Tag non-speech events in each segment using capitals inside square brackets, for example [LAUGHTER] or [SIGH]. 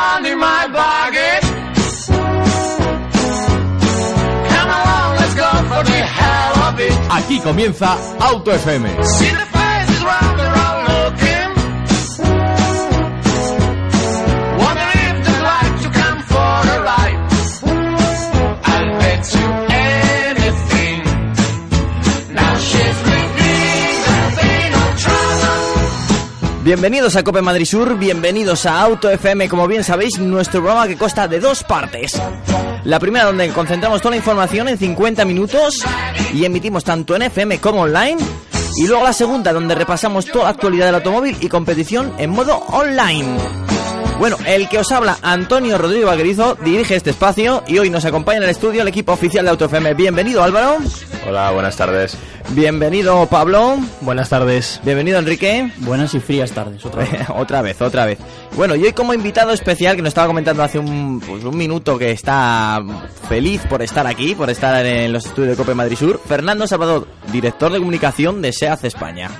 one in my baggage. Come along, let's go for the hell of it. Aquí comienza Auto FM. Bienvenidos a Cope Madrid Sur, bienvenidos a Auto FM, como bien sabéis, nuestro programa que consta de dos partes. La primera donde concentramos toda la información en 50 minutos y emitimos tanto en FM como online. Y luego la segunda donde repasamos toda la actualidad del automóvil y competición en modo online. Bueno, el que os habla, Antonio Rodrigo Vaquerizo, dirige este espacio y hoy nos acompaña en el estudio el equipo oficial de Auto FM. Bienvenido Álvaro, Hola, buenas tardes. bienvenido Pablo, Buenas tardes. bienvenido Enrique. Buenas y frías tardes, otra vez. [LAUGHS] otra vez, otra vez. Bueno, y hoy como invitado especial, que nos estaba comentando hace un, pues, un minuto que está feliz por estar aquí, por estar en los estudios de Cope Madrid Sur, Fernando Salvador, director de comunicación de SEAT España.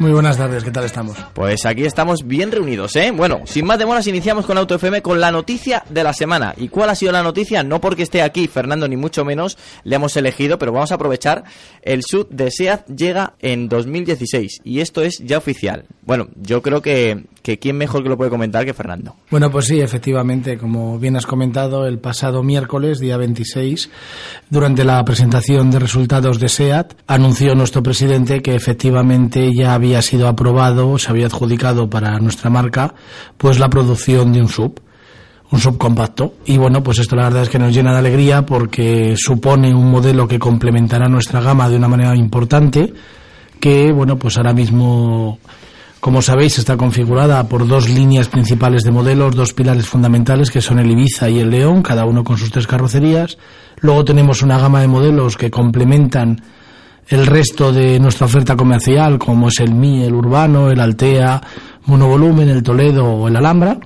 Muy buenas tardes, ¿qué tal estamos? Pues aquí estamos bien reunidos, ¿eh? Bueno, sin más demoras iniciamos con Auto FM con la noticia de la semana. ¿Y cuál ha sido la noticia? No porque esté aquí Fernando ni mucho menos le hemos elegido, pero vamos a aprovechar. El SUV de SEAT llega en 2016 y esto es ya oficial. Bueno, yo creo que, quién mejor que lo puede comentar que Fernando. Bueno, pues sí, efectivamente, como bien has comentado, el pasado miércoles, día 26, durante la presentación de resultados de SEAT, anunció nuestro presidente que efectivamente ya había sido aprobado, se había adjudicado para nuestra marca, pues la producción de un sub un subcompacto. Y bueno, pues esto la verdad es que nos llena de alegría porque supone un modelo que complementará nuestra gama de una manera importante, que bueno, pues ahora mismo, como sabéis, está configurada por dos líneas principales de modelos, dos pilares fundamentales que son el Ibiza y el León, cada uno con sus tres carrocerías. Luego tenemos una gama de modelos que complementan el resto de nuestra oferta comercial, como es el Mi, el Urbano, el Altea, Monovolumen, el Toledo o el Alhambra.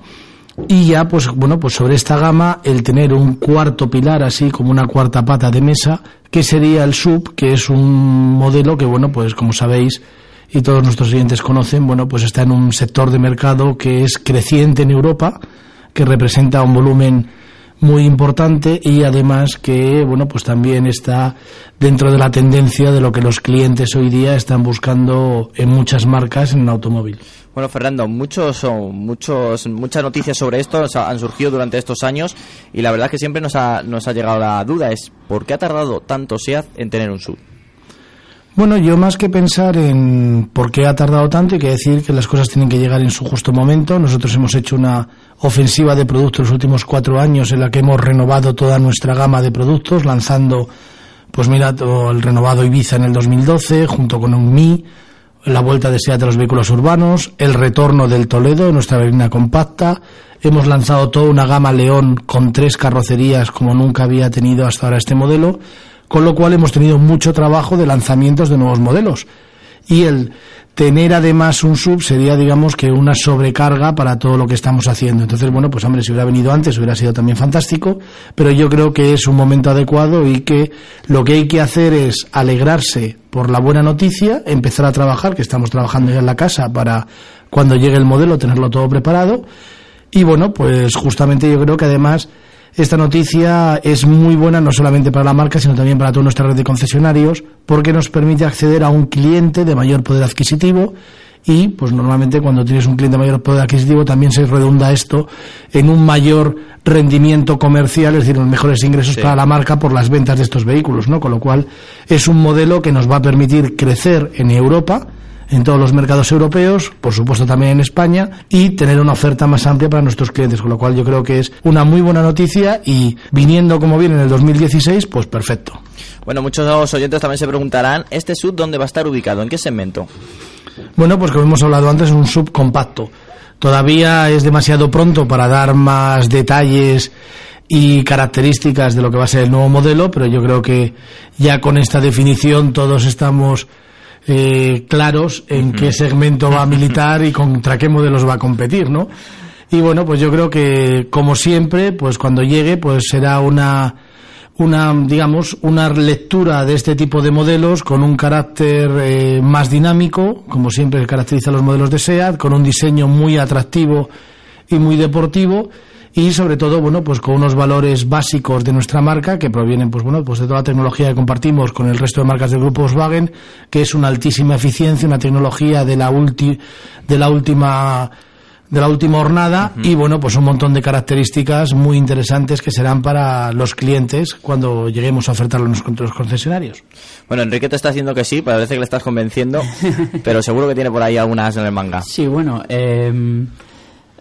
Y ya, pues bueno, pues sobre esta gama, el tener un cuarto pilar, así como una cuarta pata de mesa, que sería el sub, que es un modelo que, bueno, pues como sabéis, y todos nuestros clientes conocen, bueno, pues está en un sector de mercado que es creciente en Europa, que representa un volumen muy importante y además que, bueno, pues también está dentro de la tendencia de lo que los clientes hoy día están buscando en muchas marcas en el automóvil. Bueno, Fernando, muchos, muchos, muchas noticias sobre esto han surgido durante estos años y la verdad es que siempre nos ha, nos ha llegado la duda es ¿por qué ha tardado tanto SEAT en tener un sub? Bueno, yo más que pensar en por qué ha tardado tanto, hay que decir que las cosas tienen que llegar en su justo momento. Nosotros hemos hecho una ofensiva de productos los últimos cuatro años en la que hemos renovado toda nuestra gama de productos, lanzando, pues mira, el renovado Ibiza en el 2012, junto con un Mi, la vuelta de SEAT a los vehículos urbanos, el retorno del Toledo, nuestra berlina compacta. Hemos lanzado toda una gama León con tres carrocerías como nunca había tenido hasta ahora este modelo con lo cual hemos tenido mucho trabajo de lanzamientos de nuevos modelos. Y el tener además un sub sería, digamos, que una sobrecarga para todo lo que estamos haciendo. Entonces, bueno, pues hombre, si hubiera venido antes hubiera sido también fantástico, pero yo creo que es un momento adecuado y que lo que hay que hacer es alegrarse por la buena noticia, empezar a trabajar, que estamos trabajando ya en la casa para cuando llegue el modelo tenerlo todo preparado. Y bueno, pues justamente yo creo que además esta noticia es muy buena no solamente para la marca, sino también para toda nuestra red de concesionarios, porque nos permite acceder a un cliente de mayor poder adquisitivo y, pues normalmente cuando tienes un cliente de mayor poder adquisitivo también se redunda esto en un mayor rendimiento comercial, es decir, los mejores ingresos Sí. para la marca por las ventas de estos vehículos, ¿no? Con lo cual es un modelo que nos va a permitir crecer en Europa, en todos los mercados europeos, por supuesto también en España, y tener una oferta más amplia para nuestros clientes, con lo cual yo creo que es una muy buena noticia y viniendo como viene en el 2016, pues perfecto. Bueno, muchos de los oyentes también se preguntarán, ¿este sub dónde va a estar ubicado? ¿En qué segmento? Bueno, pues como hemos hablado antes, es un subcompacto. Todavía es demasiado pronto para dar más detalles y características de lo que va a ser el nuevo modelo, pero yo creo que ya con esta definición todos estamos eh, claros en qué segmento va a militar y [LAUGHS] contra qué modelos va a competir, ¿no? Y bueno, pues yo creo que como siempre, pues cuando llegue, pues será una una digamos una lectura de este tipo de modelos con un carácter eh, más dinámico, como siempre caracteriza a los modelos de SEAT, con un diseño muy atractivo y muy deportivo y sobre todo, bueno, pues con unos valores básicos de nuestra marca que provienen, pues bueno, pues de toda la tecnología que compartimos con el resto de marcas del grupo Volkswagen, que es una altísima eficiencia, una tecnología de la ulti, de la última de la última jornada y bueno pues un montón de características muy interesantes que serán para los clientes cuando lleguemos a ofertarlo en los concesionarios. Bueno, Enrique te está haciendo que sí, parece que le estás convenciendo, [LAUGHS] pero seguro que tiene por ahí algunas en el manga. Sí, bueno, eh,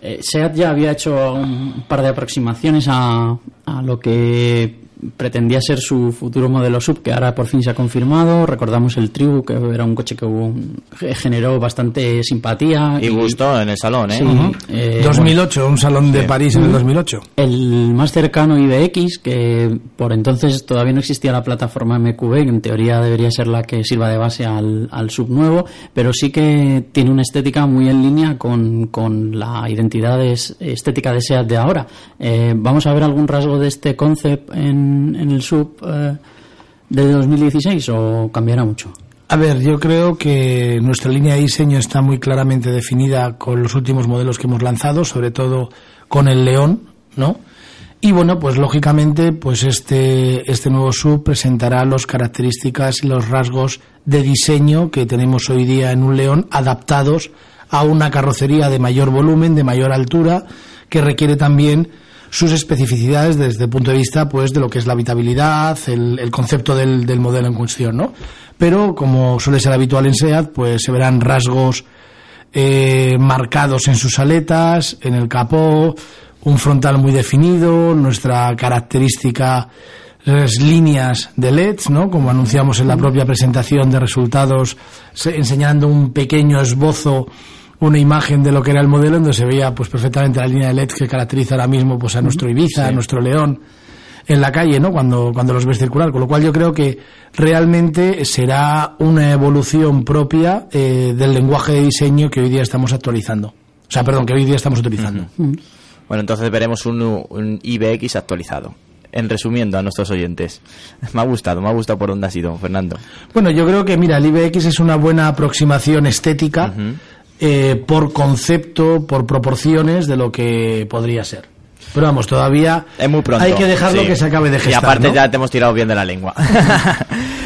eh, SEAT ya había hecho un par de aproximaciones a, a lo que pretendía ser su futuro modelo sub, que ahora por fin se ha confirmado. Recordamos el Tribu, que era un coche que hubo- que generó bastante simpatía. Y gustó en el salón, ¿eh? Sí, eh, 2008, un salón de París en el 2008. El más cercano IBX, que por entonces todavía no existía la plataforma MQB, que en teoría debería ser la que sirva de base al, al sub nuevo, pero sí que tiene una estética muy en línea con, con la identidad es- estética de SEAT de ahora. Eh, ¿Vamos a ver algún rasgo de este concept en, en el sub eh, de 2016 o cambiará mucho? A ver, yo creo que nuestra línea de diseño está muy claramente definida con los últimos modelos que hemos lanzado, sobre todo con el León, ¿no? Y bueno, pues lógicamente, pues este, este nuevo sub presentará las características y los rasgos de diseño que tenemos hoy día en un León adaptados a una carrocería de mayor volumen, de mayor altura, que requiere también sus especificidades desde el punto de vista pues de lo que es la habitabilidad, el, el concepto del, del modelo en cuestión, ¿no? Pero como suele ser habitual en SEAT, pues se verán rasgos eh, marcados en sus aletas, en el capó, un frontal muy definido, nuestra característica las líneas de LEDs, ¿no? Como anunciamos en la propia presentación de resultados, se- enseñando un pequeño esbozo, una imagen de lo que era el modelo, donde se veía pues perfectamente la línea de LEDs que caracteriza ahora mismo pues a nuestro Ibiza, a nuestro León en la calle, ¿no? Cuando, cuando los ves circular. Con lo cual yo creo que realmente será una evolución propia eh, del lenguaje de diseño que hoy día estamos actualizando. O sea, perdón, que hoy día estamos utilizando. Bueno, entonces veremos un, un IBX actualizado. En resumiendo a nuestros oyentes. Me ha gustado, me ha gustado por dónde ha sido, Fernando. Bueno, yo creo que, mira, el IBX es una buena aproximación estética eh, por concepto, por proporciones de lo que podría ser. Pero vamos, todavía Es muy pronto. hay que dejarlo sí. que se acabe de gestar. Y aparte ¿no? ya te hemos tirado bien de la lengua. [LAUGHS]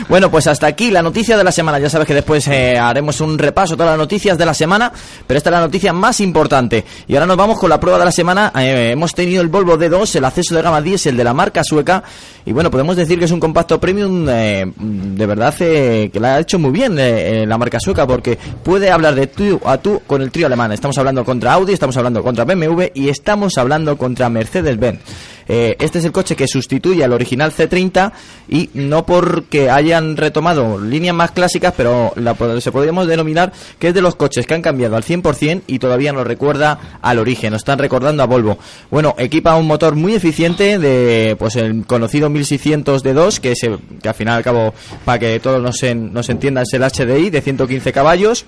bueno, pues hasta aquí la noticia de la semana. Ya sabes que después eh, haremos un repaso de todas las noticias de la semana, pero esta es la noticia más importante. Y ahora nos vamos con la prueba de la semana. Eh, hemos tenido el Volvo D2, el acceso de gama diésel de la marca sueca. Y bueno, podemos decir que es un compacto premium eh, de verdad eh, que la ha hecho muy bien la marca sueca porque puede hablar de tú a tú con el trío alemán. Estamos hablando contra Audi, estamos hablando contra BMW y estamos hablando contra Mercedes-Benz. Eh, este es el coche que sustituye al original C30 y no porque hayan retomado líneas más clásicas, pero la, se podríamos denominar que es de los coches que han cambiado al 100% y todavía nos recuerda al origen, nos están recordando a Volvo. Bueno, equipa un motor muy eficiente de pues el conocido 1600 D2, que, se, que al final y al cabo, para que todos nos, en- nos entiendan, es el HDI de 115 caballos.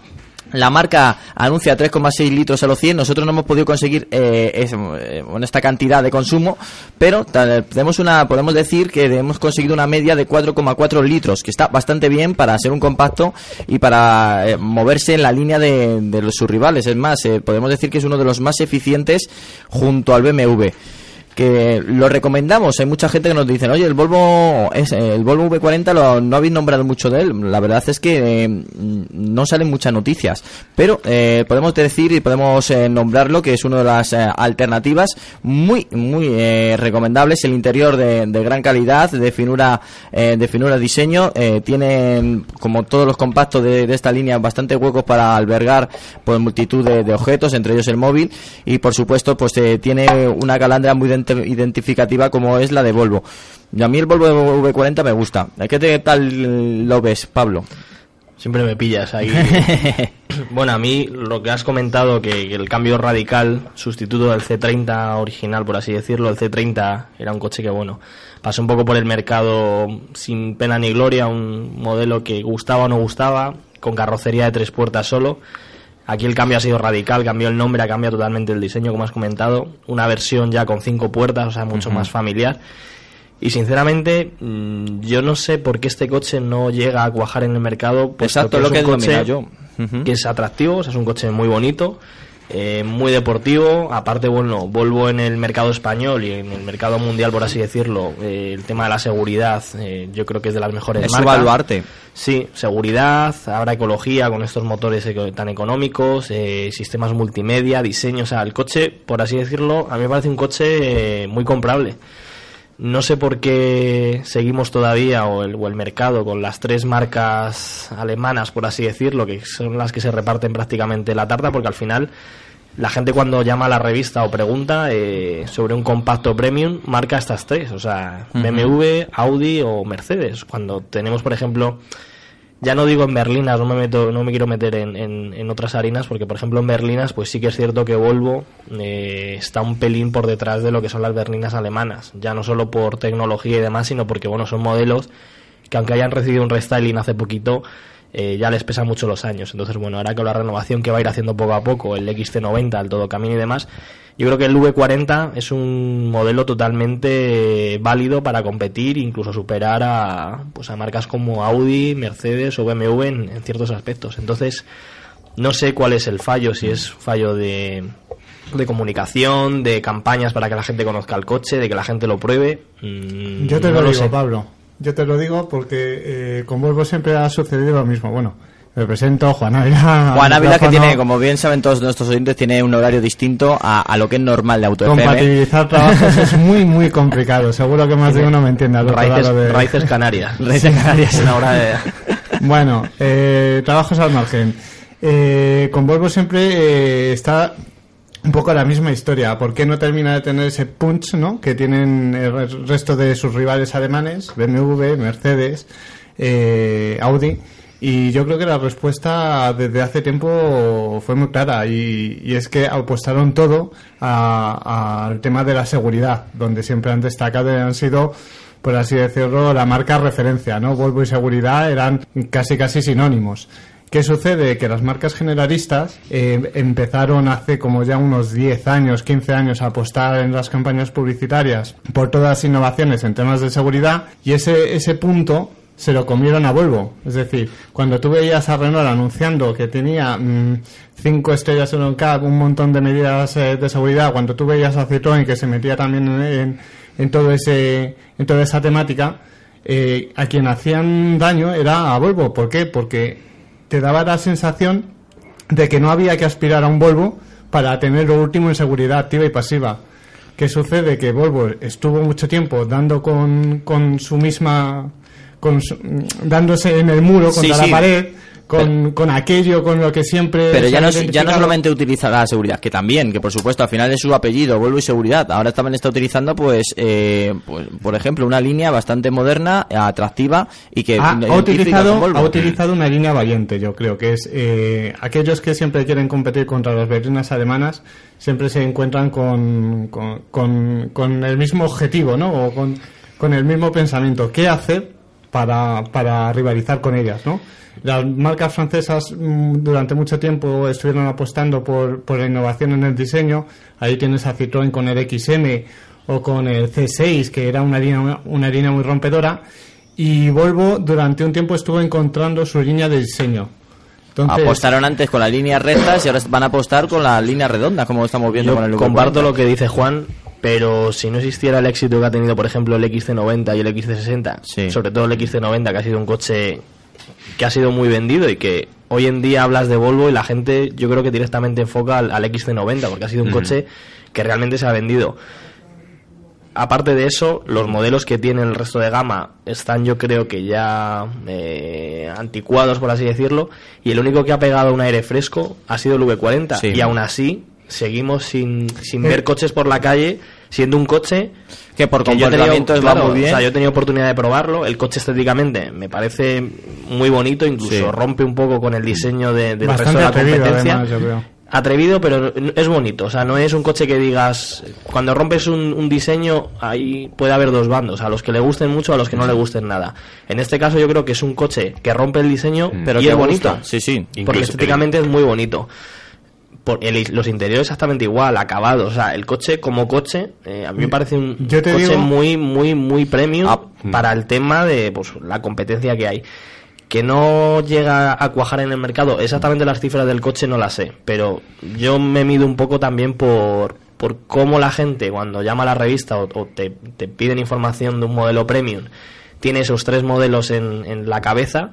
La marca anuncia 3,6 litros a los 100. Nosotros no hemos podido conseguir eh, es- eh, esta cantidad de consumo, pero tenemos una, podemos decir que hemos conseguido una media de 4,4 litros, que está bastante bien para ser un compacto y para eh, moverse en la línea de, de los, sus rivales. Es más, eh, podemos decir que es uno de los más eficientes junto al BMW que lo recomendamos. Hay mucha gente que nos dice, oye, el Volvo, el Volvo V40 lo, no habéis nombrado mucho de él. La verdad es que eh, no salen muchas noticias, pero eh, podemos decir y podemos eh, nombrarlo que es una de las eh, alternativas muy, muy recomendables. El interior de, gran calidad, de finura, de finura diseño, tienen como todos los compactos de, esta línea bastante huecos para albergar pues multitud de, objetos, entre ellos el móvil y por supuesto pues tiene una calandra muy ident- identificativa como es la de Volvo. Y a mí el Volvo V40 me gusta. ¿Qué te- tal lo ves, Pablo? Siempre me pillas ahí. [LAUGHS] bueno, a mí lo que has comentado, que, que el cambio radical, sustituto del C30 original, por así decirlo, el C30 era un coche que, bueno, pasó un poco por el mercado sin pena ni gloria, un modelo que gustaba o no gustaba, con carrocería de tres puertas solo. Aquí el cambio ha sido radical, cambió el nombre, ha cambiado totalmente el diseño, como has comentado. Una versión ya con cinco puertas, o sea, mucho más familiar. Y sinceramente, mm, yo no sé por qué este coche no llega a cuajar en el mercado. Exacto, es lo que he coche yo. Que es atractivo, o sea, es un coche muy bonito, eh, muy deportivo. Aparte, bueno, Volvo en el mercado español y en el mercado mundial, por así decirlo, eh, el tema de la seguridad, eh, yo creo que es de las mejores Es marcas. baluarte. Sí, seguridad, ahora ecología con estos motores eco- tan económicos, eh, sistemas multimedia, diseño, o sea, el coche, por así decirlo, a mí me parece un coche eh, muy comprable. No sé por qué seguimos todavía, o el, o el mercado, con las tres marcas alemanas, por así decirlo, que son las que se reparten prácticamente la tarta, porque al final la gente cuando llama a la revista o pregunta eh, sobre un compacto premium, marca estas tres, o sea. BMW, Audi o Mercedes. Cuando tenemos, por ejemplo, ya no digo en berlinas, no me meto, no me quiero meter en, en- en otras harinas, porque por ejemplo en berlinas, pues sí que es cierto que Volvo eh, está un pelín por detrás de lo que son las berlinas alemanas, ya no solo por tecnología y demás, sino porque bueno, son modelos que aunque hayan recibido un restyling hace poquito, eh, ya les pesan mucho los años. Entonces, bueno, ahora con la renovación que va a ir haciendo poco a poco, el XC90, el todo camino y demás, yo creo que el V40 es un modelo totalmente válido para competir, incluso superar a, pues a marcas como Audi, Mercedes o BMW en, en ciertos aspectos. Entonces, no sé cuál es el fallo, si es fallo de, de comunicación, de campañas para que la gente conozca el coche, de que la gente lo pruebe. Mm, Yo te no lo digo, sé. Pablo. Yo te lo digo porque eh, con Volvo siempre ha sucedido lo mismo. Bueno, me presento Juan Ávila. Juan Ávila, que tiene, como bien saben todos nuestros oyentes, tiene un horario distinto a, a lo que es normal de Auto. Compatibilizar trabajos es [LAUGHS] muy, muy complicado. Seguro que más de uno me entiende. Raíces, de- raíces canarias. Raíces Canarias. Una hora de... [LAUGHS] Bueno, eh, trabajos al margen. Eh, con Volvo siempre eh, está un poco la misma historia. ¿Por qué no termina de tener ese punch ¿no? que tienen el resto de sus rivales alemanes, BMW, Mercedes, eh, Audi? Y yo creo que la respuesta desde hace tiempo fue muy clara y, y es que apostaron todo al tema de la seguridad, donde siempre han destacado y han sido, por así decirlo, la marca referencia, ¿no? Volvo y seguridad eran casi casi sinónimos. ¿Qué sucede? Que las marcas generalistas eh, empezaron hace como ya unos 10 años, 15 años a apostar en las campañas publicitarias por todas las innovaciones en temas de seguridad y ese, ese punto se lo comieron a Volvo. Es decir, cuando tú veías a Renault anunciando que tenía mm, cinco estrellas en un CAP, un montón de medidas eh, de seguridad, cuando tú veías a Citroën que se metía también en, en- en todo ese, en toda esa temática, eh, a quien hacían daño era a Volvo. ¿Por qué? Porque te daba la sensación de que no había que aspirar a un Volvo para tener lo último en seguridad activa y pasiva. ¿Qué sucede? Que Volvo estuvo mucho tiempo dando con, con su misma. Con su- mm, dándose en el muro contra sí. la pared, con, con aquello con lo que siempre. Pero ya no, ya no solamente utiliza la seguridad, que también, que por supuesto al final es su apellido, Volvo y Seguridad. Ahora también está utilizando, pues, eh, pues por ejemplo, una línea bastante moderna, atractiva y que Ha, ha utilizado, ha utilizado una línea valiente, yo creo, que es eh, aquellos que siempre quieren competir contra las berlinas alemanas, siempre se encuentran con, con, con- con el mismo objetivo, ¿no? O con, con el mismo pensamiento. ¿Qué hacer para, para rivalizar con ellas, ¿no? Las marcas francesas mm, durante mucho tiempo estuvieron apostando por, por la innovación en el diseño. Ahí tienes a Citroën con el XM o con el C6, que era una línea, una línea muy rompedora. Y Volvo durante un tiempo estuvo encontrando su línea de diseño. Entonces, Apostaron antes con las líneas rectas y ahora van a apostar con las líneas redondas, como estamos viendo Yo con el comparto V40. lo que dice Juan, pero si no existiera el éxito que ha tenido, por ejemplo, el XC90 y el XC60, Sí. sobre todo el XC90, que ha sido un coche que ha sido muy vendido y que hoy en día hablas de Volvo y la gente yo creo que directamente enfoca al, al XC90 porque ha sido un coche que realmente se ha vendido. Aparte de eso, los modelos que tiene el resto de gama están yo creo que ya eh, anticuados, por así decirlo, y el único que ha pegado un aire fresco ha sido el V40. Sí. Y aún así, seguimos sin, sin Eh. ver coches por la calle, siendo un coche Que por que yo tenido- claro, muy bien. O sea, yo he tenido oportunidad de probarlo. El coche estéticamente me parece muy bonito, incluso Sí. rompe un poco con el diseño de, del resto bastante de la atrevido, competencia. además, yo creo. Atrevido, pero es bonito. O sea, no es un coche que digas. Cuando rompes un, un diseño, ahí puede haber dos bandos: a los que le gusten mucho, a los que no le gusten nada. En este caso, yo creo que es un coche que rompe el diseño, Pero y que es bonito. gusta. Sí, sí. Porque estéticamente es muy bonito. Por el- los interiores exactamente igual, acabados. O sea, el coche como coche, eh, a mí me parece un Yo te coche digo- muy, muy, muy premium Ah, para el tema de pues, la competencia que hay. que no llega a cuajar en el mercado. Exactamente las cifras del coche no las sé, pero yo me mido un poco también por, por cómo la gente cuando llama a la revista o, o te, te piden información de un modelo premium, tiene esos tres modelos en, en la cabeza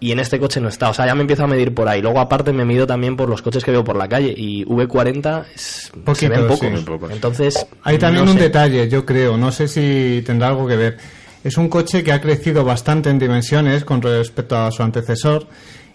y en este coche no está. O sea, ya me empiezo a medir por ahí. Luego, aparte, me mido también por los coches que veo por la calle. Y V40 es, se Poquito, ven pocos. sí. Muy pocos. Entonces, Hay también no un sé. detalle, yo creo, no sé si tendrá algo que ver. Es un coche que ha crecido bastante en dimensiones con respecto a su antecesor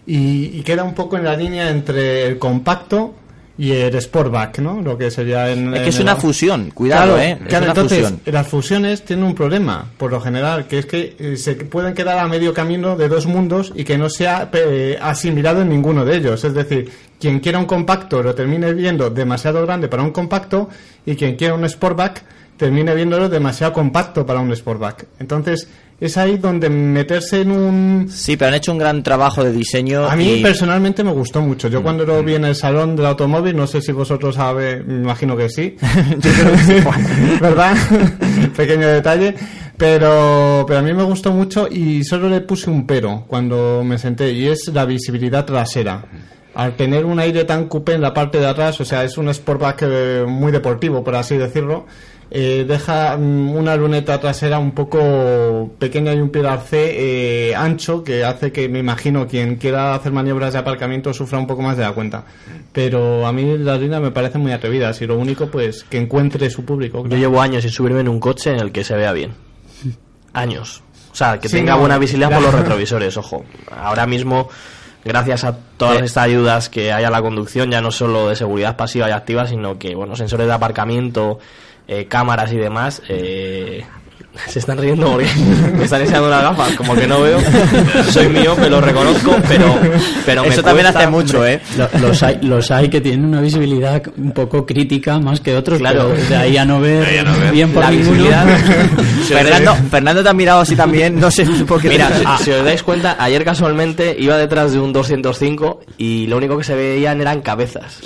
y, y queda un poco en la línea entre el compacto y el Sportback, ¿no? Lo que sería en... Es en que es el- una fusión, cuidado, Claro, ¿eh? Es claro, una entonces fusión. las fusiones tienen un problema, por lo general, que es que eh, se pueden quedar a medio camino de dos mundos y que no sea eh, asimilado en ninguno de ellos. Es decir, quien quiera un compacto lo termine viendo demasiado grande para un compacto y quien quiera un Sportback termine viéndolo demasiado compacto para un Sportback. Entonces, es ahí donde meterse en un... Sí, pero han hecho un gran trabajo de diseño. A mí y- personalmente me gustó mucho. Yo cuando lo vi en el salón del automóvil, no sé si vosotros sabéis, me imagino que sí. [LAUGHS] [LAUGHS] ¿Verdad? [LAUGHS] Pequeño detalle. Pero, pero a mí me gustó mucho y solo le puse un pero cuando me senté y es la visibilidad trasera. Al tener un aire tan coupé en la parte de atrás, o sea, es un sportback eh, muy deportivo, por así decirlo, eh, deja mm, una luneta trasera un poco pequeña y un pilar C eh, ancho que hace que me imagino quien quiera hacer maniobras de aparcamiento sufra un poco más de la cuenta. Pero a mí las líneas me parecen muy atrevidas y lo único pues que encuentre su público. Yo llevo años sin subirme en un coche en el que se vea bien. Años. O sea, que Sí, tenga no, buena visibilidad por los retrovisores, ojo. Ahora mismo, gracias a todas estas ayudas que hay a la conducción, ya no solo de seguridad pasiva y activa, sino que, bueno, sensores de aparcamiento, eh, cámaras y demás, eh, se están riendo porque [LAUGHS] me están enseñando las gafas, como que no veo. Soy mío, me lo reconozco, pero, pero me Eso también cuesta- hace mucho, ¿eh? Lo- Los hay, los hay que tienen una visibilidad un poco crítica más que otros, Claro. pero de ahí a no ver, De ahí a no ver. bien por La ninguno. visibilidad. [LAUGHS] Fernando, Fernando te ha mirado así también, no sé [LAUGHS] por qué. Mira, Ah, si, si os dais cuenta, ayer casualmente iba detrás de un 205 y lo único que se veían eran cabezas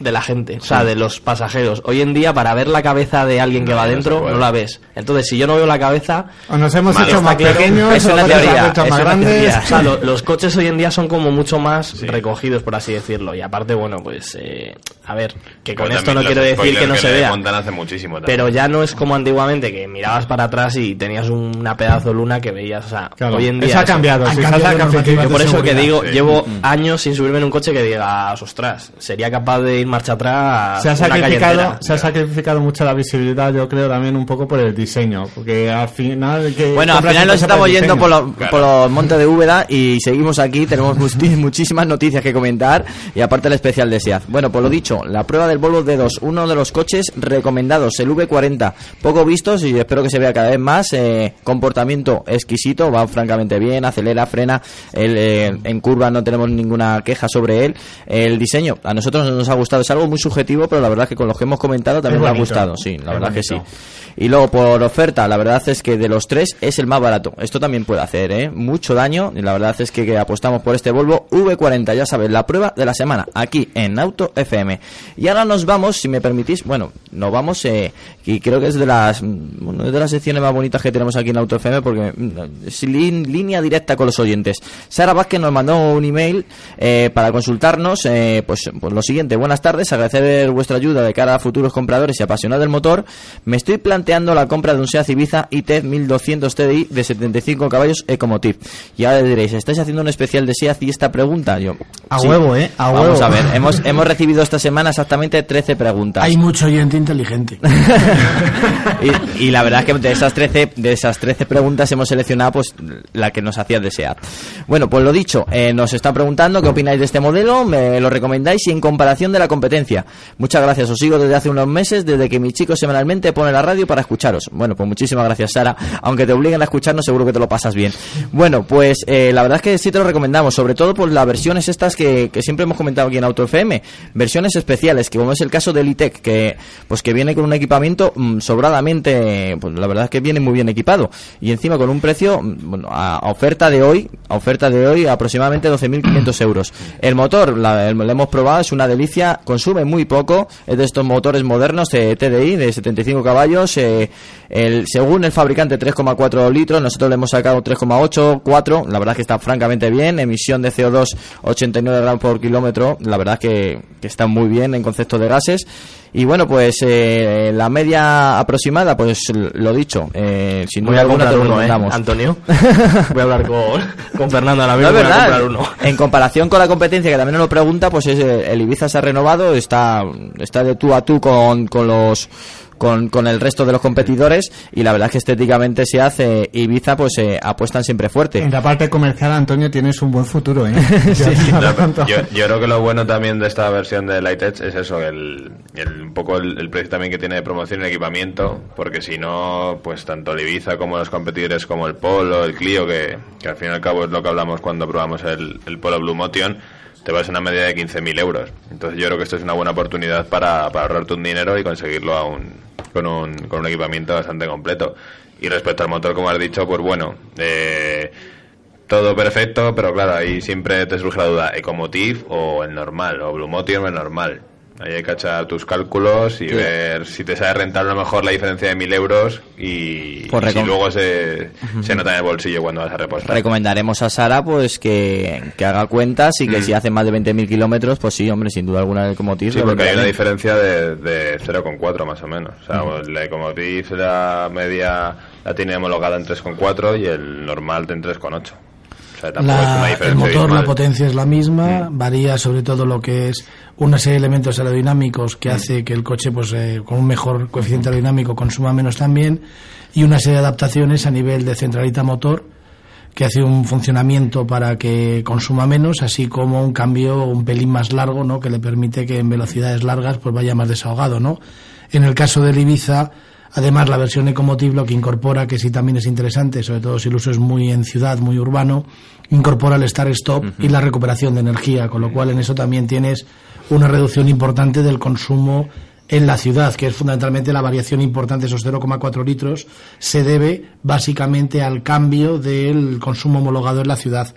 de la gente, o sea, de los pasajeros. Hoy en día, para ver la cabeza de alguien que No, va dentro, no la ves. Entonces, si yo no veo la cabeza, O nos hemos hecho más claro. pequeños, Es o una nos hemos teoría, hecho es más una grandes. teoría. o sea, lo- los coches hoy en día son como mucho más recogidos, por así decirlo. Y aparte, bueno, pues, eh, a ver, que con esto no quiero decir que no se vea. montan hace muchísimo. Pero ya no es como antiguamente, que mirabas para atrás y tenías una pedazo luna que veías. O sea, Claro, hoy en día. eso ha cambiado. Ha. Yo de por eso que digo, Sí. llevo años sin subirme en un coche que diga, ostras, sería capaz de ir marcha atrás se ha sacrificado se ha sacrificado mucho la visibilidad yo creo también un poco por el diseño porque al final que Bueno, al final nos estamos yendo por, los- Claro. por los montes de Úbeda y seguimos aquí. Tenemos [LAUGHS] muchísimas noticias que comentar y aparte el especial de SEAT. Bueno, por lo dicho, la prueba del Volvo D2, uno de los coches recomendados, el V40, poco vistos y espero que se vea cada vez más. eh, comportamiento exquisito, va francamente bien, acelera, frena. El, eh, en curva no tenemos ninguna queja sobre él. El diseño, a nosotros nos ha gustado, es algo muy subjetivo, pero la verdad es que con los que hemos comentado también nos ha gustado. Sí, la Es verdad que sí. Y luego por oferta, la verdad es que de los tres es el más barato. Esto también puede hacer ¿eh? mucho daño. Y la verdad es que, que apostamos por este Volvo V40, ya sabes, la prueba de la semana, aquí en Auto FM. Y ahora nos vamos, si me permitís, bueno, nos vamos, eh, y creo que es de las bueno, es de las secciones más bonitas que tenemos aquí en Auto FM, porque mm, es línea directa con los oyentes. Sara Vázquez nos mandó un email eh, para consultarnos, eh, pues, pues lo siguiente, buenas tardes, agradecer vuestra ayuda de cara a futuros compradores y apasionados del motor. Me estoy planteando la compra de un SEAT Ibiza ITED 1200 TDI de 75 caballos Ecomotive. Y ahora diréis, ¿estáis haciendo un especial de SEAT y esta pregunta? Yo, A sí. huevo, ¿eh? A Vamos huevo. a ver, hemos, [LAUGHS] hemos recibido esta semana exactamente 13 preguntas. Hay mucho oyente inteligente. [LAUGHS] y, y la verdad es que de esas 13 de esas 13 preguntas hemos seleccionado pues la que nos hacía desear. Bueno, pues lo dicho, eh, nos están preguntando qué opináis de este modelo, me lo recomendáis y en comparación de la competencia. Muchas gracias, os sigo desde hace unos meses, desde que mi chico semanalmente pone la radio para escucharos. Bueno, pues muchísimas gracias, Sara. Aunque te obliguen a escucharnos, seguro que te lo pasas bien. Bueno, pues eh, la verdad es que sí te lo recomendamos, sobre todo por las versiones estas que, siempre hemos comentado aquí en Auto FM, versiones especiales, que como es el caso del ITEC, que pues que viene con un equipamiento mm, sobradamente, pues la verdad es que viene muy bien equipado y encima con un precio, mm, bueno, a, oferta de hoy, a oferta de hoy aproximadamente 12.500 euros. El motor, la, lo hemos probado, es una delicia consume muy poco, es de estos motores modernos de TDI de 75 caballos, eh, el, según el fabricante 3,4 litros, nosotros le hemos sacado 3,8, 4, la verdad que está francamente bien, emisión de CO2 89 gramos por kilómetro, la verdad es que está muy bien en concepto de gases. Y bueno, pues eh, la media aproximada, pues lo dicho, eh, sin Voy duda a alguna uno, ¿eh? Antonio. [LAUGHS] Voy a hablar con, con Fernando ahora No, mismo. es voy a comprar uno. En comparación con la competencia, que también nos lo pregunta, pues es, eh, el Ibiza se ha renovado, está, está de tú a tú con, con los con, con el resto de los competidores y la verdad es que estéticamente se hace Ibiza pues eh, apuestan siempre fuerte. En la parte comercial, Antonio, tienes un buen futuro, ¿eh? [LAUGHS] Yo No, yo, yo creo que lo bueno también de esta versión de Light Edge es eso, el, el- un poco el, el precio también que tiene de promoción y equipamiento, porque si no, pues tanto el Ibiza como los competidores como el Polo, el Clio, que, que al fin y al cabo es lo que hablamos cuando probamos el, el Polo Blue Motion, te vas a una media de 15.000 euros. Entonces yo creo que esto es una buena oportunidad para, para ahorrarte un dinero y conseguirlo a un, con, un, con un equipamiento bastante completo. Y respecto al motor, como has dicho, pues bueno, eh, todo perfecto, pero claro, ahí siempre te surge la duda, ¿Ecomotive o el normal? ¿O Blue Motion o el normal? Ahí hay que echar tus cálculos y Sí. ver si te sale rentable a lo mejor la diferencia de mil euros y, Pues y si luego se, se nota en el bolsillo cuando vas a repostar. Recomendaremos a Sara pues que, que haga cuentas y que Mm. si hace más de 20.000 kilómetros, pues sí, hombre, sin duda alguna el Ecomotive. Sí, porque hay una diferencia de, de 0,4 más o menos. O sea, la Ecomotive la media la tiene homologada en 3,4 y el normal en 3,8. Sea, es La- el motor, la potencia es la misma, varía sobre todo lo que es una serie de elementos aerodinámicos que hace que el coche pues eh, con un mejor coeficiente aerodinámico consuma menos también y una serie de adaptaciones a nivel de centralita motor que hace un funcionamiento para que consuma menos, así como un cambio un pelín más largo, ¿no? que le permite que en velocidades largas pues vaya más desahogado, ¿no? En el caso del Ibiza, además la versión Ecomotive lo que incorpora, que sí también es interesante, sobre todo si el uso es muy en ciudad, muy urbano, incorpora el start stop y la recuperación de energía, con lo cual en eso también tienes una reducción importante del consumo en la ciudad, que es fundamentalmente la variación importante, esos 0,4 litros, se debe básicamente al cambio del consumo homologado en la ciudad.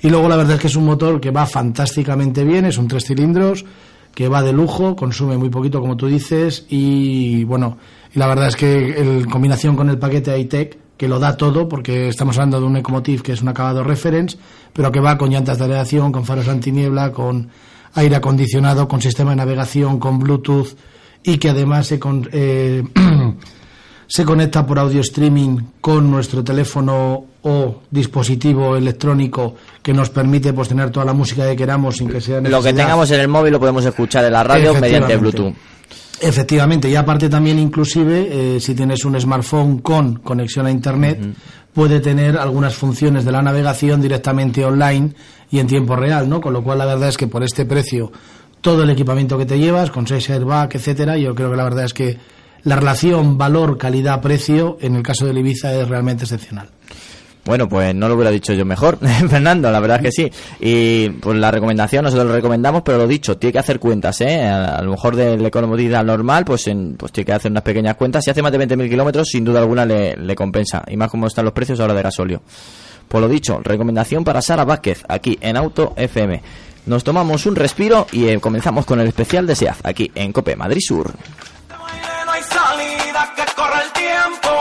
Y luego la verdad es que es un motor que va fantásticamente bien, es un tres cilindros, que va de lujo, consume muy poquito como tú dices y bueno, y la verdad es que en combinación con el paquete iTech que lo da todo porque estamos hablando de un Ecomotive que es un acabado reference, pero que va con llantas de aleación, con faros antiniebla, con aire acondicionado, con sistema de navegación, con Bluetooth y que además se con- eh, [CLEARS THROAT] se conecta por audio streaming con nuestro teléfono o dispositivo electrónico que nos permite pues tener toda la música que queramos sin que sea Lo que necesidad- tengamos en el móvil lo podemos escuchar en la radio mediante. Bluetooth. Efectivamente, y aparte también inclusive, eh, si tienes un smartphone con conexión a Internet, puede tener algunas funciones de la navegación directamente online y en tiempo real, ¿no? Con lo cual la verdad es que por este precio, todo el equipamiento que te llevas, con 6 airbag, etcétera, yo creo que la verdad es que la relación valor-calidad-precio en el caso del Ibiza es realmente excepcional. Bueno, pues no lo hubiera dicho yo mejor, [LAUGHS] Fernando, la verdad es que sí. Y pues la recomendación, nosotros lo recomendamos, pero lo dicho, tiene que hacer cuentas, ¿eh? A, lo mejor del economodida normal, pues, en, pues tiene que hacer unas pequeñas cuentas. Si hace más de 20.000 kilómetros, sin duda alguna le, compensa. Y más como están los precios ahora de gasolio. Por lo dicho, recomendación para Sara Vázquez, aquí en Auto FM. Nos tomamos un respiro y eh, comenzamos con el especial de SEAT, aquí en Cope Madrid Sur. este no hay salida, que corre el tiempo.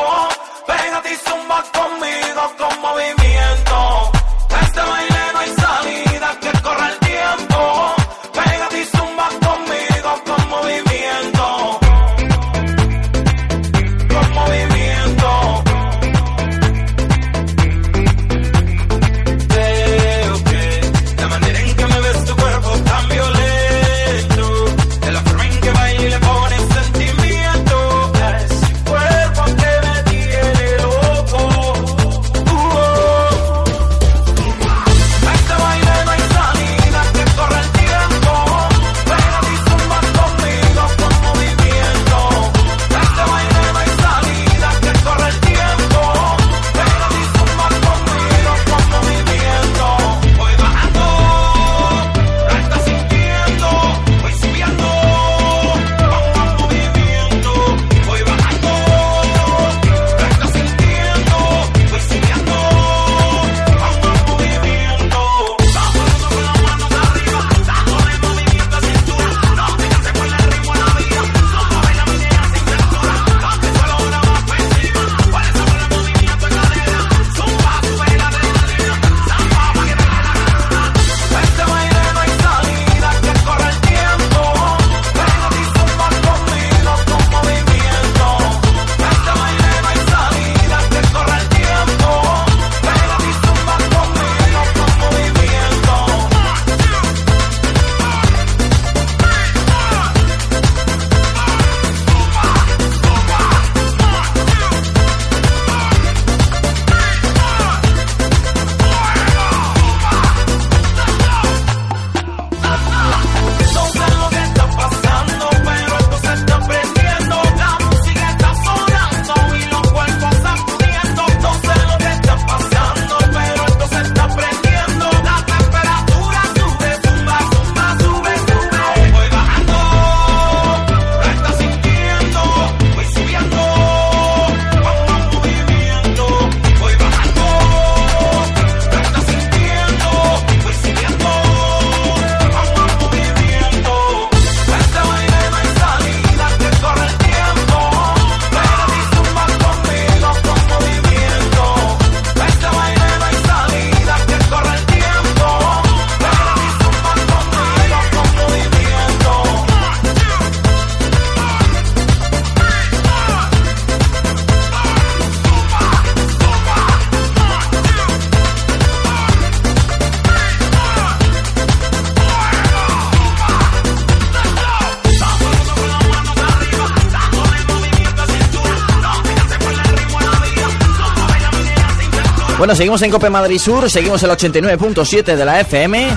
Seguimos en Cope Madrid Sur, seguimos el 89.7 de la FM.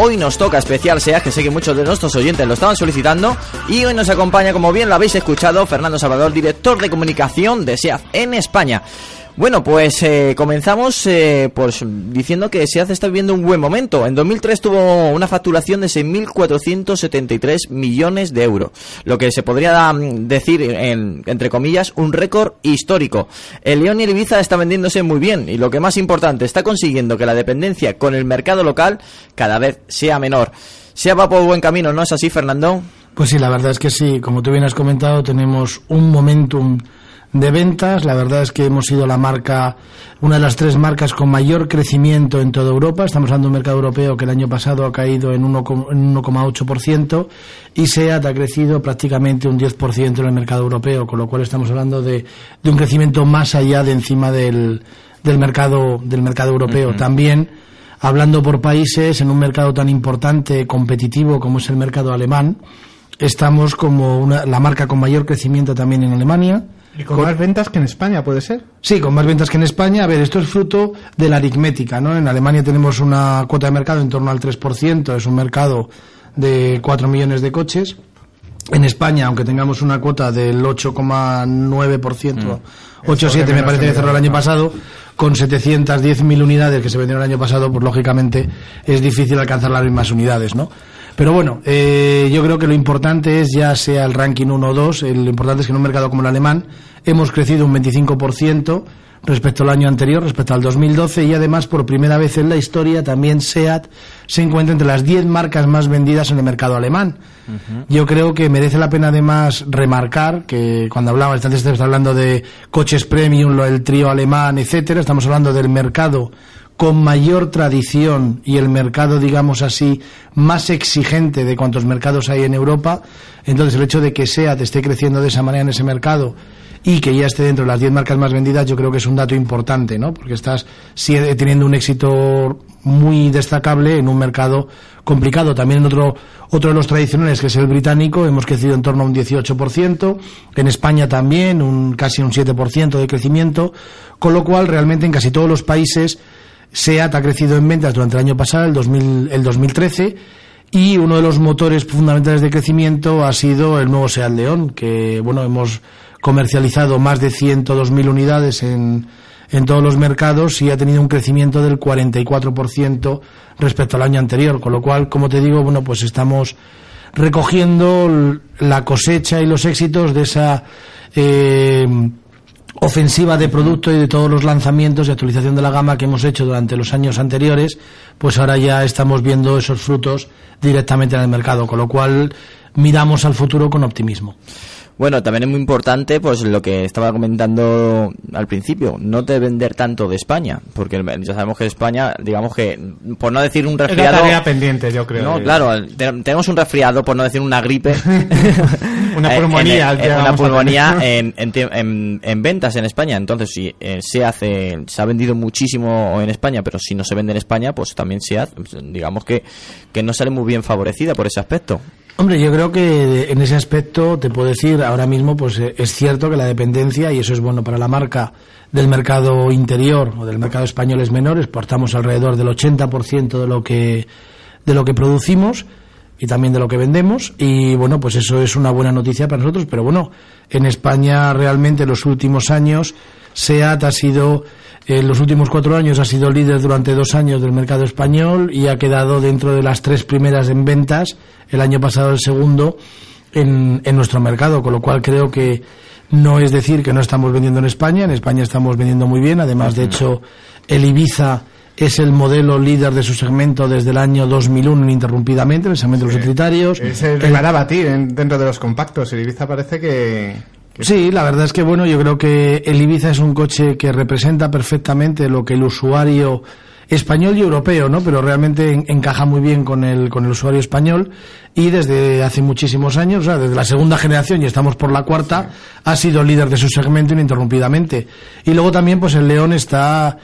Hoy nos toca especial SEAT, que sé que muchos de nuestros oyentes lo estaban solicitando. Y hoy nos acompaña, como bien lo habéis escuchado, Fernando Salvador, director de comunicación de SEAT en España. Bueno, pues eh, comenzamos eh, pues, diciendo que SEAT está viviendo un buen momento. En 2003 tuvo una facturación de 6.473 millones de euros, lo que se podría mm, decir, en- entre comillas, un récord histórico. El León y el Ibiza está vendiéndose muy bien y lo que más importante, está consiguiendo que la dependencia con el mercado local cada vez sea menor. SEAT va por buen camino, ¿no es así, Fernando? Pues sí, la verdad es que sí. Como tú bien has comentado, tenemos un momentum de ventas. La verdad es que hemos sido la marca, una de las tres marcas con mayor crecimiento en toda Europa. Estamos hablando de un mercado europeo que el año pasado ha caído en 1, en 1,8% y SEAT ha crecido prácticamente un 10% en el mercado europeo, con lo cual estamos hablando de, de un crecimiento más allá de encima del, del mercado del mercado europeo. También hablando por países en un mercado tan importante, competitivo como es el mercado alemán, estamos como una- la marca con mayor crecimiento también en Alemania. Y con más ventas que en España, ¿puede ser? Sí, con más ventas que en España. A ver, esto es fruto de la aritmética, ¿no? En Alemania tenemos una cuota de mercado en torno al 3%, es un mercado de 4 millones de coches. En España, aunque tengamos una cuota del 8,9%, 8,7 me parece que cerró el año pasado, con 710.000 unidades que se vendieron el año pasado, pues lógicamente es difícil alcanzar las mismas unidades, ¿no? Pero bueno, eh, yo creo que lo importante es, ya sea el ranking 1 o 2, el- lo importante es que en un mercado como el alemán hemos crecido un 25% respecto al año anterior, respecto al 2012, y además por primera vez en la historia también SEAT se encuentra entre las 10 marcas más vendidas en el mercado alemán. Yo creo que merece la pena además remarcar que cuando hablamos, antes estamos hablando de coches premium, lo del trío alemán, etcétera, estamos hablando del mercado con mayor tradición y el mercado, digamos así, más exigente de cuantos mercados hay en Europa. Entonces, el hecho de que SEAT esté creciendo de esa manera en ese mercado y que ya esté dentro de las 10 marcas más vendidas, yo creo que es un dato importante, ¿no? Porque estás teniendo un éxito muy destacable en un mercado complicado. También en otro, otro de los tradicionales, que es el británico, hemos crecido en torno a un 18%. En España también, un, casi un 7% de crecimiento. Con lo cual, realmente en casi todos los países, SEAT ha crecido en ventas durante el año pasado, el, 2000, el 2013, y uno de los motores fundamentales de crecimiento ha sido el nuevo SEAT León, que bueno, hemos comercializado más de 102.000 unidades en, en todos los mercados y ha tenido un crecimiento del 44% respecto al año anterior, con lo cual, como te digo, bueno, pues estamos recogiendo la cosecha y los éxitos de esa eh, ofensiva de producto y de todos los lanzamientos y actualización de la gama que hemos hecho durante los años anteriores, pues ahora ya estamos viendo esos frutos directamente en el mercado, con lo cual miramos al futuro con optimismo. Bueno, también es muy importante, pues lo que estaba comentando al principio, no te vender tanto de España, porque ya sabemos que España, digamos que, por no decir un Es resfriado, tarea pendiente, yo creo. no, claro, te- tenemos un resfriado, por no decir una gripe, [LAUGHS] [LAUGHS] Una Eh, pulmonía, en- ya en- una pulmonía [LAUGHS] en, en, en- en ventas en España. Entonces, si eh, se hace, se ha vendido muchísimo en España, pero si no se vende en España, pues también se hace, digamos que, que no sale muy bien favorecida por ese aspecto. Hombre, yo creo que en ese aspecto te puedo decir ahora mismo, pues eh, es cierto que la dependencia, y eso es bueno para la marca del mercado interior o del mercado español es menor, exportamos alrededor del 80% de lo que de lo que producimos y también de lo que vendemos. Y bueno, pues eso es una buena noticia para nosotros, pero bueno, en España realmente en los últimos años SEAT ha sido en los últimos cuatro años ha sido líder durante dos años del mercado español y ha quedado dentro de las tres primeras en ventas, el año pasado el segundo en, en nuestro mercado, con lo cual creo que no es decir que no estamos vendiendo en España, en España estamos vendiendo muy bien, además de hecho el Ibiza es el modelo líder de su segmento desde el año 2001 ininterrumpidamente, en el segmento de los utilitarios. Es el a batir en- dentro de los compactos. El Ibiza parece que... Sí, la verdad es que bueno, yo creo que el Ibiza es un coche que representa perfectamente lo que el usuario español y europeo, ¿no? Pero realmente en- encaja muy bien con el con el usuario español y desde hace muchísimos años, o sea, desde la segunda generación y estamos por la cuarta, ha sido líder de su segmento ininterrumpidamente. Y luego también pues el León está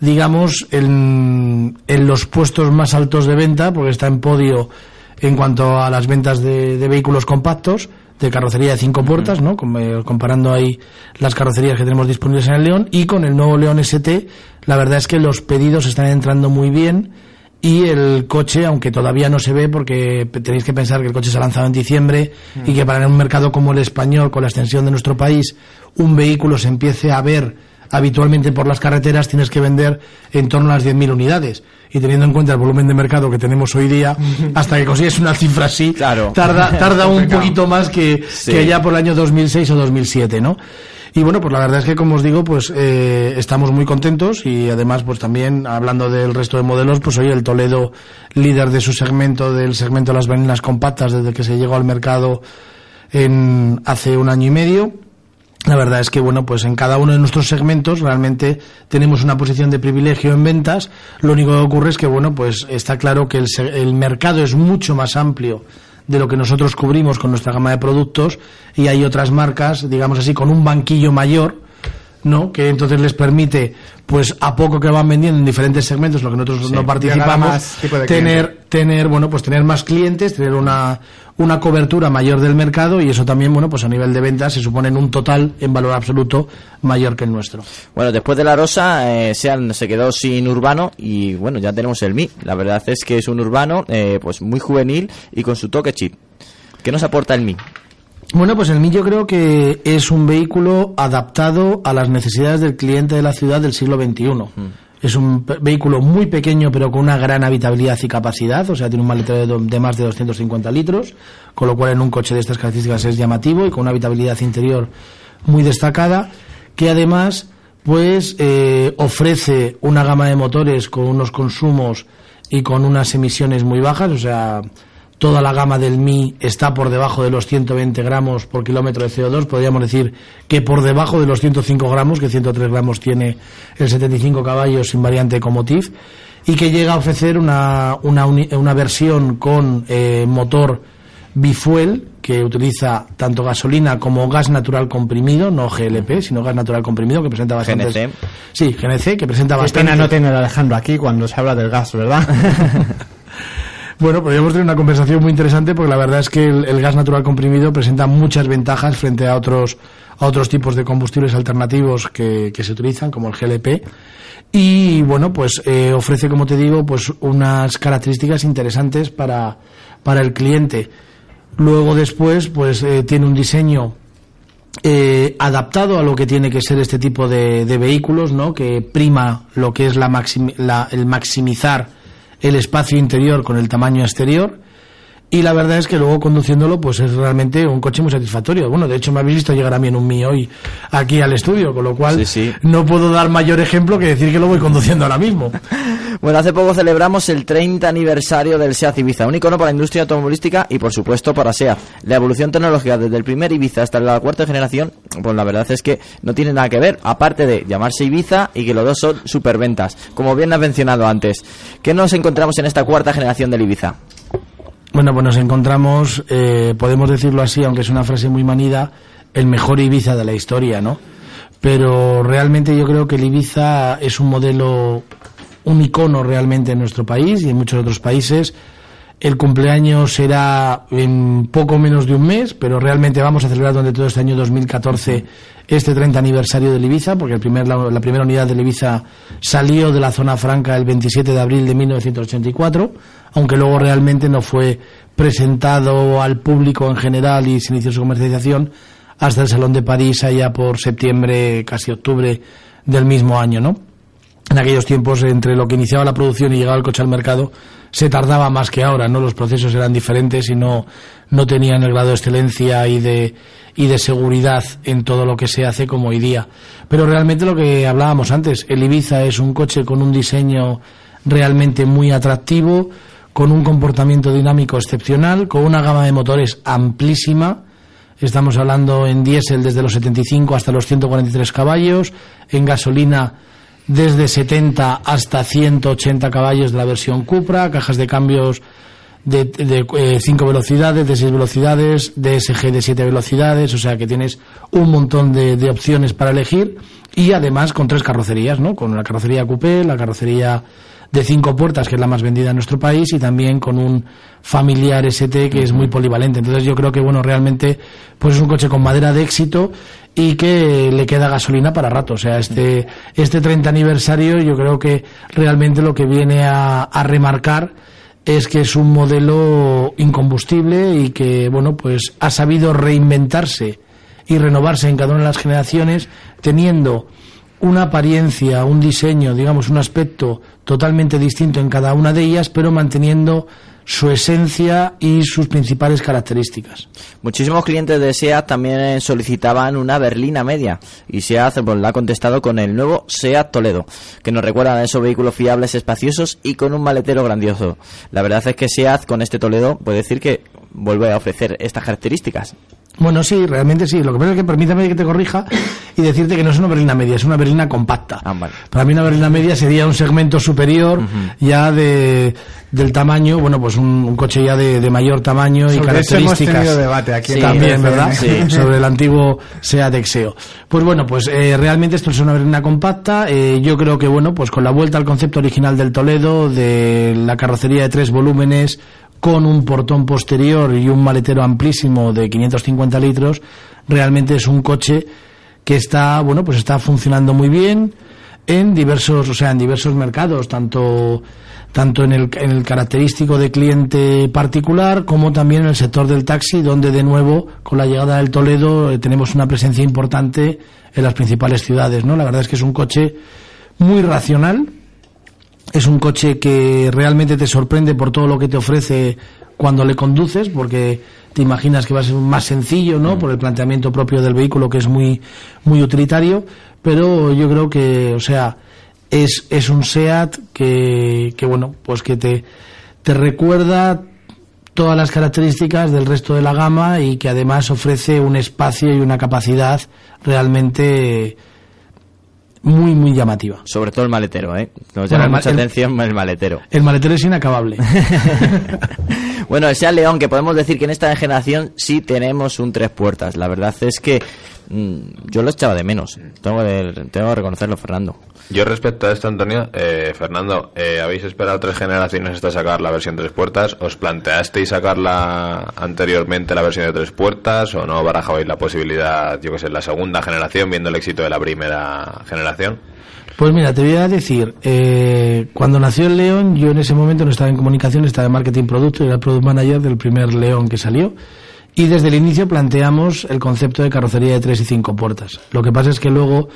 digamos en, en los puestos más altos de venta porque está en podio en cuanto a las ventas de, de vehículos compactos de carrocería de cinco puertas, ¿no? Eh, comparando ahí las carrocerías que tenemos disponibles en el León y con el nuevo León ST, la verdad es que los pedidos están entrando muy bien y el coche, aunque todavía no se ve porque tenéis que pensar que el coche se ha lanzado en diciembre y que para un mercado como el español, con la extensión de nuestro país, un vehículo se empiece a ver habitualmente por las carreteras tienes que vender en torno a las 10.000 unidades. Y teniendo en cuenta el volumen de mercado que tenemos hoy día, [LAUGHS] hasta que consigues una cifra así, Claro. tarda, [LAUGHS] tarda un poquito más que, Sí. que allá por el año 2006 o 2007, ¿no? Y bueno, pues la verdad es que como os digo, pues eh, estamos muy contentos y además pues también hablando del resto de modelos, pues hoy el Toledo líder de su segmento, del segmento de las berlinas compactas desde que se llegó al mercado en hace un año y medio. La verdad es que, bueno, pues en cada uno de nuestros segmentos realmente tenemos una posición de privilegio en ventas. Lo único que ocurre es que, bueno, pues está claro que el, el mercado es mucho más amplio de lo que nosotros cubrimos con nuestra gama de productos y hay otras marcas, digamos así, con un banquillo mayor, ¿no? Que entonces les permite, pues a poco que van vendiendo en diferentes segmentos, lo que nosotros no participamos, tener, tener, bueno, pues tener más clientes, tener una, una cobertura mayor del mercado y eso también, bueno, pues a nivel de ventas se supone en un total, en valor absoluto, mayor que el nuestro. Bueno, después de la Rosa, eh, Sean se quedó sin urbano y bueno, ya tenemos el Mi. La verdad es que es un urbano eh, pues muy juvenil y con su toque chip. ¿Qué nos aporta el Mi? Bueno, pues el Mi yo creo que es un vehículo adaptado a las necesidades del cliente de la ciudad del siglo XXI. Es un vehículo muy pequeño pero con una gran habitabilidad y capacidad, o sea, tiene un maletero de, de más de 250 litros, con lo cual en un coche de estas características es llamativo y con una habitabilidad interior muy destacada, que además pues eh, ofrece una gama de motores con unos consumos y con unas emisiones muy bajas, o sea, toda la gama del Mi está por debajo de los 120 gramos por kilómetro de CO2. Podríamos decir que por debajo de los 105 gramos, que 103 gramos tiene el 75 caballos sin variante Ecomotiv, y que llega a ofrecer una, una, una versión con eh, motor bifuel que utiliza tanto gasolina como gas natural comprimido, no GLP, sino gas natural comprimido, que presenta bastante. GNC. Sí, GNC, que presenta Qué bastante. pena no tener a Alejandro aquí cuando se habla del gas, ¿verdad? [LAUGHS] Bueno, podríamos tener una conversación muy interesante porque la verdad es que el, gas natural comprimido presenta muchas ventajas frente a otros a otros tipos de combustibles alternativos que, que se utilizan, como el GLP. Y bueno, pues eh, ofrece, como te digo, pues unas características interesantes para, para el cliente. Luego después, pues eh, tiene un diseño eh, adaptado a lo que tiene que ser este tipo de, vehículos, ¿no? Que prima lo que es la maximi- la- el maximizar el espacio interior con el tamaño exterior. Y la verdad es que luego conduciéndolo, pues es realmente un coche muy satisfactorio. Bueno, de hecho me habéis visto llegar a mí en un Mi hoy aquí al estudio, con lo cual Sí, sí. no puedo dar mayor ejemplo que decir que lo voy conduciendo ahora mismo. [LAUGHS] Bueno, hace poco celebramos el 30 aniversario del SEAT Ibiza, un icono para la industria automovilística y por supuesto para SEAT. La evolución tecnológica desde el primer Ibiza hasta la cuarta generación, pues la verdad es que no tiene nada que ver, aparte de llamarse Ibiza y que los dos son superventas, como bien has mencionado antes. ¿Qué nos encontramos en esta cuarta generación del Ibiza? Bueno, pues nos encontramos, eh, podemos decirlo así, aunque es una frase muy manida, el mejor Ibiza de la historia, ¿no? Pero realmente yo creo que el Ibiza es un modelo, un icono realmente en nuestro país y en muchos otros países. El cumpleaños será en poco menos de un mes, pero realmente vamos a celebrar durante todo este año 2014 este 30 aniversario del Ibiza, porque la, la primera unidad del Ibiza salió de la zona franca el 27 de abril de 1984, aunque luego realmente no fue presentado al público en general y se inició su comercialización hasta el Salón de París allá por septiembre, casi octubre del mismo año, ¿no? En aquellos tiempos entre lo que iniciaba la producción y llegaba el coche al mercado se tardaba más que ahora, ¿no? Los procesos eran diferentes y no, no tenían el grado de excelencia y de, y de seguridad en todo lo que se hace como hoy día. Pero realmente lo que hablábamos antes, el Ibiza es un coche con un diseño realmente muy atractivo, con un comportamiento dinámico excepcional, con una gama de motores amplísima, Estamos hablando en diésel desde los 75 hasta los 143 caballos, en gasolina desde 70 hasta 180 caballos de la versión Cupra, cajas de cambios de 5 velocidades, de 6 velocidades, DSG de 7 velocidades, o sea que tienes un montón de, de, opciones para elegir y además con tres carrocerías, ¿no? Con la carrocería coupé, la carrocería de cinco puertas, que es la más vendida en nuestro país, y también con un familiar ST que es muy polivalente. Entonces yo creo que, bueno, realmente, pues es un coche con madera de éxito y que le queda gasolina para rato. O sea, este, este 30 aniversario yo creo que realmente lo que viene a, a remarcar es que es un modelo incombustible y que, bueno, pues ha sabido reinventarse y renovarse en cada una de las generaciones teniendo una apariencia, un diseño, digamos, un aspecto totalmente distinto en cada una de ellas, pero manteniendo su esencia y sus principales características. Muchísimos clientes de SEAT también solicitaban una berlina media y SEAT pues, la ha contestado con el nuevo SEAT Toledo, que nos recuerda a esos vehículos fiables, espaciosos y con un maletero grandioso. La verdad es que SEAT con este Toledo puede decir que vuelve a ofrecer estas características. Bueno, sí, realmente sí. Lo que pasa es que permítame que te corrija y decirte que no es una berlina media, es una berlina compacta. Ah, vale. Para mí una berlina media sería un segmento superior ya de, del tamaño, bueno, pues un, un coche ya de, de mayor tamaño y eso hemos características. tenido debate aquí en también, ¿verdad? FM. [LAUGHS] Sobre el antiguo Seat Exeo. Pues bueno, pues eh, realmente esto es una berlina compacta. Eh, yo creo que, bueno, pues con la vuelta al concepto original del Toledo, de la carrocería de tres volúmenes, con un portón posterior y un maletero amplísimo de 550 litros, realmente es un coche que está, bueno, pues está funcionando muy bien en diversos, o sea, en diversos mercados, tanto tanto en el, en el característico de cliente particular como también en el sector del taxi, donde de nuevo con la llegada del Toledo eh, tenemos una presencia importante en las principales ciudades, ¿no? La verdad es que es un coche muy racional, es un coche que realmente te sorprende por todo lo que te ofrece cuando le conduces, porque te imaginas que va a ser más sencillo, ¿no? Por el planteamiento propio del vehículo, que es muy, muy utilitario, pero yo creo que, o sea, es, es un SEAT que, que bueno, pues que te, te recuerda todas las características del resto de la gama y que además ofrece un espacio y una capacidad realmente muy, muy llamativa. Sobre todo el maletero, ¿eh? Nos Bueno, llama ma- mucha el- atención el maletero. El maletero es inacabable. [LAUGHS] Bueno, el Seat León, que podemos decir que en esta generación sí tenemos un tres puertas. La verdad es que mm, yo lo echaba de menos. Tengo que, tengo que reconocerlo, Fernando. Yo respecto a esto, Antonio, eh, Fernando, eh, ¿habéis esperado tres generaciones hasta sacar la versión tres puertas? ¿Os planteasteis sacarla anteriormente la versión de tres puertas o no barajabais la posibilidad, yo que sé, la segunda generación viendo el éxito de la primera generación? Pues mira, te voy a decir, eh, cuando nació el León, yo en ese momento no estaba en comunicación, estaba en marketing producto, era product manager del primer León que salió. Y desde el inicio planteamos el concepto de carrocería de tres y cinco puertas. Lo que pasa es que luego,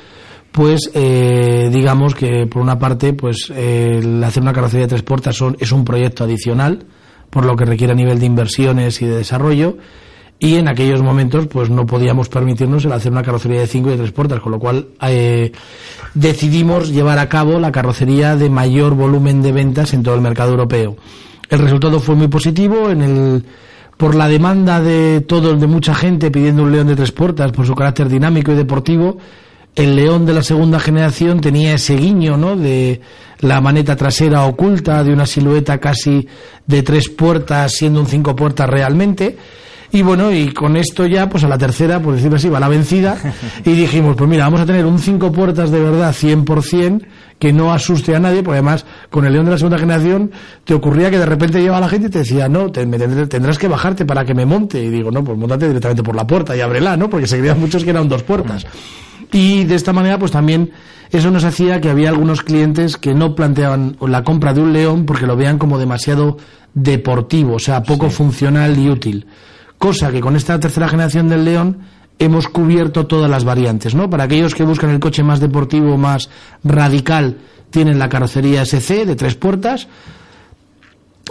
pues, eh, digamos que por una parte, pues, eh, el hacer una carrocería de tres puertas son, es un proyecto adicional, por lo que requiere a nivel de inversiones y de desarrollo. Y en aquellos momentos, pues no podíamos permitirnos el hacer una carrocería de cinco y de tres puertas, con lo cual eh, decidimos llevar a cabo la carrocería de mayor volumen de ventas en todo el mercado europeo. El resultado fue muy positivo en el por la demanda de todo de mucha gente pidiendo un león de tres puertas por su carácter dinámico y deportivo. El león de la segunda generación tenía ese guiño, ¿no? De la maneta trasera oculta, de una silueta casi de tres puertas, siendo un cinco puertas realmente. Y bueno, y con esto ya, pues a la tercera, por decirlo así, va la vencida. [LAUGHS] Y dijimos, pues mira, vamos a tener un cinco puertas de verdad 100% que no asuste a nadie, porque además con el León de la segunda generación te ocurría que de repente lleva la gente y te decía, no, te- me tendrás que bajarte para que me monte. Y digo, no, pues montate directamente por la puerta y ábrela, ¿no? Porque se creían muchos que eran dos puertas. Y de esta manera, pues también eso nos hacía que había algunos clientes que no planteaban la compra de un león porque lo vean como demasiado deportivo, o sea, poco funcional y útil. Cosa que con esta tercera generación del león hemos cubierto todas las variantes, ¿no? Para aquellos que buscan el coche más deportivo, más radical, tienen la carrocería SC de tres puertas,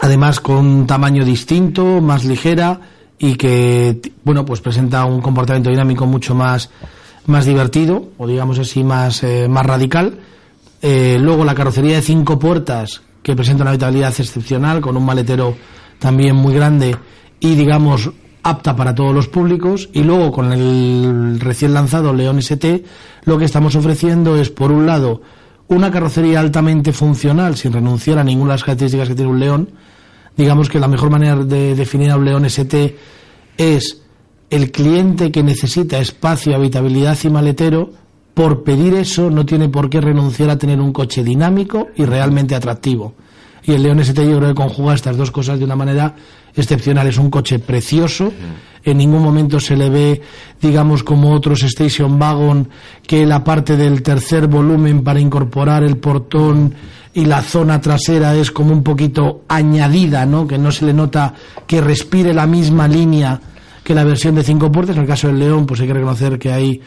además con un tamaño distinto, más ligera y que, bueno, pues presenta un comportamiento dinámico mucho más, más divertido, o digamos así, más, eh, más radical. Eh, luego la carrocería de cinco puertas, que presenta una habitabilidad excepcional, con un maletero también muy grande y, digamos, apta para todos los públicos. Y luego con el recién lanzado León ST, lo que estamos ofreciendo es, por un lado, una carrocería altamente funcional, sin renunciar a ninguna de las características que tiene un León. Digamos que la mejor manera de definir a un León ST es el cliente que necesita espacio, habitabilidad y maletero por pedir eso no tiene por qué renunciar a tener un coche dinámico y realmente atractivo. Y el León ST yo creo que conjuga estas dos cosas de una manera excepcional. Es un coche precioso, en ningún momento se le ve, digamos, como otros Station Wagon, que la parte del tercer volumen para incorporar el portón y la zona trasera es como un poquito añadida, ¿no? Que no se le nota que respire la misma línea que la versión de cinco puertas. En el caso del León, pues hay que reconocer que ahí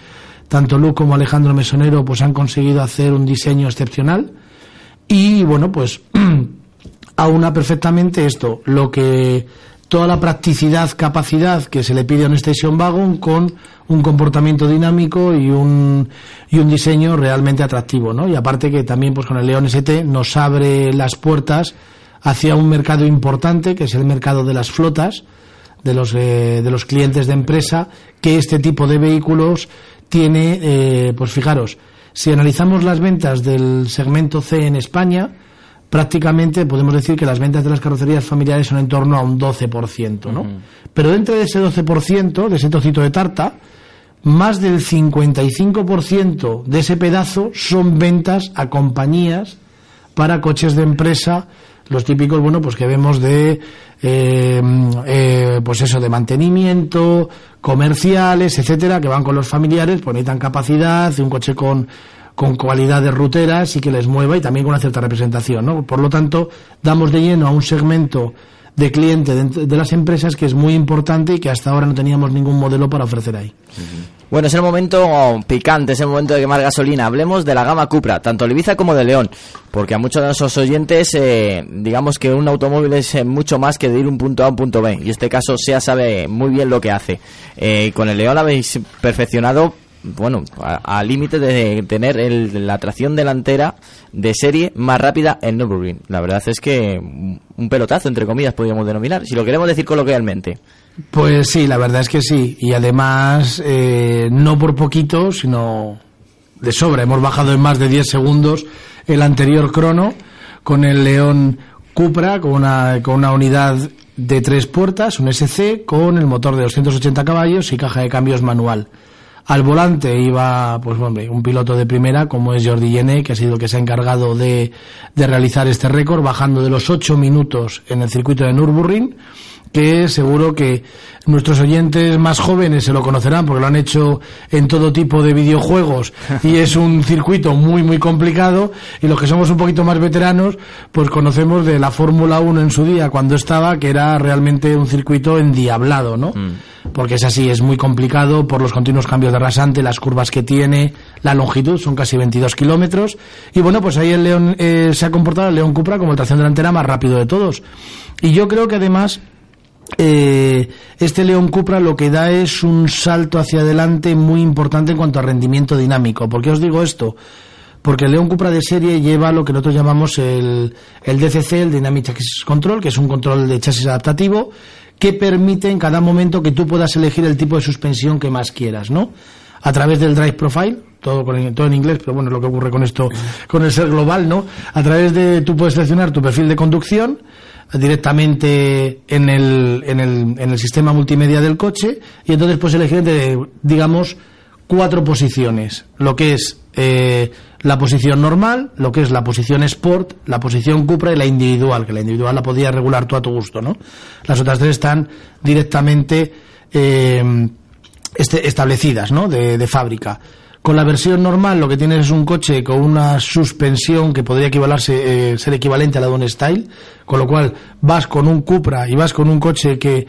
tanto Luke como Alejandro Mesonero pues han conseguido hacer un diseño excepcional. Y bueno, pues [CLEARS THROAT] aúna perfectamente esto, lo que toda la practicidad, capacidad que se le pide a un station wagon con un comportamiento dinámico y un, y un diseño realmente atractivo, ¿no? Y aparte que también pues con el León ST nos abre las puertas hacia un mercado importante que es el mercado de las flotas, de los, eh, de los clientes de empresa, que este tipo de vehículos tiene, eh, pues fijaros, si analizamos las ventas del segmento C en España, prácticamente podemos decir que las ventas de las carrocerías familiares son en torno a un 12%, ¿no? Pero dentro de ese 12%, de ese trocito de tarta, más del 55% de ese pedazo son ventas a compañías para coches de empresa, los típicos, bueno, pues que vemos de, eh, eh, pues eso, de mantenimiento, comerciales, etcétera, que van con los familiares, pues necesitan capacidad, un coche con, con cualidad de ruteras y que les mueva y también con una cierta representación, ¿no? Por lo tanto, damos de lleno a un segmento de cliente de, las empresas que es muy importante y que hasta ahora no teníamos ningún modelo para ofrecer ahí. Bueno, es el momento picante, es el momento de quemar gasolina. Hablemos de la gama Cupra, tanto de Ibiza como de León, porque a muchos de nuestros oyentes, eh, digamos que un automóvil es eh, mucho más que de ir un punto A a un punto B, y este caso SEA sabe muy bien lo que hace. Eh, con el León habéis perfeccionado, bueno, al límite de tener el- la tracción delantera de serie más rápida en Nürburgring. La verdad es que un pelotazo, entre comillas, podríamos denominar, si lo queremos decir coloquialmente. Pues sí, la verdad es que sí. Y además, eh, no por poquito, sino de sobra. Hemos bajado en más de 10 segundos el anterior crono con el León Cupra, con una, con una unidad de tres puertas, un SC, con el motor de 280 caballos y caja de cambios manual. Al volante iba, pues hombre, un piloto de primera, como es Jordi Yene, que ha sido el que se ha encargado de, de realizar este récord, bajando de los 8 minutos en el circuito de Nürburgring que seguro que nuestros oyentes más jóvenes se lo conocerán porque lo han hecho en todo tipo de videojuegos y es un circuito muy muy complicado y los que somos un poquito más veteranos pues conocemos de la Fórmula 1 en su día cuando estaba que era realmente un circuito endiablado, ¿no? Porque es así, es muy complicado por los continuos cambios de rasante, las curvas que tiene, la longitud, son casi 22 kilómetros. Y bueno, pues ahí el León eh, se ha comportado, el León Cupra, como el tracción delantera más rápido de todos. Y yo creo que además eh, este León Cupra lo que da es un salto hacia adelante muy importante en cuanto a rendimiento dinámico. ¿Por qué os digo esto? Porque el León Cupra de serie lleva lo que nosotros llamamos el, el DCC, el Dynamic Access Control, que es un control de chasis adaptativo, que permite en cada momento que tú puedas elegir el tipo de suspensión que más quieras, ¿no? A través del Drive Profile, todo, con- todo en inglés, pero bueno, es lo que ocurre con esto, con el ser global, ¿no? A través de, tú puedes seleccionar tu perfil de conducción, directamente en el, en el, en el sistema multimedia del coche y entonces puedes elegir digamos, cuatro posiciones. Lo que es eh, la posición normal, lo que es la posición Sport, la posición Cupra y la individual, que la individual la podías regular tú a tu gusto, ¿no? Las otras tres están directamente eh, este- establecidas, ¿no? De, de fábrica. Con la versión normal lo que tienes es un coche con una suspensión que podría equivalarse, eh, ser equivalente a la de un Style, con lo cual vas con un Cupra y vas con un coche que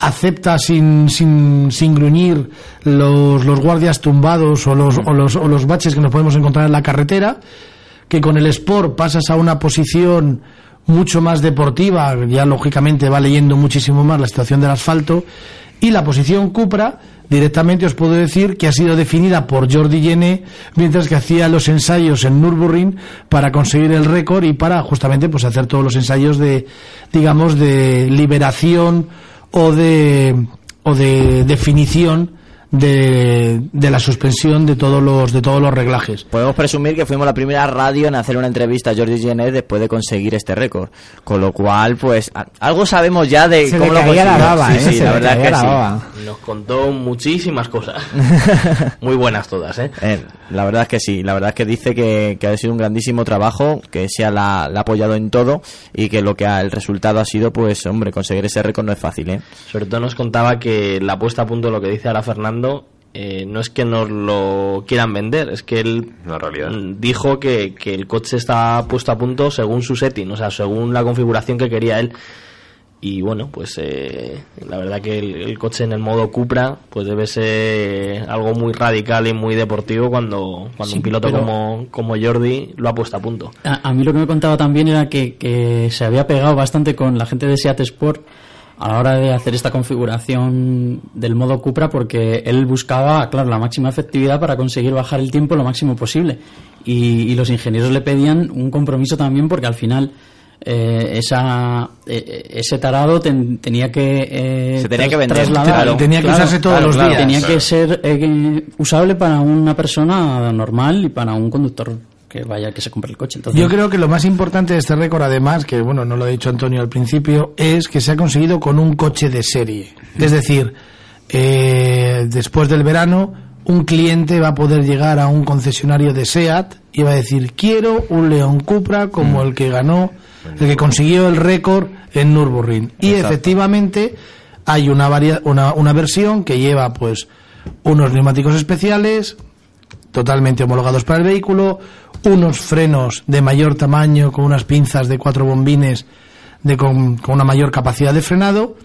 acepta sin, sin, sin gruñir los, los guardias tumbados o los, o, los, o los baches que nos podemos encontrar en la carretera, que con el Sport pasas a una posición mucho más deportiva, ya lógicamente va leyendo muchísimo más la situación del asfalto, y la posición Cupra, directamente os puedo decir que ha sido definida por Jordi Yene mientras que hacía los ensayos en Nürburgring para conseguir el récord y para justamente pues hacer todos los ensayos de, digamos, de liberación o de, o de definición de, de la suspensión de todos los de todos los reglajes. Podemos presumir que fuimos la primera radio en hacer una entrevista a Jordi Genet después de conseguir este récord. Con lo cual, pues, a- algo sabemos ya de Se cómo le lo la consiguió. baba, Sí, ¿eh? sí, Se la verdad caía que la sí. baba. Nos contó muchísimas cosas. [LAUGHS] Muy buenas todas, ¿eh? Eh, la verdad es que sí, la verdad es que dice que, que ha sido un grandísimo trabajo, que se ha, la, la ha apoyado en todo y que lo que ha- el resultado ha sido, pues, hombre, conseguir ese récord no es fácil, ¿eh? Sobre todo nos contaba que la puesta a punto, lo que dice ahora Fernando, eh, no es que nos lo quieran vender, es que él realidad. dijo que, que el coche está puesto a punto según su setting, o sea, según la configuración que quería él. Y bueno, pues eh, la verdad que el, el coche en el modo Cupra pues debe ser algo muy radical y muy deportivo cuando, cuando Sí, un piloto como, como Jordi lo ha puesto a punto. A, a mí lo que me contaba también era que, que se había pegado bastante con la gente de Seat Sport a la hora de hacer esta configuración del modo Cupra porque él buscaba, claro, la máxima efectividad para conseguir bajar el tiempo lo máximo posible. Y, y los ingenieros le pedían un compromiso también porque al final eh, esa, eh, ese tarado ten- tenía que eh, Se tenía que vender, trasladar. claro. Tenía que usarse todos los días. Tenía Claro. que ser eh, usable para una persona normal y para un conductor que vaya que se compre el coche. Entonces, Yo creo que lo más importante de este récord, además, que bueno, no lo ha dicho Antonio al principio, es que se ha conseguido con un coche de serie. Es decir, eh, después del verano, un cliente va a poder llegar a un concesionario de SEAT y va a decir, quiero un León Cupra como el que ganó, el que consiguió el récord en Nürburgring. Y Exacto. efectivamente hay una, varia- una, una versión que lleva pues unos neumáticos especiales, totalmente homologados para el vehículo, unos frenos de mayor tamaño con unas pinzas de cuatro bombines de con, con una mayor capacidad de frenado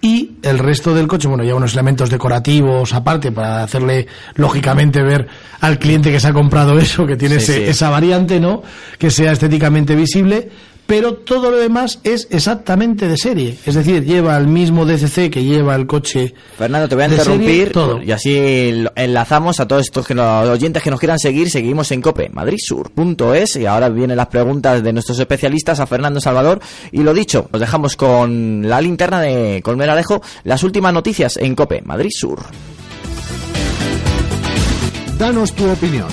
y el resto del coche, bueno, ya unos elementos decorativos aparte para hacerle lógicamente ver al cliente que se ha comprado eso, que tiene Sí, ese- sí. esa variante, ¿no? Que sea estéticamente visible, pero todo lo demás es exactamente de serie, es decir, lleva el mismo DCC que lleva el coche Fernando, te voy a serie, interrumpir todo. y así enlazamos a todos estos que nos- oyentes que nos quieran seguir. Seguimos en COPE, madridsur.es y ahora vienen las preguntas de nuestros especialistas a Fernando Salvador. Y lo dicho, nos dejamos con la linterna de Colmer Alejo, las últimas noticias en COPE, Madrid Sur. Danos tu opinión.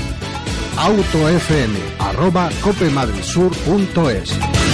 Autofm arroba copemadridsur.es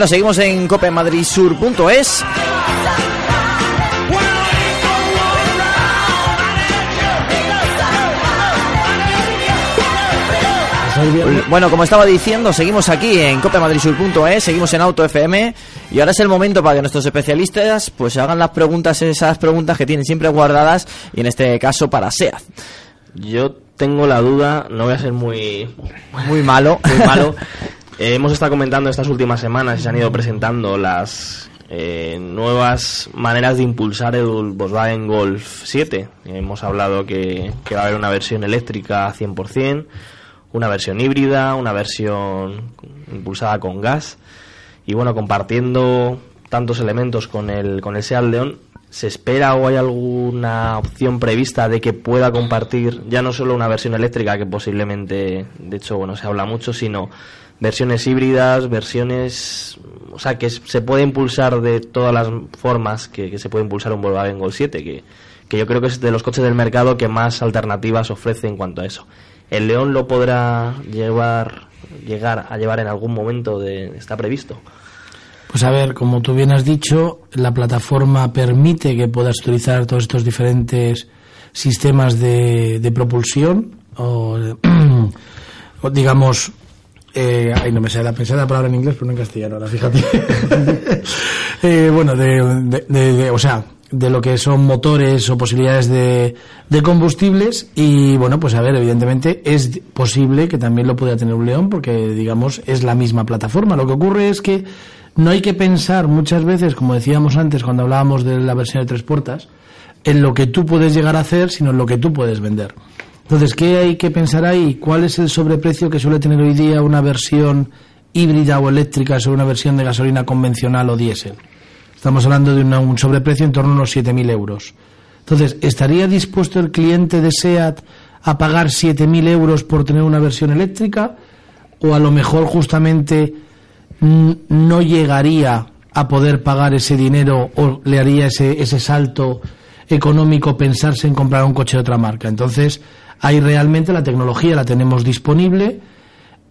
Bueno, seguimos en copemadridsur.es. Bueno, como estaba diciendo, seguimos aquí en copemadridsur.es, seguimos en Auto FM y ahora es el momento para que nuestros especialistas pues hagan las preguntas, esas preguntas que tienen siempre guardadas y en este caso para SEAT. Yo tengo la duda, no voy a ser muy, Muy malo. muy malo. [LAUGHS] Eh, hemos estado comentando estas últimas semanas y se han ido presentando las eh, nuevas maneras de impulsar el Volkswagen Golf 7. Hemos hablado que, que va a haber una versión eléctrica 100%, una versión híbrida, una versión impulsada con gas. Y bueno, compartiendo tantos elementos con el, con el Seat León, ¿se espera o hay alguna opción prevista de que pueda compartir ya no solo una versión eléctrica, que posiblemente, de hecho, bueno, se habla mucho, sino versiones híbridas, versiones, o sea, que se puede impulsar de todas las formas que, que se puede impulsar un Volkswagen Gol 7, que, que yo creo que es de los coches del mercado que más alternativas ofrece en cuanto a eso. ¿El León lo podrá llevar, llegar a llevar en algún momento de, está previsto? Pues a ver, como tú bien has dicho, la plataforma permite que puedas utilizar todos estos diferentes sistemas de, de propulsión o [CLEARS THROAT] digamos, eh, ay, no me sale la pensada la palabra en inglés, pero no en castellano, ahora fíjate. [LAUGHS] Eh, bueno, de, de- de- de- o sea, de lo que son motores o posibilidades de, de combustibles y bueno, pues a ver, evidentemente es posible que también lo pueda tener un León porque digamos es la misma plataforma. Lo que ocurre es que no hay que pensar muchas veces, como decíamos antes cuando hablábamos de la versión de tres puertas, en lo que tú puedes llegar a hacer, sino en lo que tú puedes vender. Entonces, ¿qué hay que pensar ahí? ¿Cuál es el sobreprecio que suele tener hoy día una versión híbrida o eléctrica sobre una versión de gasolina convencional o diésel? Estamos hablando de una- un sobreprecio en torno a unos 7.000 euros. Entonces, ¿estaría dispuesto el cliente de SEAT a pagar 7.000 euros por tener una versión eléctrica? ¿O a lo mejor justamente no llegaría a poder pagar ese dinero o le haría ese, ese salto económico pensarse en comprar un coche de otra marca? Entonces, ahí realmente la tecnología la tenemos disponible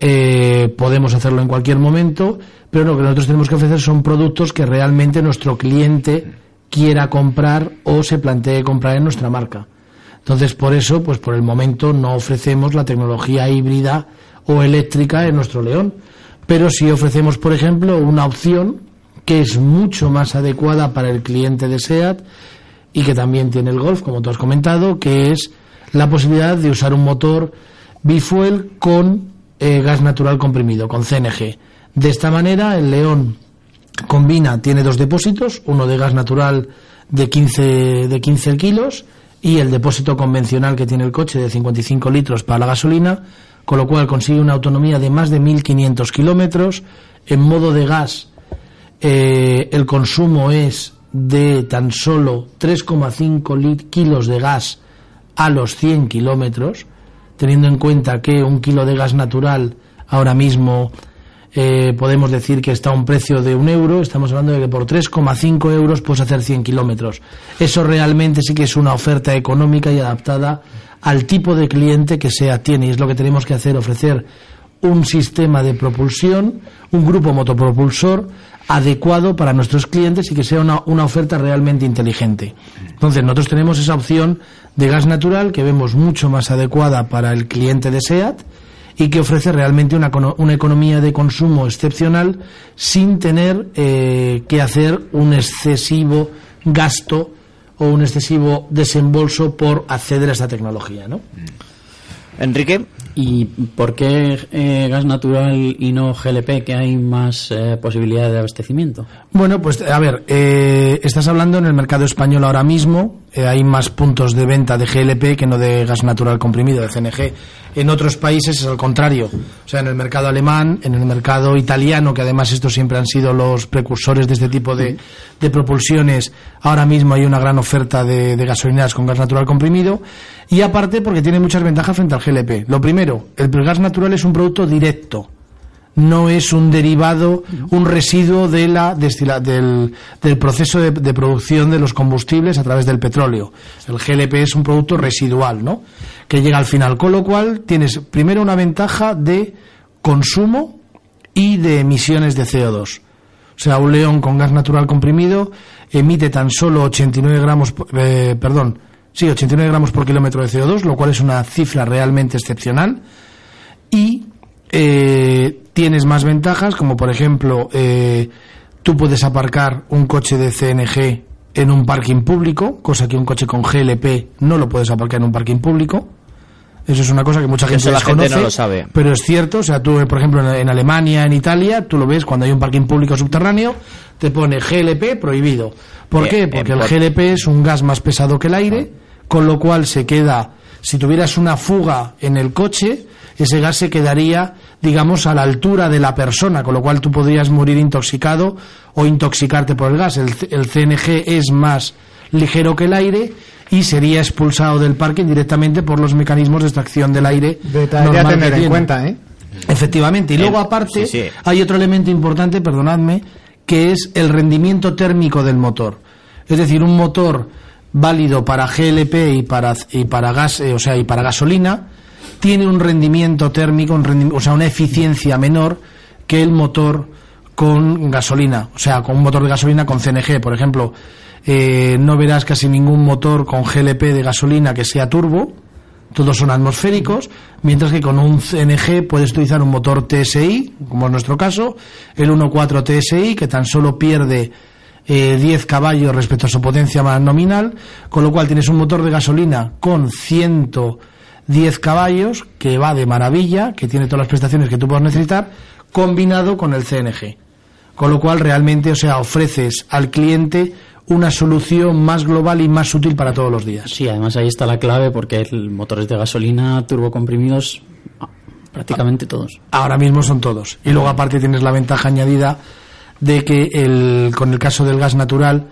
eh, podemos hacerlo en cualquier momento, pero lo que nosotros tenemos que ofrecer son productos que realmente nuestro cliente quiera comprar o se plantee comprar en nuestra marca. Entonces, por eso, pues por el momento no ofrecemos la tecnología híbrida o eléctrica en nuestro León, pero sí ofrecemos, por ejemplo, una opción que es mucho más adecuada para el cliente de SEAT y que también tiene el Golf, como tú has comentado, que es la posibilidad de usar un motor bifuel con eh, gas natural comprimido, con CNG. De esta manera, el León combina, tiene dos depósitos, uno de gas natural de 15, de 15 kilos y el depósito convencional que tiene el coche de 55 litros para la gasolina, con lo cual consigue una autonomía de más de 1.500 kilómetros. En modo de gas, eh, el consumo es de tan solo 3,5 lit- kilos de gas a los 100 kilómetros, teniendo en cuenta que un kilo de gas natural ahora mismo eh, podemos decir que está a un precio de un euro, estamos hablando de que por 3,5 euros puedes hacer 100 kilómetros. Eso realmente sí que es una oferta económica y adaptada al tipo de cliente que SEAT tiene y es lo que tenemos que hacer, ofrecer un sistema de propulsión, un grupo motopropulsor adecuado para nuestros clientes y que sea una, oferta realmente inteligente. Entonces, nosotros tenemos esa opción de gas natural que vemos mucho más adecuada para el cliente de SEAT y que ofrece realmente una, una economía de consumo excepcional sin tener eh, que hacer un excesivo gasto o un excesivo desembolso por acceder a esta tecnología, ¿no? Enrique, ¿Y por qué eh, gas natural y no GLP, que hay más eh, posibilidades de abastecimiento? Bueno, pues a ver, eh, estás hablando en el mercado español ahora mismo, eh, hay más puntos de venta de GLP que no de gas natural comprimido, de CNG. En otros países es al contrario, o sea, en el mercado alemán, en el mercado italiano, que además estos siempre han sido los precursores de este tipo de, propulsiones, ahora mismo hay una gran oferta de gasolineras con gas natural comprimido, y aparte porque tiene muchas ventajas frente al GLP. Lo primero, el gas natural es un producto directo no es un derivado, un residuo de la destila- del, del proceso de, de producción de los combustibles a través del petróleo. El GLP es un producto residual, ¿no? Que llega al final, con lo cual tienes primero una ventaja de consumo y de emisiones de CO2. O sea, un León con gas natural comprimido emite tan solo 89 gramos, eh, perdón, sí, 89 gramos por kilómetro de CO2, lo cual es una cifra realmente excepcional. Y eh, tienes más ventajas, como por ejemplo, eh, tú puedes aparcar un coche de CNG en un parking público, cosa que un coche con GLP no lo puedes aparcar en un parking público. Eso es una cosa que mucha gente Eso la gente desconoce, no lo sabe. pero es cierto. O sea, tú, eh, por ejemplo, en, Alemania, en Italia, tú lo ves cuando hay un parking público subterráneo, te pone GLP prohibido. ¿Por Bien, qué? bien, Porque el por- GLP es un gas más pesado que el aire, con lo cual se queda, si tuvieras una fuga en el coche, ese gas se quedaría, digamos, a la altura de la persona, con lo cual tú podrías morir intoxicado o intoxicarte por el gas. El, CNG es más ligero que el aire y sería expulsado del parque directamente por los mecanismos de extracción del aire. Detalle a tener en cuenta, ¿eh? Efectivamente. Y luego, aparte, sí, sí. hay otro elemento importante, perdonadme, que es el rendimiento térmico del motor. Es decir, un motor válido para GLP y para, y para gas, eh, o sea, y para gasolina, tiene un rendimiento térmico, o sea, una eficiencia menor que el motor con gasolina, o sea, con un motor de gasolina con CNG, por ejemplo, eh, no verás casi ningún motor con GLP de gasolina que sea turbo, todos son atmosféricos, mientras que con un CNG puedes utilizar un motor TSI, como es nuestro caso, el 1.4 TSI, que tan solo pierde eh, 10 caballos respecto a su potencia más nominal, con lo cual tienes un motor de gasolina con 110 caballos, que va de maravilla, que tiene todas las prestaciones que tú puedas necesitar, combinado con el CNG. Con lo cual realmente, o sea, ofreces al cliente una solución más global y más útil para todos los días. Sí, además ahí está la clave porque el motores de gasolina turbocomprimidos prácticamente todos. Ahora mismo son todos. Y luego aparte tienes la ventaja añadida de que el, con el caso del gas natural,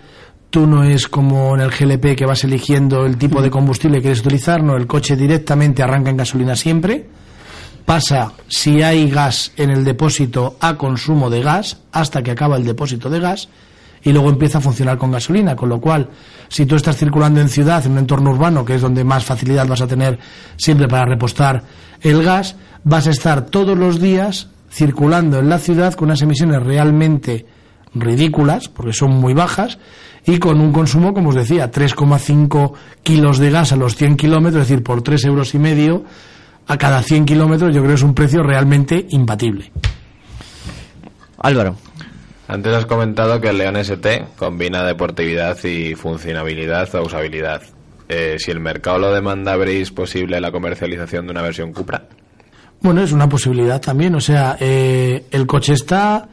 tú no es como en el GLP que vas eligiendo el tipo de combustible que quieres utilizar, no, el coche directamente arranca en gasolina siempre, pasa si hay gas en el depósito a consumo de gas hasta que acaba el depósito de gas y luego empieza a funcionar con gasolina, con lo cual si tú estás circulando en ciudad, en un entorno urbano, que es donde más facilidad vas a tener siempre para repostar el gas, vas a estar todos los días circulando en la ciudad con unas emisiones realmente ridículas, porque son muy bajas, y con un consumo, como os decía, 3,5 kilos de gas a los 100 kilómetros, es decir, por 3 euros y medio a cada 100 kilómetros, yo creo que es un precio realmente imbatible. Álvaro. Antes has comentado que el León ST combina deportividad y funcionabilidad o usabilidad. Eh, si el mercado lo demanda, ¿veréis posible la comercialización de una versión Cupra? Bueno, es una posibilidad también. O sea, eh, el coche está,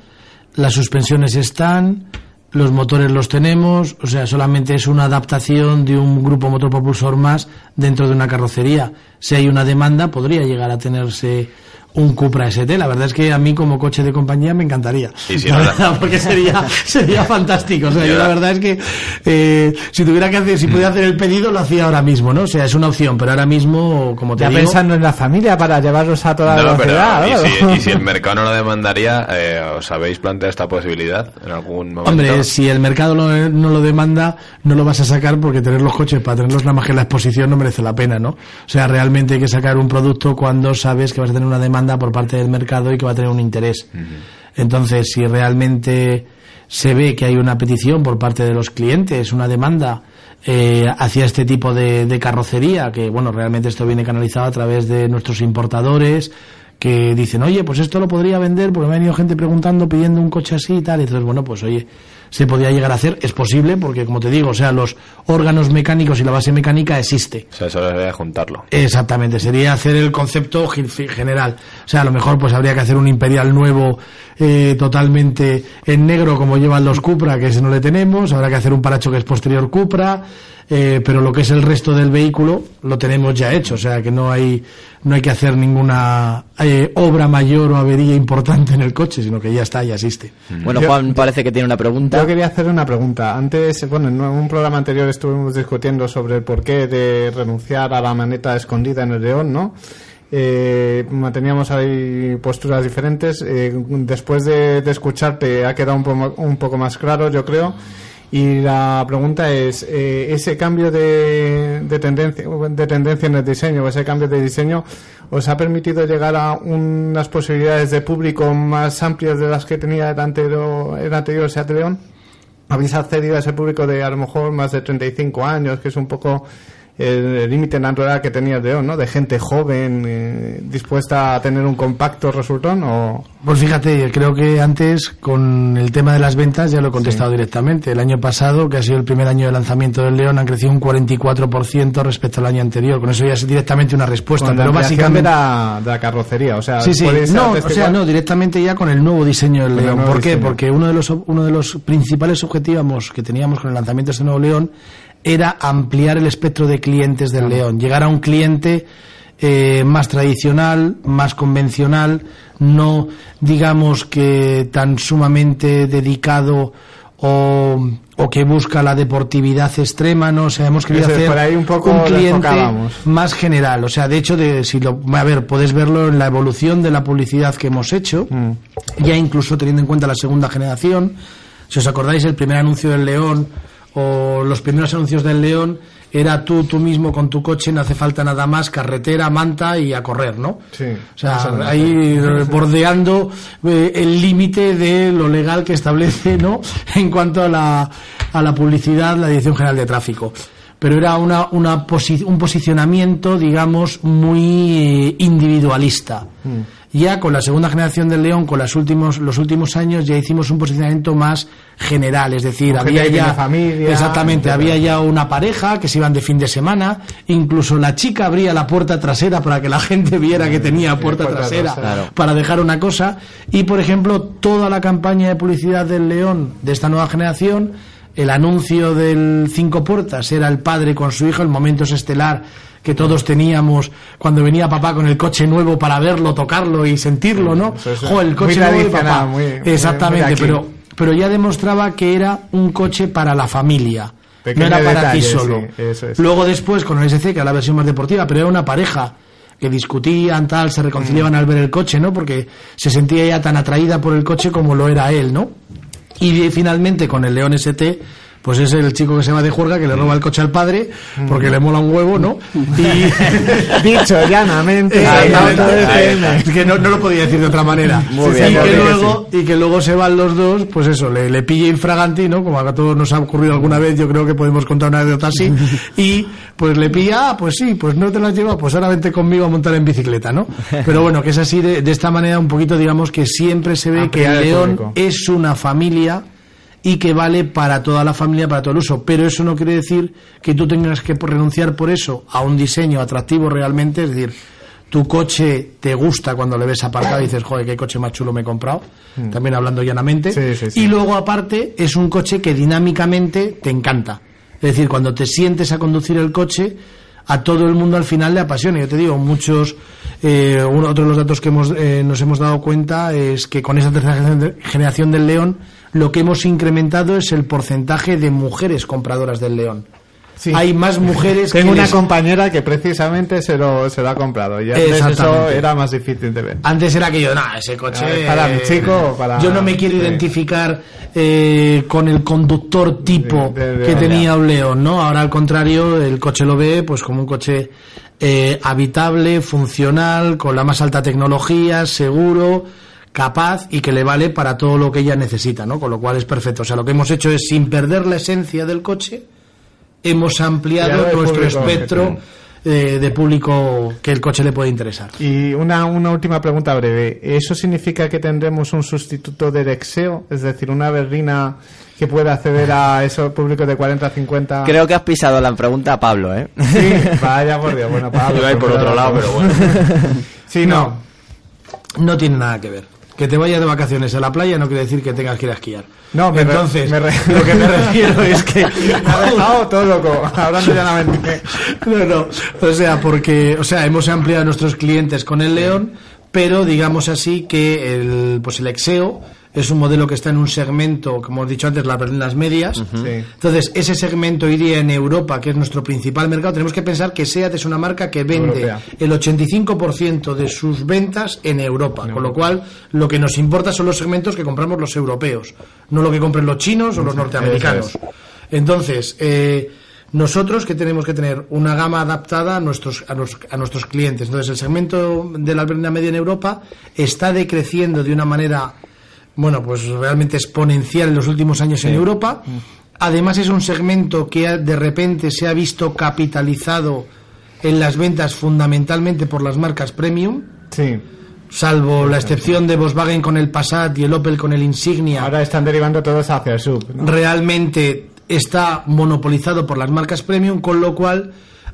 las suspensiones están, los motores los tenemos. O sea, solamente es una adaptación de un grupo motopropulsor más dentro de una carrocería. Si hay una demanda, podría llegar a tenerse un Cupra ST. La verdad es que a mí como coche de compañía me encantaría. Y si La verdad, porque sería, [LAUGHS] sería fantástico. O sea, yo la verdad es que eh, si tuviera que hacer, si pudiera hacer el pedido, lo hacía ahora mismo, ¿no? O sea, es una opción, pero ahora mismo, como te Ya digo... pensando en la familia para llevarlos a toda No, la pero y ¿no? si, y si el [LAUGHS] mercado no lo demandaría, eh, ¿os habéis planteado esta posibilidad en algún momento? Hombre, si el mercado lo- no lo demanda, no lo vas a sacar porque tener los coches para tenerlos nada más que en la exposición no merece la pena, ¿no? O sea, realmente hay que sacar un producto cuando sabes que vas a tener una demanda por parte del mercado y que va a tener un interés. Entonces, si realmente se ve que hay una petición por parte de los clientes, una demanda eh, hacia este tipo de, de carrocería, que bueno, realmente esto viene canalizado a través de nuestros importadores, que dicen, oye, pues esto lo podría vender porque me ha venido gente preguntando, pidiendo un coche así y tal. Y entonces, bueno, pues oye, se podría llegar a hacer, es posible, porque como te digo, o sea, los órganos mecánicos y la base mecánica existe. O sea, solo sería juntarlo. Exactamente, sería hacer el concepto gen- general. O sea, a lo mejor pues habría que hacer un imperial nuevo eh, totalmente en negro como llevan los Cupra, que ese no le tenemos. Habrá que hacer un parachoques posterior Cupra, eh, pero lo que es el resto del vehículo lo tenemos ya hecho. O sea, que no hay no hay que hacer ninguna eh, obra mayor o avería importante en el coche, sino que ya está, ya existe. Bueno, Yo- Juan parece que tiene una pregunta. Yo quería hacer una pregunta. Antes, bueno, en un programa anterior estuvimos discutiendo sobre el porqué de renunciar a la maneta escondida en el león, ¿no? Eh, teníamos ahí posturas diferentes. Eh, después de, de escucharte ha quedado un, poco- un poco más claro, yo creo. Y la pregunta es, eh, ese cambio de, de, tendencia, de tendencia en el diseño, ese cambio de diseño, ¿os ha permitido llegar a unas posibilidades de público más amplias de las que tenía el anterior, el anterior Seat León? ¿Habéis accedido a ese público de a lo mejor más de 35 años, que es un poco el límite natural que tenía León, ¿no? De gente joven eh, dispuesta a tener un compacto resultón o... Pues fíjate, creo que antes con el tema de las ventas ya lo he contestado directamente. El año pasado, que ha sido el primer año de lanzamiento del León, han crecido un 44% respecto al año anterior. Con eso ya es directamente una respuesta. Con la pero ampliación básicamente... de la, de la carrocería, o sea, Sí, sí. ¿puedes No, o sea, no, directamente ya con el nuevo diseño del León. ¿Por qué? diseño. Porque uno de los uno de los principales objetivos que teníamos con el lanzamiento de este nuevo León era ampliar el espectro de clientes del León, llegar a un cliente eh, más tradicional, más convencional, no digamos que tan sumamente dedicado o, o que busca la deportividad extrema, no, o sea, hemos querido Eso hacer por ahí un poco un lo cliente más general, o sea, de hecho, de, si lo, a ver, puedes verlo en la evolución de la publicidad que hemos hecho, Mm. ya incluso teniendo en cuenta la segunda generación. Si os acordáis, el primer anuncio del León o los primeros anuncios del León era tú, tú mismo con tu coche, no hace falta nada más, carretera, manta y a correr, ¿no? Sí. O sea, ahí bordeando eh, el límite de lo legal que establece, ¿no? [LAUGHS] En cuanto a la, a la publicidad, la Dirección General de Tráfico. Pero era una, una posi- un posicionamiento, digamos, muy eh, individualista. Ya con la segunda generación del León, con las últimos, los últimos años, ya hicimos un posicionamiento más general, es decir, había ya familia, exactamente, había ya una pareja que se iban de fin de semana, incluso la chica abría la puerta trasera para que la gente viera que tenía puerta puerta trasera trasera. Para dejar una cosa. Y por ejemplo toda la campaña de publicidad del León de esta nueva generación el anuncio del cinco puertas era el padre con su hijo el momento es estelar que todos teníamos cuando venía papá con el coche nuevo para verlo, tocarlo y sentirlo, ¿no? Eso Jo, el coche nuevo de papá. muy- Exactamente, muy pero pero ya demostraba que era un coche para la familia. Pequeño no era para ti solo. sí, eso es. Luego después con el SC, que era la versión más deportiva, pero era una pareja que discutían, tal, se reconciliaban Mm. al ver el coche, ¿no? Porque se sentía ella tan atraída por el coche como lo era él, ¿no? Y finalmente con el León ST, pues es el chico que se va de juerga, que le roba el coche al padre, Mm. porque le mola un huevo, ¿no? Y... [LAUGHS] Dicho llanamente. Es que no, no lo podía decir de otra manera. Muy y, bien, que muy bien, luego, y que luego se van los dos, pues eso, le, le pilla infraganti, ¿no? Como a todos nos ha ocurrido alguna vez, yo creo que podemos contar una anécdota así. [LAUGHS] Y pues le pilla, ah, pues sí, pues no te las lleva, pues ahora vente conmigo a montar en bicicleta, ¿no? [LAUGHS] Pero bueno, que es así, de, de esta manera un poquito, digamos, que siempre se ve Ampliar que león es una familia y que vale para toda la familia, para todo el uso. Pero eso no quiere decir que tú tengas que renunciar por eso a un diseño atractivo realmente, es decir, tu coche te gusta cuando le ves aparcado y dices, joder, qué coche más chulo me he comprado, también hablando llanamente. Sí, sí, sí. Y luego aparte es un coche que dinámicamente te encanta. Es decir, cuando te sientes a conducir el coche, a todo el mundo al final le apasiona. Yo te digo, muchos, eh, uno, otro de los datos que hemos, eh, nos hemos dado cuenta es que con esa tercera generación del León, lo que hemos incrementado es el porcentaje de mujeres compradoras del León. Sí. Hay más mujeres Tengo que una les- compañera que precisamente se lo, se lo ha comprado y antes eso era más difícil de ver. Antes era que yo, no, ese coche. Ah, ¿es para mi chico o para- Yo no me quiero Sí. identificar eh, con el conductor tipo De- de- de- que tenía un León, ¿no? Ahora al contrario, el coche lo ve pues como un coche eh, habitable, funcional, con la más alta tecnología, seguro, capaz y que le vale para todo lo que ella necesita, ¿no? Con lo cual es perfecto. O sea, lo que hemos hecho es, sin perder la esencia del coche, hemos ampliado nuestro público espectro eh, de público que el coche le puede interesar. Y una, una última pregunta breve. ¿Eso significa que tendremos un sustituto del Exeo? Es decir, una berlina que pueda acceder a ese público de 40 a 50. Creo que has pisado la pregunta a Pablo, ¿eh? Sí, vaya por Dios. Bueno, [LAUGHS] Pablo. Iba a ir por otro lado, pero bueno. Sí, no. No tiene nada que ver. Que te vayas de vacaciones a la playa no quiere decir que tengas que ir a esquiar. No, me Entonces, me [LAUGHS] lo que me [LAUGHS] refiero es que... Me ha dejado todo loco, hablando llanamente. [LAUGHS] No, no. O sea, porque, o sea, hemos ampliado nuestros clientes con el León, pero digamos así que el, pues el Exeo es un modelo que está en un segmento, como hemos dicho antes, las medias. Sí. Entonces, ese segmento iría en Europa, que es nuestro principal mercado. Tenemos que pensar que SEAT es una marca que vende Europea. el 85% de sus ventas en Europa, con lo cual lo que nos importa son los segmentos que compramos los europeos, no lo que compren los chinos o los norteamericanos. Entonces, eh, nosotros que tenemos que tener una gama adaptada a nuestros, a, a nuestros clientes. Entonces, el segmento de la berlina media en Europa está decreciendo de una manera, bueno, pues realmente exponencial en los últimos años en Europa. Además, es un segmento que de repente se ha visto capitalizado en las ventas fundamentalmente por las marcas premium, Sí. salvo la excepción de Volkswagen con el Passat y el Opel con el Insignia Ahora están derivando todos hacia el sub. ¿no? realmente está monopolizado por las marcas premium, con lo cual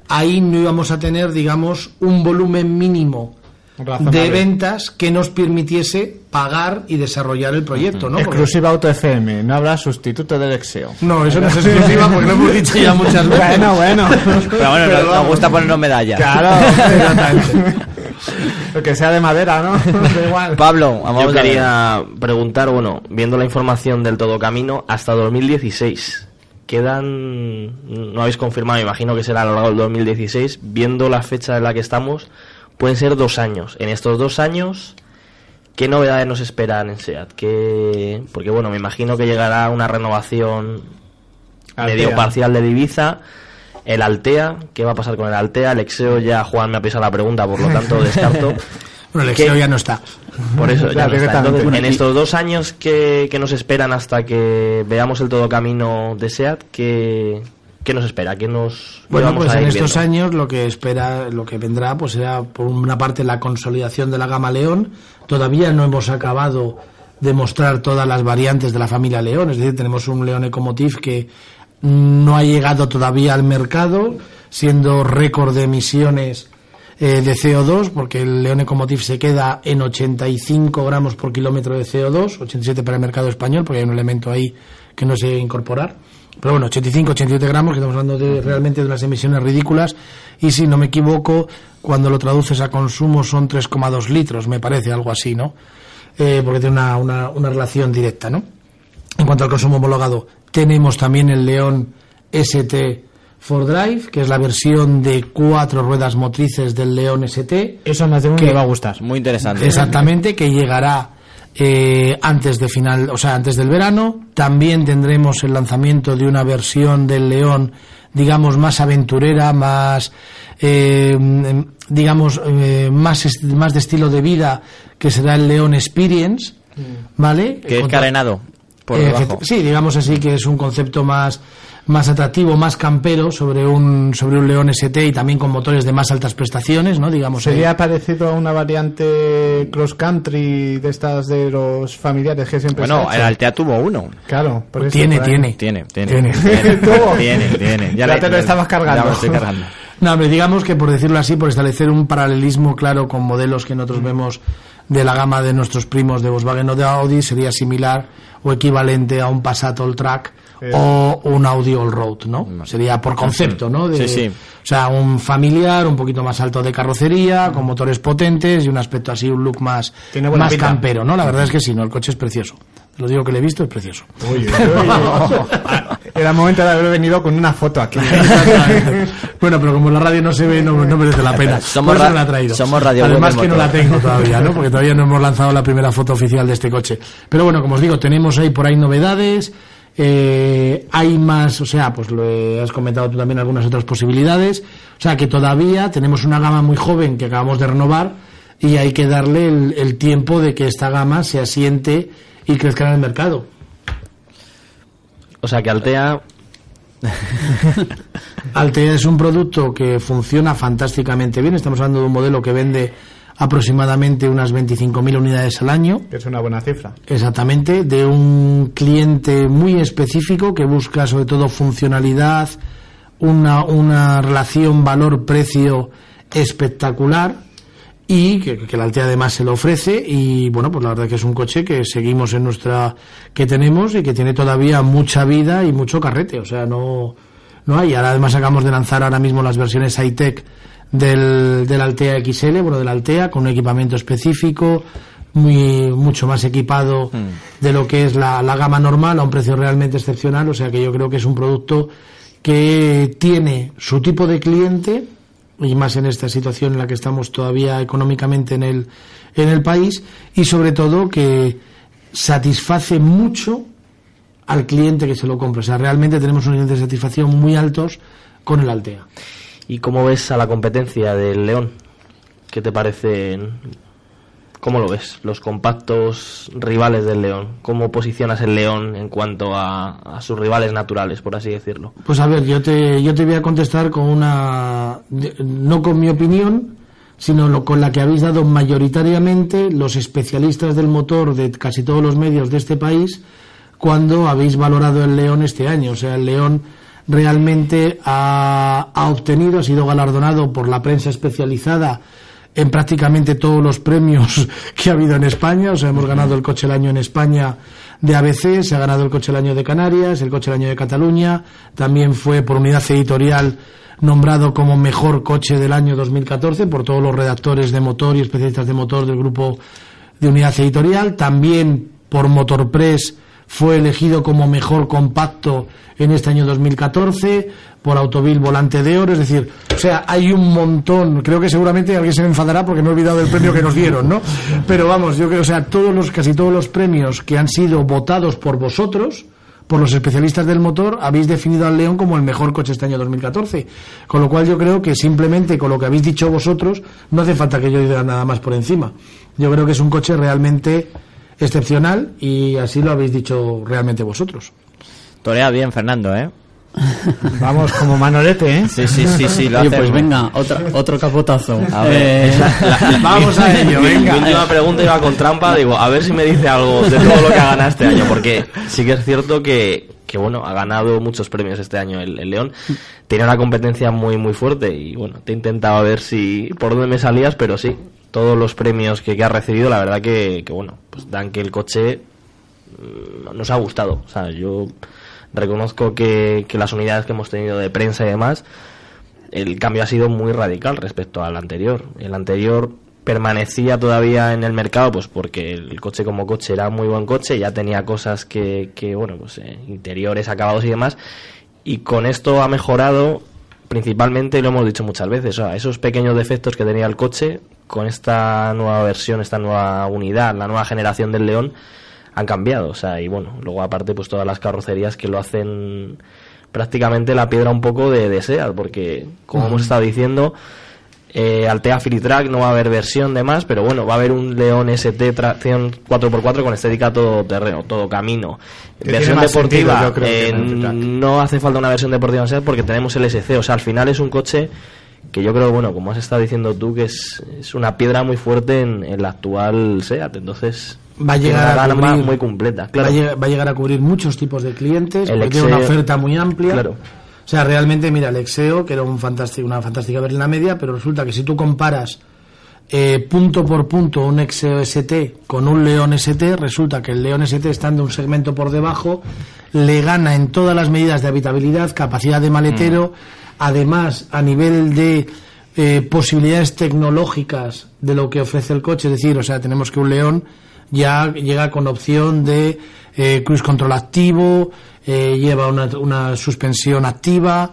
ahí no íbamos a tener, digamos, un volumen mínimo Razonable. de ventas que nos permitiese pagar y desarrollar el proyecto, ¿no? Exclusiva Auto FM, no habrá sustituto del Exeo. No, eso no es exclusiva porque lo hemos dicho ya muchas veces. Bueno, bueno. Pero bueno, nos, nos gusta ponernos medallas. Claro, exactamente. [LAUGHS] Lo que sea de madera, ¿no? [LAUGHS] Da igual. Pablo, vamos Yo quería preguntar, bueno, viendo la información del Todo Camino, hasta 2016. Quedan, no habéis confirmado, imagino que será a lo largo del 2016. Viendo la fecha en la que estamos, pueden ser dos años. En estos dos años, ¿qué novedades nos esperan en SEAT? ¿Qué- Porque bueno, me imagino que llegará una renovación Altea. medio parcial de Ibiza. El Altea, ¿qué va a pasar con el Altea? El Exeo ya Juan me ha pisado la pregunta, por lo tanto [LAUGHS] descarto. Bueno, el ¿Qué- Exeo ya no está. por eso, Ya, no está. Entonces, en estos dos años que, que nos esperan hasta que veamos el todo camino de SEAT, ¿qué, qué nos espera? ¿Qué nos Bueno, pues en estos viendo? años lo que espera, lo que vendrá, pues será por una parte la consolidación de la gama León. Todavía no hemos acabado de mostrar todas las variantes de la familia León, es decir, tenemos un León Ecomotive que no ha llegado todavía al mercado, siendo récord de emisiones eh, de CO2, porque el León Ecomotive se queda en 85 gramos por kilómetro de CO2, 87 para el mercado español, porque hay un elemento ahí que no se debe incorporar. Pero bueno, 85, 87 gramos, que estamos hablando de, realmente de unas emisiones ridículas. Y si no me equivoco, cuando lo traduces a consumo son 3,2 litros, me parece, algo así, ¿no? Eh, porque tiene una, una, una relación directa, ¿no? En cuanto al consumo homologado, tenemos también el León ST for Drive, que es la versión de cuatro ruedas motrices del León ST. Eso más de uno ¿Qué? le va a gustar. Muy interesante. Exactamente, que llegará eh, antes de final, o sea, antes del verano. También tendremos el lanzamiento de una versión del León, digamos, más aventurera, más, eh, digamos, eh, más, más de estilo de vida, que será el León Experience, ¿vale? Que es carenado. Por eh, debajo. sí, digamos así que es un concepto más más atractivo, más campero sobre un sobre un León ST y también con motores de más altas prestaciones, ¿no? Digamos ahí. Sería parecido a una variante cross country de estas de los familiares que siempre Bueno, el. Altea tuvo uno. Claro, por eso, Tiene, tiene. Tiene, tiene. Tiene. Tiene, [LAUGHS] Tuvo. tiene, tiene. Ya te lo estabas cargando. Ya lo estoy cargando. No, hombre, digamos que por decirlo así, por establecer un paralelismo claro con modelos que nosotros vemos de la gama de nuestros primos de Volkswagen o de Audi, sería similar o equivalente a un Passat All Track o un Audi All Road, ¿no? Sería por concepto, ¿no? De- Sí, sí. O sea, un familiar, un poquito más alto de carrocería, con motores potentes y un aspecto así, un look más, más pinta. campero, ¿no? La verdad es que sí, ¿no? El coche es precioso. Lo digo que lo he visto, es precioso. Uy, uy, uy. [LAUGHS] Ah, Era momento de haber venido con una foto aquí. [LAUGHS] bueno, pero como la radio no se ve, no, no merece la pena. Somos ra- la traído. somos radio Además que no la tengo todavía, ¿no? [LAUGHS] Porque todavía no hemos lanzado la primera foto oficial de este coche. Pero bueno, como os digo, tenemos ahí por ahí novedades. Eh, hay más, o sea, pues lo has comentado tú también algunas otras posibilidades. O sea, que todavía tenemos una gama muy joven que acabamos de renovar y hay que darle el, el tiempo de que esta gama se asiente y crezca en el mercado. O sea que Altea, [LAUGHS] Altea es un producto que funciona fantásticamente bien. Estamos hablando de un modelo que vende aproximadamente unas 25.000 unidades al año. Es una buena cifra. Exactamente, de un cliente muy específico que busca sobre todo funcionalidad, una, una relación valor-precio espectacular y que, que la Altea además se lo ofrece y bueno, pues la verdad que es un coche que seguimos en nuestra que tenemos y que tiene todavía mucha vida y mucho carrete, o sea, no no hay. Ahora además acabamos de lanzar ahora mismo las versiones high-tech del, del Altea XL, bueno, del Altea, con un equipamiento específico, muy mucho más equipado de lo que es la, la gama normal, a un precio realmente excepcional, o sea que yo creo que es un producto que tiene su tipo de cliente, y más en esta situación en la que estamos todavía económicamente en el, en el país, y sobre todo que satisface mucho al cliente que se lo compra. O sea, realmente tenemos unos niveles de satisfacción muy altos con el Altea. ¿Y cómo ves a la competencia del León? ¿Qué te parece? ¿Cómo lo ves? Los compactos rivales del León. ¿Cómo posicionas el León en cuanto a, a sus rivales naturales, por así decirlo? Pues a ver, yo te, yo te voy a contestar con una, no con mi opinión, sino lo, con la que habéis dado mayoritariamente los especialistas del motor de casi todos los medios de este país cuando habéis valorado el León este año. O sea, el León realmente ha, ha obtenido, ha sido galardonado por la prensa especializada en prácticamente todos los premios [LAUGHS] que ha habido en España. O sea, hemos ganado el coche del año en España de ABC, se ha ganado el coche del año de Canarias, el coche del año de Cataluña. También fue por unidad editorial nombrado como mejor coche del año 2014 por todos los redactores de motor y especialistas de motor del grupo de unidad editorial. También por Motorpress fue elegido como mejor compacto en este año 2014 por Autovil Volante de Oro, es decir, o sea, hay un montón, creo que seguramente alguien se me enfadará porque me he olvidado del premio que nos dieron, ¿no? Pero vamos, yo creo, o sea, todos los casi todos los premios que han sido votados por vosotros, por los especialistas del motor, habéis definido al León como el mejor coche este año 2014. Con lo cual yo creo que simplemente con lo que habéis dicho vosotros, no hace falta que yo diga nada más por encima. Yo creo que es un coche realmente excepcional y así lo habéis dicho realmente vosotros. Torea bien, Fernando, ¿eh? [LAUGHS] Vamos como manolete, ¿eh? Sí, sí, sí, sí, lo Oye, hace pues venga, otra, otro capotazo. A ver, Eh, [LAUGHS] [LAUGHS] Vamos a ello, Mi- venga. Mi última pregunta iba con trampa, digo, a ver si me dice algo de todo lo que ha ganado este año, porque sí que es cierto que, que bueno, ha ganado muchos premios este año el, el León. Tiene una competencia muy, muy fuerte y bueno, te he intentado ver si por dónde me salías, pero sí, todos los premios que, ha recibido, la verdad que, que bueno, pues dan que el coche mm, nos ha gustado. O sea, yo reconozco que, que las unidades que hemos tenido de prensa y demás, el cambio ha sido muy radical respecto al anterior. El anterior permanecía todavía en el mercado, pues porque el coche como coche era muy buen coche, ya tenía cosas que, que bueno, pues eh, interiores, acabados y demás, y con esto ha mejorado principalmente, lo hemos dicho muchas veces, o sea, esos pequeños defectos que tenía el coche, con esta nueva versión, esta nueva unidad, la nueva generación del León, han cambiado, o sea, y bueno, luego aparte pues todas las carrocerías que lo hacen prácticamente la piedra un poco de, de Seat, porque como hemos estado diciendo, eh, Altea Track no va a haber versión de más, pero bueno, va a haber un León ST tracción 4x4 con estética todo terreno, todo camino. Que versión deportiva, sentido, yo creo, que eh, no hace falta una versión deportiva en SEAT porque tenemos el SC, o sea, al final es un coche que yo creo, bueno, como has estado diciendo tú, que es, es una piedra muy fuerte en, en la actual SEAT, entonces Va a llegar a cubrir- muy completa, Va, claro. a llegar, va a llegar a cubrir muchos tipos de clientes, El tiene una oferta muy amplia. Claro. O sea, realmente, mira, el Exeo, que era un fantástico, una fantástica berlina media, pero resulta que si tú comparas eh, punto por punto un Exeo ST con un León ST, resulta que el León ST, estando un segmento por debajo, le gana en todas las medidas de habitabilidad, capacidad de maletero, además a nivel de eh, posibilidades tecnológicas de lo que ofrece el coche, es decir, o sea, tenemos que un León ya llega con opción de eh, cruise control activo, eh, lleva una, una suspensión activa,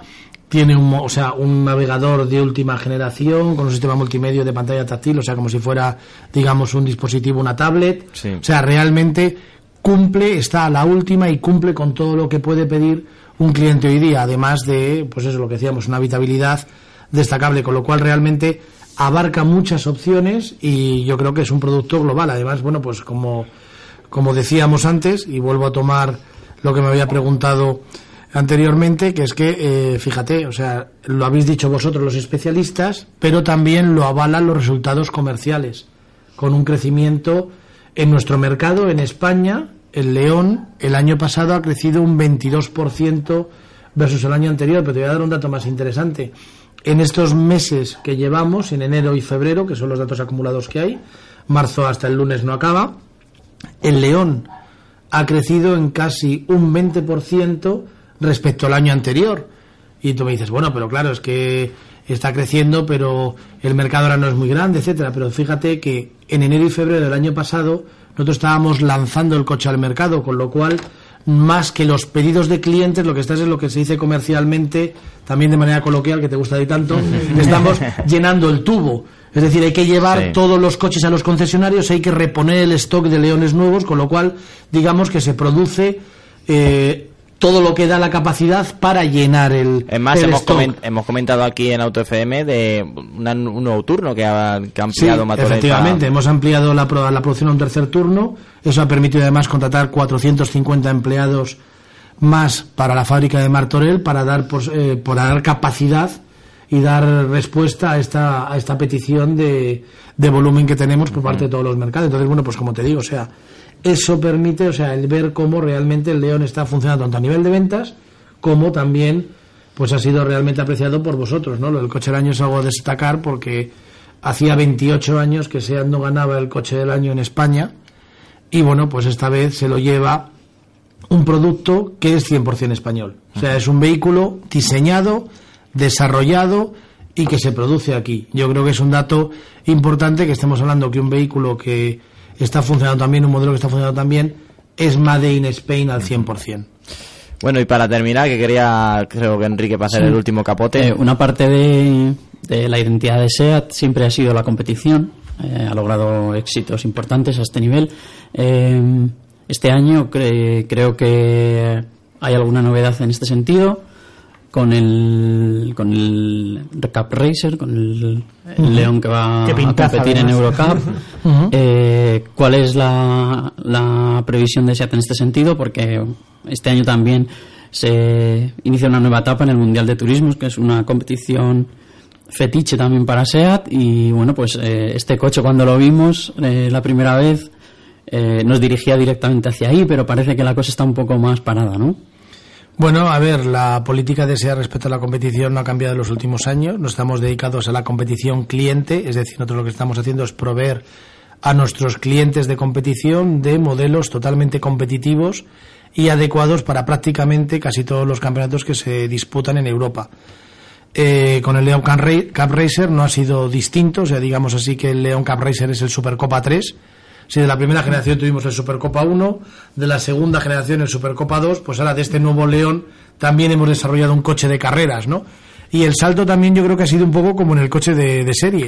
tiene un, o sea, un navegador de última generación con un sistema multimedia de pantalla táctil, o sea, como si fuera, digamos, un dispositivo, una tablet. Sí. O sea, realmente cumple, está a la última y cumple con todo lo que puede pedir un cliente hoy día, además de, pues eso, lo que decíamos, una habitabilidad destacable, con lo cual realmente abarca muchas opciones y yo creo que es un producto global. Además, bueno, pues como, como decíamos antes, y vuelvo a tomar lo que me había preguntado anteriormente, que es que, eh, fíjate, o sea, lo habéis dicho vosotros los especialistas, pero también lo avalan los resultados comerciales, con un crecimiento en nuestro mercado, en España, el León el año pasado ha crecido un 22% versus el año anterior, pero te voy a dar un dato más interesante. En estos meses que llevamos, en enero y febrero, que son los datos acumulados que hay, marzo hasta el lunes no acaba, el León ha crecido en casi un 20% respecto al año anterior. Y tú me dices, bueno, pero claro, es que está creciendo, pero el mercado ahora no es muy grande, etcétera. Pero fíjate que en enero y febrero del año pasado nosotros estábamos lanzando el coche al mercado, con lo cual más que los pedidos de clientes, lo que estás es lo que se dice comercialmente, también de manera coloquial, que te gusta de tanto, [LAUGHS] estamos llenando el tubo. Es decir, hay que llevar Sí. todos los coches a los concesionarios, hay que reponer el stock de leones nuevos, con lo cual, digamos que se produce eh, todo lo que da la capacidad para llenar el, Es más, el hemos, stock. comen- hemos comentado aquí en Auto FM de una- un nuevo turno que ha, que ha Sí, ampliado Motoreta. efectivamente, hemos ampliado la, pro- la producción a un tercer turno. Eso ha permitido además contratar 450 empleados más para la fábrica de Martorell para dar, pos- eh, para dar capacidad y dar respuesta a esta, a esta petición de, de volumen que tenemos por parte de todos los mercados. Entonces, bueno, pues como te digo, o sea, eso permite, o sea, el ver cómo realmente el León está funcionando tanto a nivel de ventas como también pues ha sido realmente apreciado por vosotros, ¿no? Lo del coche del año es algo a destacar porque hacía 28 años que SEAT no ganaba el coche del año en España y bueno, pues esta vez se lo lleva un producto que es 100% español. O sea, es un vehículo diseñado, desarrollado y que se produce aquí. Yo creo que es un dato importante que estemos hablando que un vehículo que está funcionando también, un modelo que está funcionando también, es Made in Spain al 100%. Bueno, y para terminar, que quería, creo que Enrique, para hacer Sí. el último capote. Eh, una parte de, de la identidad de SEAT siempre ha sido la competición. eh, ha logrado éxitos importantes a este nivel. Eh, este año cre- creo que hay alguna novedad en este sentido con el con el Cup Racer, con el. León que va a competir en. Eurocup. Eh, ¿Cuál es la, la previsión de SEAT en este sentido? Porque este año también se inicia una nueva etapa en el Mundial de Turismos, que es una competición fetiche también para SEAT. Y bueno, pues eh, este coche cuando lo vimos eh, la primera vez eh, nos dirigía directamente hacia ahí, pero parece que la cosa está un poco más parada, ¿no? Bueno, a ver, la política de SEA respecto a la competición no ha cambiado en los últimos años. No estamos dedicados a la competición cliente, es decir, nosotros lo que estamos haciendo es proveer a nuestros clientes de competición de modelos totalmente competitivos y adecuados para prácticamente casi todos los campeonatos que se disputan en Europa. Eh, con el León Cup Racer no ha sido distinto, o sea, digamos así que el León Cup Racer es el Supercopa 3. Si de la primera generación tuvimos el Supercopa 1, de la segunda generación el Supercopa 2, pues ahora de este nuevo León también hemos desarrollado un coche de carreras, ¿no? Y el salto también yo creo que ha sido un poco como en el coche de, serie,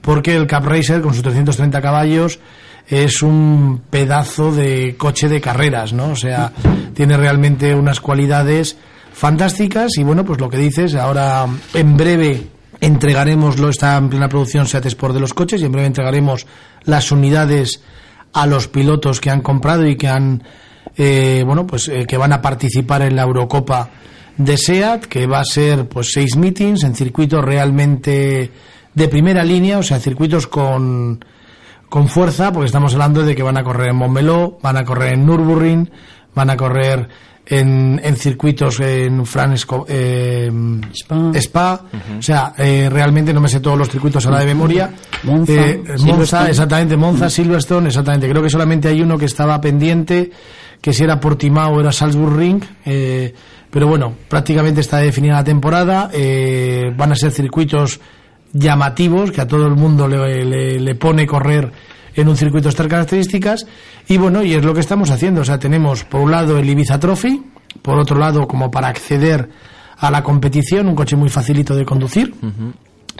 porque el Cup Racer con sus 330 caballos es un pedazo de coche de carreras, ¿no? O sea, tiene realmente unas cualidades fantásticas y bueno, pues lo que dices, ahora en breve entregaremos, lo está en plena producción Seat Sport de los coches y en breve entregaremos las unidades a los pilotos que han comprado y que han, eh, bueno, pues eh, que van a participar en la Eurocopa de SEAT, que va a ser pues seis meetings en circuitos realmente de primera línea, o sea, circuitos con, con fuerza, porque estamos hablando de que van a correr en Montmeló, van a correr en Nürburgring, van a correr en, en circuitos en Fransco, eh, Spa, o sea, eh, realmente no me sé todos los circuitos a la de memoria. Monza, Eh, Monza, Silverstone. exactamente, Monza, Silverstone, exactamente. Creo que solamente hay uno que estaba pendiente, que si era Portimao o era Salzburg Ring. eh, pero bueno, prácticamente está definida la temporada. eh, van a ser circuitos llamativos, que a todo el mundo le, le- le pone correr en un circuito estas características. Y bueno, y es lo que estamos haciendo. O sea, tenemos por un lado el Ibiza Trophy, por otro lado, como para acceder a la competición, un coche muy facilito de conducir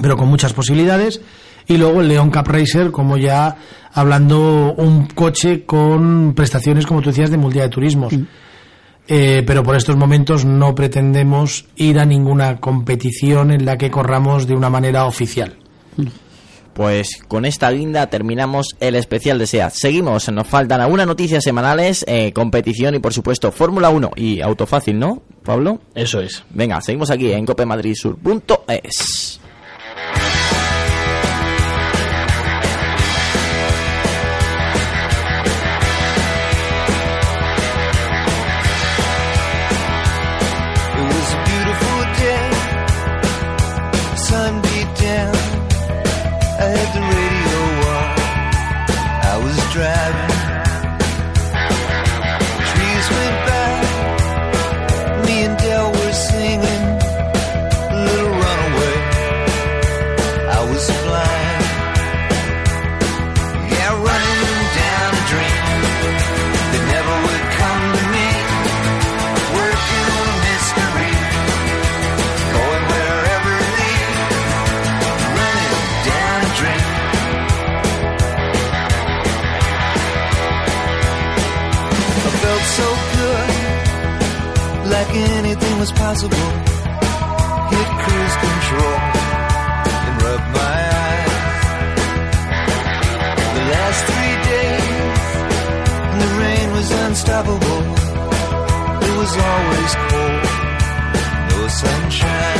pero con muchas posibilidades. Y luego el León Cup Racer, como ya hablando, un coche con prestaciones, como tú decías, de mundial de turismos. Eh, pero por estos momentos no pretendemos ir a ninguna competición en la que corramos de una manera oficial. Pues con esta guinda terminamos el especial de SEAT. Seguimos, nos faltan algunas noticias semanales, eh, competición y por supuesto Fórmula 1 y auto fácil, ¿no, Pablo? Eso es. Venga, seguimos aquí en copemadridsur.es. anything was possible. Hit cruise control and rub my eyes. The last three days, the rain was unstoppable. It was always cold.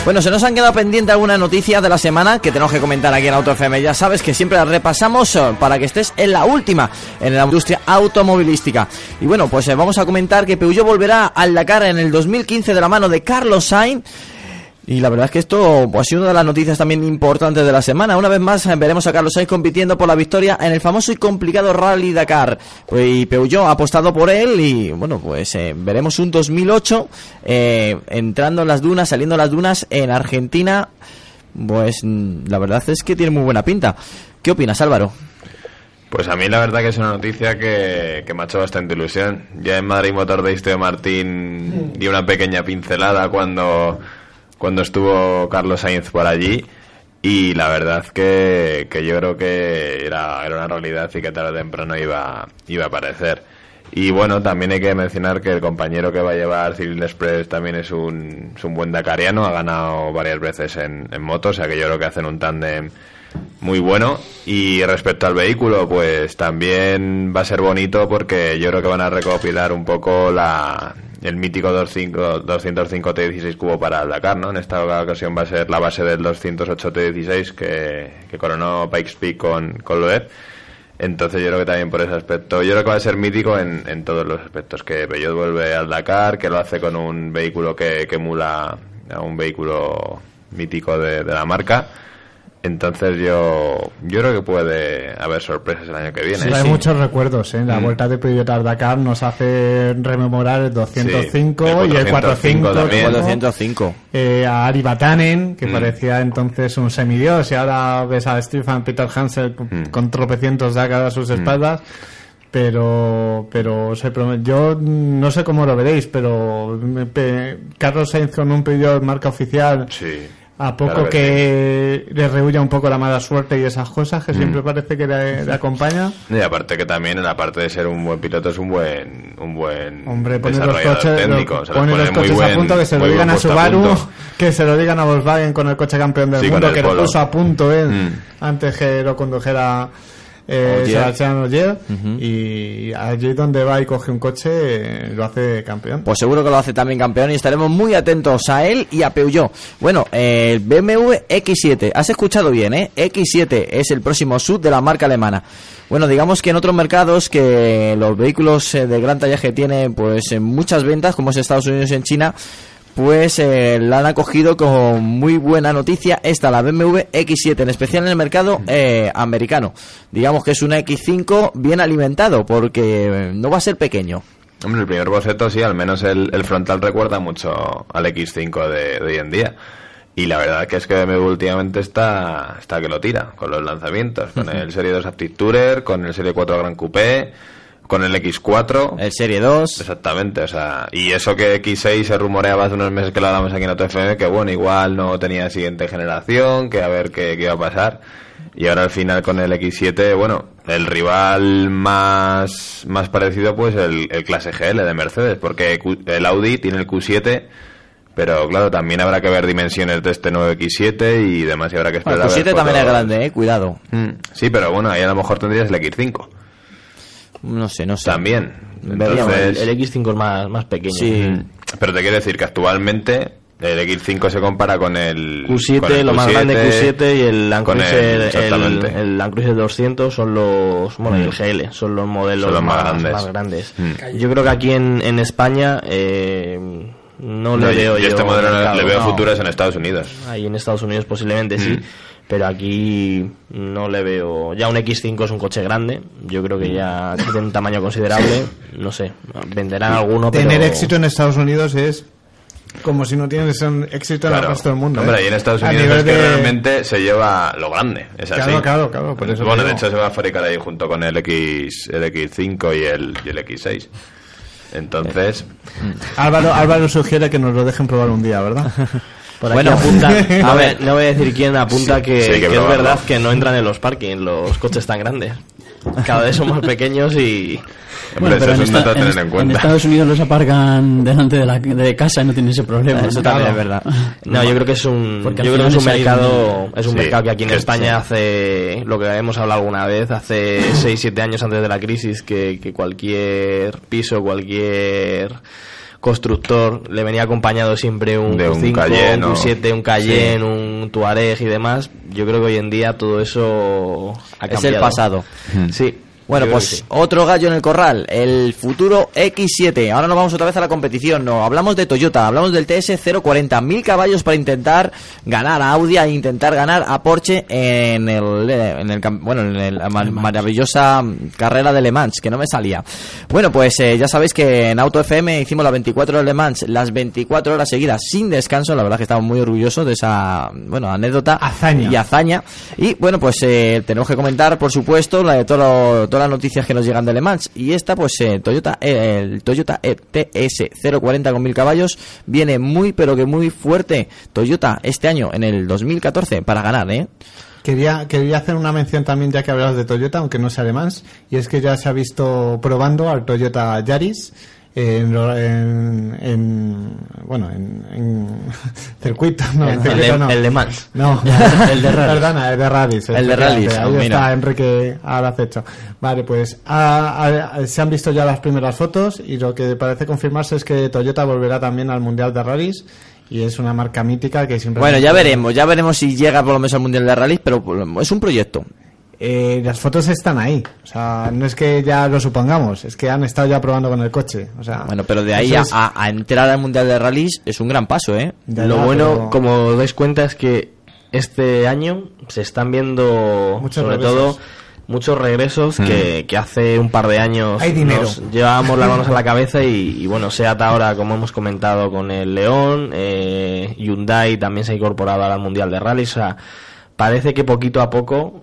Bueno, se nos han quedado pendiente algunas noticias de la semana que tenemos que comentar aquí en Auto FM. Ya sabes que siempre las repasamos eh, para que estés en la última en la industria automovilística. Y bueno, pues eh, vamos a comentar que Peugeot volverá al Dakar en el 2015 de la mano de Carlos Sainz. Y la verdad es que esto pues, ha sido una de las noticias también importantes de la semana. Una vez más eh, veremos a Carlos Sainz compitiendo por la victoria en el famoso y complicado Rally Dakar. Pues, y Peugeot ha apostado por él y bueno, pues eh, veremos un 2008 eh, entrando en las dunas, saliendo en las dunas en Argentina. Pues mm, la verdad es que tiene muy buena pinta. ¿Qué opinas, Álvaro? Pues a mí la verdad que es una noticia que, que me ha hecho bastante ilusión. Ya en Madrid Motor Days Teo Martín dio una pequeña pincelada cuando, cuando estuvo Carlos Sainz por allí y la verdad que, que yo creo que era, era una realidad y que tarde o temprano iba, iba a aparecer. Y bueno, también hay que mencionar que el compañero que va a llevar Cyril Express también es un, es un buen dakariano, ha ganado varias veces en, en moto, o sea que yo creo que hacen un tándem muy bueno. Y respecto al vehículo, pues también va a ser bonito porque yo creo que van a recopilar un poco la, el mítico 25 205 T16 cubo para el Dakar, ¿no? En esta ocasión va a ser la base del 208 T16 que, que coronó Pikes Peak con, con Loeb. Entonces yo creo que también por ese aspecto, yo creo que va a ser mítico en, en todos los aspectos, que Peugeot vuelve al Dakar, que lo hace con un vehículo que, que emula a un vehículo mítico de, de la marca. Entonces yo yo creo que puede haber sorpresas el año que viene. Sí, hay muchos recuerdos, ¿eh? La Mm. vuelta de al Dakar nos hace rememorar el 205 Sí, el y el 405 también. como, 405. eh, a Ari Batanen, que Mm. parecía entonces un semidios, y ahora ves a Stefan Peter Hansel con, Mm. con tropecientos Dakar a sus espaldas. Pero, pero se yo no sé cómo lo veréis, pero me pe- Carlos Sainz con un Peugeot marca oficial Sí. A poco claro que, le rehuya un poco la mala suerte y esas cosas que siempre parece que le, le acompaña. Y aparte que también, en la parte de ser un buen piloto, es un buen un buen Hombre, pone los coches, técnico. lo- pone los coches a punto, que se lo digan a Subaru, que se lo digan a Volkswagen con el coche campeón del Sí, mundo, que lo puso a punto él Mm. antes que lo condujera eh. Sebastián Ogier, y allí donde va y coge un coche eh, lo hace campeón. Pues seguro que lo hace también campeón y estaremos muy atentos a él y a Peugeot. Bueno, eh, el BMW X7, has escuchado bien, ¿eh? X7 es el próximo sub de la marca alemana. Bueno, digamos que en otros mercados que los vehículos eh, de gran tallaje tienen pues en muchas ventas, como es Estados Unidos y en China, pues eh, la han acogido con muy buena noticia esta, la BMW X7, en especial en el mercado eh, americano. Digamos que es una X5 bien alimentado, porque eh, no va a ser pequeño. Hombre, el primer boceto sí, al menos el, el frontal recuerda mucho al X5 de, de hoy en día. Y la verdad que es que BMW últimamente está, está que lo tira con los lanzamientos, con el Serie 2 Active Tourer, con el Serie 4 Gran Coupé, con el X4. El Serie 2. Exactamente, o sea, y eso que X6 se rumoreaba hace unos meses que lo hablamos aquí en OTFM, que bueno, igual no tenía siguiente generación, que a ver qué, qué iba a pasar. Y ahora al final con el X7, bueno, el rival más, más parecido pues el, el clase GL de Mercedes, porque el Audi tiene el Q7, pero claro, también habrá que ver dimensiones de este nuevo X7 y demás, y habrá que esperar Bueno, a el ver Q7 también es grande, eh, cuidado. Mm, Sí, pero bueno, ahí a lo mejor tendrías el X5 No sé, no sé. también. Entonces, El X5 es más, más pequeño. Sí. Mm. Pero te quiero decir que actualmente el X5 se compara con el Q7, con el lo más grande Q7 y el Land el- Cruiser, el, el Land Cruiser 200 son los, bueno, y el Mm. GL, son los modelos Son los más más, grandes. más grandes. Mm. Yo creo que aquí en, en España eh, no le No, veo y yo este modelo le- mercado, le veo no. futuras en Estados Unidos. Ahí en Estados Unidos posiblemente sí, Mm. Pero aquí no le veo. Ya un X5 es un coche grande, yo creo que ya tiene un tamaño considerable. No sé, venderán alguno, pero. Tener éxito en Estados Unidos es como si no tienes un éxito en el Claro. resto del mundo. Hombre, ¿eh? y en Estados A Unidos nivel es que de- realmente se lleva lo grande. Es así. Claro, claro, claro, por eso bueno, de hecho se va a fabricar ahí junto con el X, el X5 y el, y el X6. Entonces, Álvaro, Álvaro sugiere que nos lo dejen probar un día, ¿verdad? [LAUGHS] Por aquí Bueno, apunta, a [LAUGHS] ver. no voy a decir quién apunta Sí, que, sí, hay que que es verdad que no entran en los parkings los coches tan grandes. Cada vez son más pequeños y, Hombre, eso en, es un dato a esta- tener en- en en cuenta. Estados Unidos los aparcan delante de, la, de casa y no tienen ese problema. Eso también es verdad. [LAUGHS] No, yo creo que es un, yo creo que es un mercado, es un Sí, mercado que aquí en que- España sí. hace lo que hemos hablado alguna vez, hace [LAUGHS] 6, 7 años antes de la crisis, que, que cualquier piso, cualquier constructor le venía acompañado siempre un De un Q5, Cayenne un o- Q7, un Cayenne, un Tuareg y demás. Yo creo que hoy en día todo eso ha Es el cambiado. pasado. Sí. Bueno, yo pues otro gallo en el corral, el futuro X7. Ahora nos vamos otra vez a la competición. No, hablamos de Toyota, hablamos del TS040, mil caballos para intentar ganar a Audi e intentar ganar a Porsche en el, en el bueno, en la ma- maravillosa carrera de Le Mans, que no me salía. Bueno, pues eh, ya sabéis que en Auto FM hicimos las 24 horas de Le Mans, las 24 horas seguidas sin descanso. La verdad que estamos muy orgullosos de esa, bueno, anécdota Hazaña. y hazaña. Y bueno, pues eh, tenemos que comentar, por supuesto, la de todo las noticias que nos llegan de Le Mans. Y esta, pues eh, Toyota, eh, el Toyota ETS 040 con mil caballos viene muy, pero que muy fuerte. Toyota este año, en el 2014, para ganar, ¿eh? Quería, quería hacer una mención también, ya que hablabas de Toyota, aunque no sea alemán, y es que ya se ha visto probando al Toyota Yaris en, en, en- bueno, en, en [LAUGHS] circuito, no, en El circuito de- no. el de Mans. No, [LAUGHS] El de rally. Perdona, el de rallies. El de rallies, Ahí oh, mira. está Enrique al acecho. Vale, pues ha- se han visto ya las primeras fotos y lo que parece confirmarse es que Toyota volverá también al Mundial de Rallies y es una marca mítica que siempre... Bueno, ya veremos, ya veremos si llega por lo menos al Mundial de Rally, pero es un proyecto. Eh, las fotos están ahí. O sea, no es que ya lo supongamos, es que han estado ya probando con el coche. O sea, Bueno, pero de ahí a, es- a- a entrar al Mundial de Rallys es un gran paso, ¿eh? Ya, Lo ya, bueno, pero- como os dais cuenta, es que este año se están viendo, Muchos sobre regresos. todo, muchos regresos que, que hace un par de años Hay dinero. nos llevábamos las manos a la cabeza y, y bueno, SEAT ahora, como hemos comentado con el León, eh, Hyundai también se ha incorporado al Mundial de Rally, o sea, parece que poquito a poco...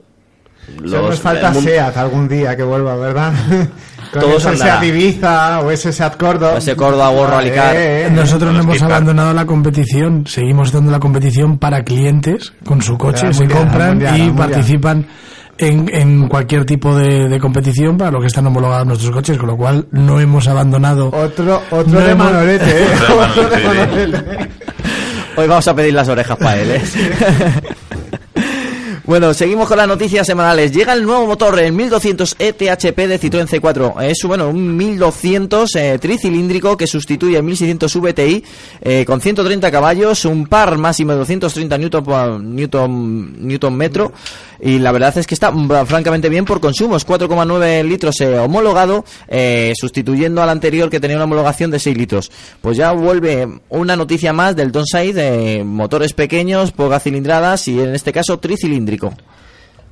Solo nos falta el mun- SEAT algún día que vuelva, ¿verdad? [LAUGHS] Con Todos ese. SEAT Ibiza o ese SEAT Córdoba. Ese Córdoba o Rallycar. Eh, eh. Nosotros no Los hemos abandonado la competición, seguimos dando la competición para clientes con su coche, se mundial, al compran mundial, y mundial. participan en, en cualquier tipo de, de competición para lo que están homologados nuestros coches, con lo cual no hemos abandonado. Otro, otro No de hemos- Manolete, ¿eh? [LAUGHS] Otro de Manolete. Hoy vamos a pedir las orejas para él, ¿eh? [LAUGHS] Bueno, seguimos con las noticias semanales. Llega el nuevo motor, el 1200 ETHP de Citroën C4. Es bueno, un 1200 eh, tricilíndrico que sustituye el 1600 VTI eh, con 130 caballos, un par máximo de 230 newton, newton, newton metro. Y la verdad es que está mm, francamente bien por consumos. 4,9 litros eh, homologado, eh, sustituyendo al anterior que tenía una homologación de 6 litros. Pues ya vuelve una noticia más del Donside de motores pequeños, pocas cilindradas y en este caso tricilíndrico.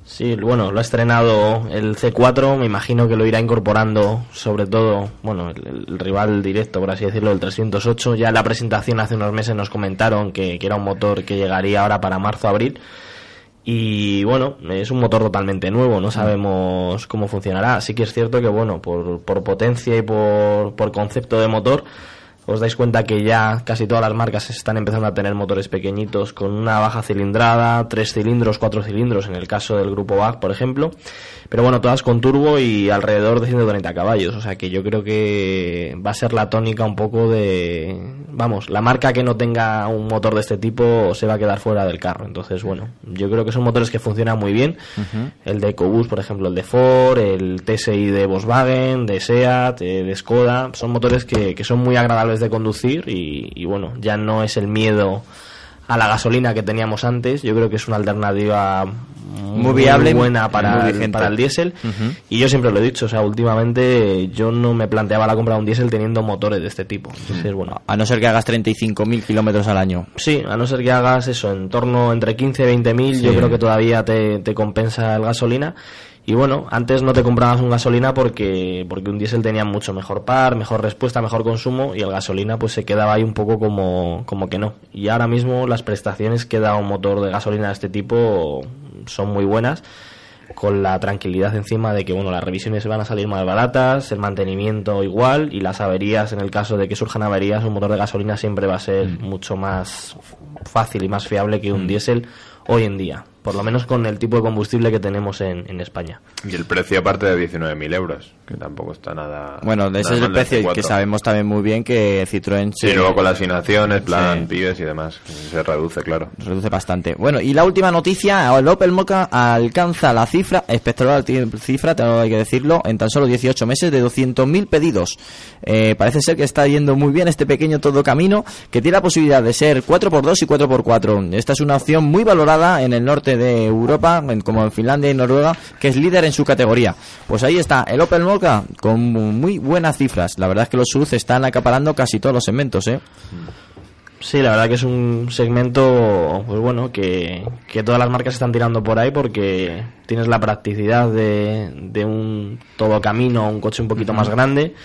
Sí, bueno, lo ha estrenado el C4, me imagino que lo irá incorporando sobre todo, bueno, el, el rival directo, por así decirlo, el 308. Ya en la presentación hace unos meses nos comentaron que, que era un motor que llegaría ahora para marzo-abril. Y bueno, es un motor totalmente nuevo, no sabemos cómo funcionará. Sí que es cierto que, bueno, por, por potencia y por, por concepto de motor, os dais cuenta que ya casi todas las marcas están empezando a tener motores pequeñitos con una baja cilindrada, tres cilindros, cuatro cilindros, en el caso del grupo BAC, por ejemplo. Pero bueno, todas con turbo y alrededor de 130 caballos. O sea que yo creo que va a ser la tónica un poco de... Vamos, la marca que no tenga un motor de este tipo se va a quedar fuera del carro. Entonces, bueno, yo creo que son motores que funcionan muy bien. El de EcoBoost, por ejemplo, el de Ford, el TSI de Volkswagen, de SEAT, eh, de Skoda. Son motores que, que son muy agradables de conducir y, y bueno, ya no es el miedo a la gasolina que teníamos antes. Yo creo que es una alternativa muy, viable buena muy para, el, vigente. para el diésel. Y yo siempre lo he dicho, o sea, últimamente yo no me planteaba la compra de un diésel teniendo motores de este tipo. Entonces, bueno, A no ser que hagas 35.000 kilómetros al año. Sí, a no ser que hagas eso, en torno entre 15 y 20 mil, Sí. yo creo que todavía te, te compensa el gasolina. Y bueno, antes no te comprabas un gasolina porque, porque un diésel tenía mucho mejor par, mejor respuesta, mejor consumo y el gasolina pues se quedaba ahí un poco como, como que no. Y ahora mismo las prestaciones que da un motor de gasolina de este tipo son muy buenas con la tranquilidad encima de que bueno las revisiones van a salir más baratas, el mantenimiento igual y las averías en el caso de que surjan averías un motor de gasolina siempre va a ser mucho más fácil y más fiable que un diésel hoy en día. Por lo menos con el tipo de combustible que tenemos en, en España. Y el precio aparte de 19.000 euros, que tampoco está nada... Bueno, ese nada es el precio y que C4. sabemos también muy bien que Citroën Sí, se luego con las financiaciones, plan Sí. pibes y demás, se reduce, claro. reduce bastante. Bueno, y la última noticia, el Opel Mocha alcanza la cifra, espectacular cifra, tengo hay que decirlo, en tan solo 18 meses de 200.000 pedidos. Eh, parece ser que está yendo muy bien este pequeño todo camino, que tiene la posibilidad de ser 4x2 y 4x4. Esta es una opción muy valorada en el norte de Europa, en- como en Finlandia y Noruega, que es líder en su categoría. Pues ahí está, el Opel Mocha con muy buenas cifras. La verdad es que los SUV están acaparando casi todos los segmentos, ¿eh? Sí, la verdad que es un segmento, pues bueno, que, que todas las marcas están tirando por ahí porque tienes la practicidad de, de un todo camino, un coche un poquito más grande,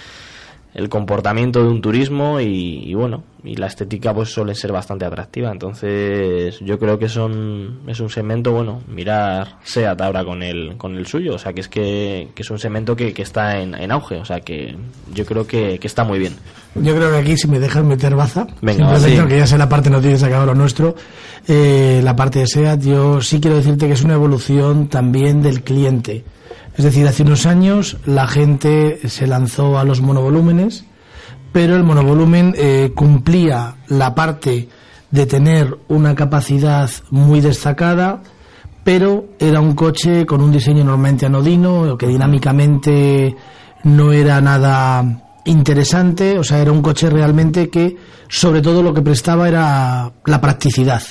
el comportamiento de un turismo y, y bueno, y la estética pues suele ser bastante atractiva. Entonces yo creo que son, es un segmento, bueno, mirar SEAT ahora con el, con el suyo, o sea que es que, que es un segmento que, que está en, en auge, o sea que yo creo que, que está muy bien. Yo creo que aquí, si me dejas meter baza, Venga, simplemente, sí. aunque ya sé la parte noticias acaba lo nuestro, eh, la parte de SEAT, yo sí quiero decirte que es una evolución también del cliente. Es decir, hace unos años la gente se lanzó a los monovolúmenes, pero el monovolumen eh, cumplía la parte de tener una capacidad muy destacada, pero era un coche con un diseño normalmente anodino, que dinámicamente no era nada interesante, o sea, era un coche realmente que sobre todo lo que prestaba era la practicidad.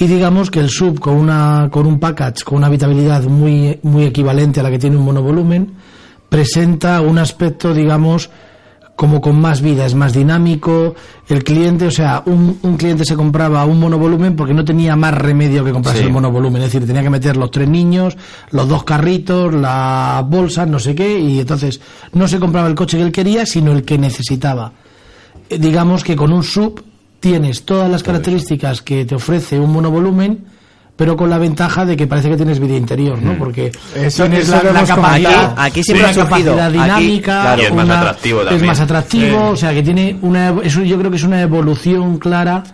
Y digamos que el sub con una con un package con una habitabilidad muy muy equivalente a la que tiene un monovolumen presenta un aspecto digamos como con más vida, es más dinámico. El cliente, o sea, un, un cliente se compraba un monovolumen porque no tenía más remedio que comprarse Sí. el monovolumen. Es decir, tenía que meter los tres niños, los dos carritos, las bolsas, no sé qué, y entonces no se compraba el coche que él quería, sino el que necesitaba. Eh, digamos que con un sub tienes todas las características que te ofrece un monovolumen, pero con la ventaja de que parece que tienes vida interior, ¿no? Porque Eso- tienes eso la, la capacidad. Aquí siempre una ha surgido. capacidad Aquí, dinámica, claro. Es más atractivo es también. más atractivo, o sea que tiene una, eso yo creo que es una evolución clara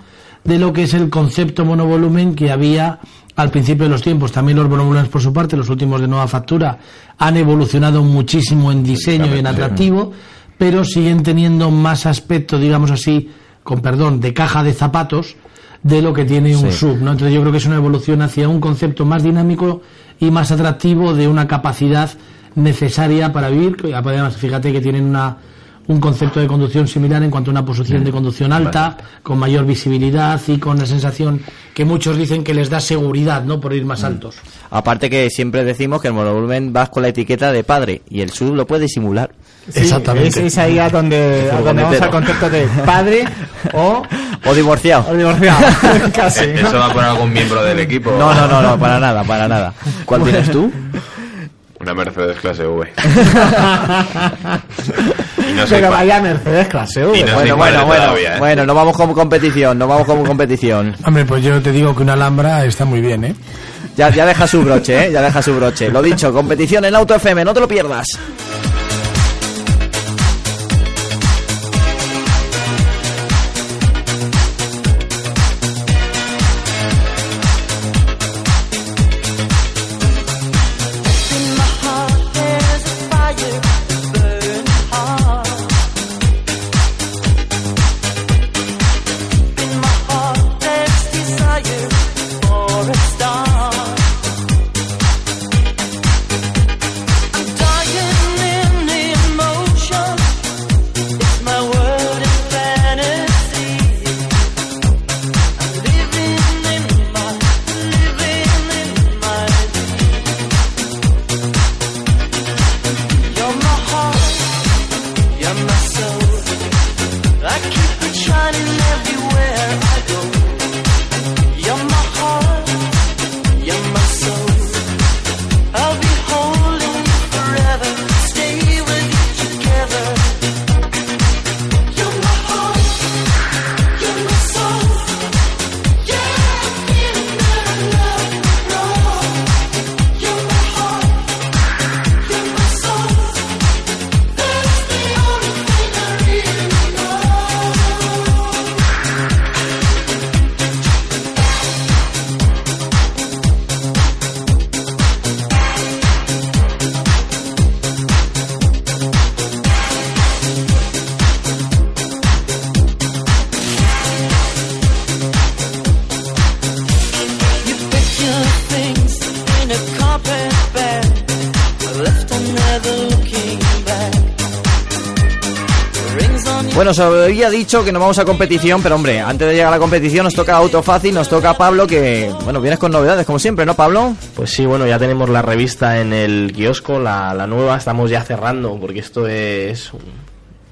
de lo que es el concepto monovolumen que había al principio de los tiempos. También los monovolúmenes, por su parte, los últimos de nueva factura, han evolucionado muchísimo en diseño y en atractivo, pero siguen teniendo más aspecto, digamos así, con perdón, de caja de zapatos de lo que tiene un Sí. sub, ¿no? Entonces yo creo que es una evolución hacia un concepto más dinámico y más atractivo de una capacidad necesaria para vivir. Además, fíjate que tienen una, un concepto de conducción similar en cuanto a una posición de conducción alta, con mayor visibilidad y con la sensación que muchos dicen que les da seguridad, ¿no? Por ir más altos. Aparte que siempre decimos que el monovolumen vas con la etiqueta de padre y el SUV lo puede simular. Exactamente. Es, es ahí a donde, a donde vamos al concepto de padre o, O divorciado. o divorciado. [LAUGHS] Casi. ¿no? ¿Eso va por algún miembro del equipo? No, no, no, no, para nada, para nada. ¿Cuál tienes tú? Una Mercedes clase V. [LAUGHS] no Pero vaya Mercedes clase V. No Bueno, bueno, bueno, todavía, ¿eh? bueno, no vamos como competición, no vamos como competición. Hombre, pues yo te digo que una Alhambra está muy bien, ¿eh? Ya, ya deja su broche, ¿eh? Ya deja su broche. Lo dicho, competición en Auto FM, no te lo pierdas. Había dicho que nos vamos a competición, pero hombre, antes de llegar a la competición nos toca Auto Fácil, nos toca Pablo, que, bueno, vienes con novedades como siempre, ¿no, Pablo? Pues sí, bueno, ya tenemos la revista en el kiosco, la, la nueva, estamos ya cerrando, porque esto es...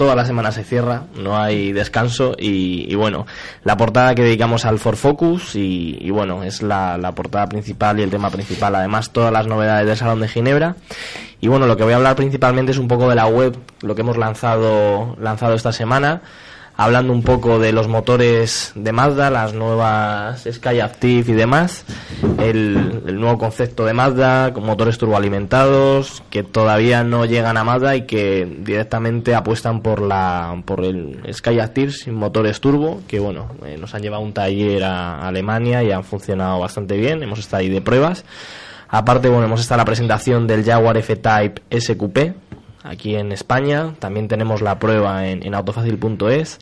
Toda la semana se cierra, no hay descanso y, bueno, la portada que dedicamos al For Focus y, y bueno, es la, la portada principal y el tema principal, además todas las novedades del Salón de Ginebra. Y bueno, lo que voy a hablar principalmente es un poco de la web, lo que hemos lanzado, lanzado esta semana, hablando un poco de los motores de Mazda, las nuevas Sky Active y demás, el, nuevo concepto de Mazda con motores turboalimentados que todavía no llegan a Mazda y que directamente apuestan por la por el Sky Active sin motores turbo, que bueno, eh, nos han llevado un taller a Alemania y han funcionado bastante bien, hemos estado ahí de pruebas. Aparte, bueno, hemos estado en la presentación del Jaguar F-Type SQP aquí en España. También tenemos la prueba en, en autofacil.es.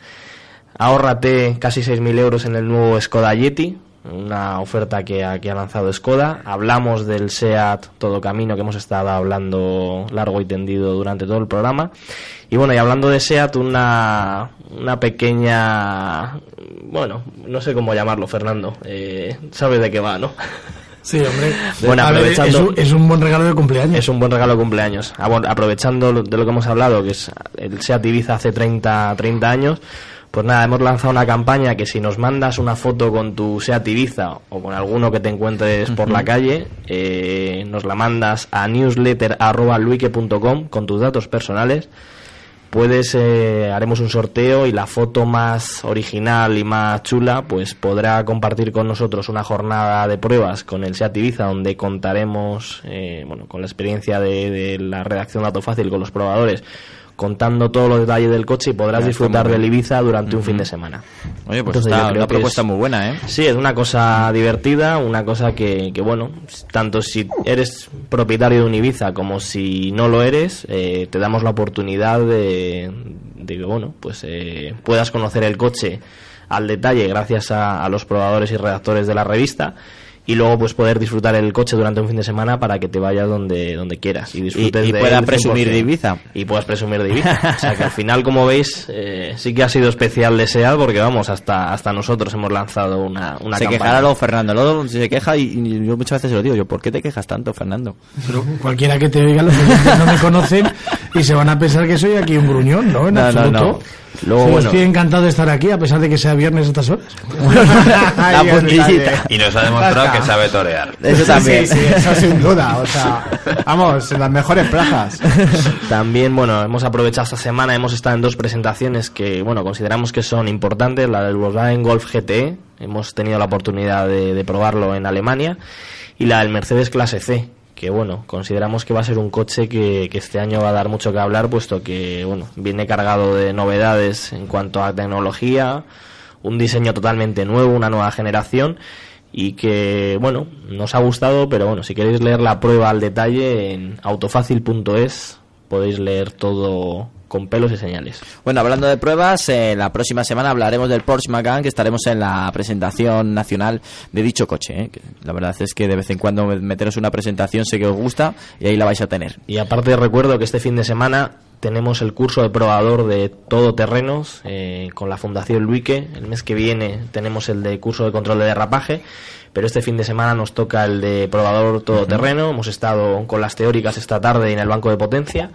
Ahórrate casi 6.000 euros en el nuevo Skoda Yeti, una oferta que que ha lanzado Skoda. Hablamos del SEAT Todo Camino que hemos estado hablando largo y tendido durante todo el programa. Y bueno, y hablando de SEAT, una, una pequeña... Bueno, no sé cómo llamarlo, Fernando. Eh, ¿Sabes de qué va, no? [LAUGHS] Sí, hombre. Bueno, ver, aprovechando- es, un, es un buen regalo de cumpleaños. Es un buen regalo de cumpleaños. Ah, aprovechando de lo que hemos hablado, que es el SEAT Ibiza hace 30, 30 años, pues nada, hemos lanzado una campaña que si nos mandas una foto con tu SEAT Ibiza o con alguno que te encuentres por la calle, eh, nos la mandas a newsletter.luike.com con tus datos personales. Puedes, eh, haremos un sorteo y la foto más original y más chula, pues podrá compartir con nosotros una jornada de pruebas con el SEAT Ibiza, donde contaremos, eh, bueno, con la experiencia de, de la redacción de Dato Fácil con los probadores, contando todos los detalles del coche y podrás disfrutar del. Ibiza durante un fin de semana. Oye, pues Entonces, está una propuesta es- muy buena, ¿eh? Sí, es una cosa divertida, una cosa que, que, bueno, tanto si eres propietario de un Ibiza como si no lo eres, eh, te damos la oportunidad de, de que, bueno, pues eh, puedas conocer el coche al detalle gracias a, a los probadores y redactores de la revista y luego pues poder disfrutar el coche durante un fin de semana para que te vayas donde, donde quieras y disfrutes Y- y de puedas presumir 100%. de Ibiza. y puedas presumir de Ibiza [LAUGHS] o sea que al final como veis eh, sí que ha sido especial de SEAT porque vamos hasta hasta nosotros hemos lanzado una, una se quejará luego Fernando, luego se queja y, y yo muchas veces se lo digo, yo, ¿por qué te quejas tanto, Fernando? Pero cualquiera que te oiga, los oyentes no me conocen [LAUGHS] y se van a pensar que soy aquí un gruñón, ¿no? En No, no, absoluto. no. Luego, bueno. Estoy encantado de estar aquí, a pesar de que sea viernes a estas horas. [LAUGHS] La puntillita. Y nos ha demostrado que sabe torear. [LAUGHS] Eso también. Sí, sí, eso sin duda. O sea, vamos, en las mejores plazas. [LAUGHS] También, bueno, hemos aprovechado esta semana, hemos estado en dos presentaciones que, bueno, consideramos que son importantes. La del Volkswagen Golf GTE, hemos tenido la oportunidad de, de probarlo en Alemania, y la del Mercedes Clase C, que, bueno, consideramos que va a ser un coche que, este año va a dar mucho que hablar, puesto que, bueno, viene cargado de novedades en cuanto a tecnología, un diseño totalmente nuevo, una nueva generación. Y que, bueno, nos ha gustado, pero bueno, si queréis leer la prueba al detalle en autofácil.es podéis leer todo con pelos y señales. Bueno, hablando de pruebas, eh, la próxima semana hablaremos del Porsche Macan, que estaremos en la presentación nacional de dicho coche. eh, que la verdad es que de vez en cuando meteros una presentación sé que os gusta y ahí la vais a tener. Y aparte recuerdo que este fin de semana tenemos el curso de probador de todoterrenos eh, con la Fundación Luique. El mes que viene tenemos el de curso de control de derrapaje. Pero este fin de semana nos toca el de probador todoterreno. Hemos estado con las teóricas esta tarde en el banco de potencia.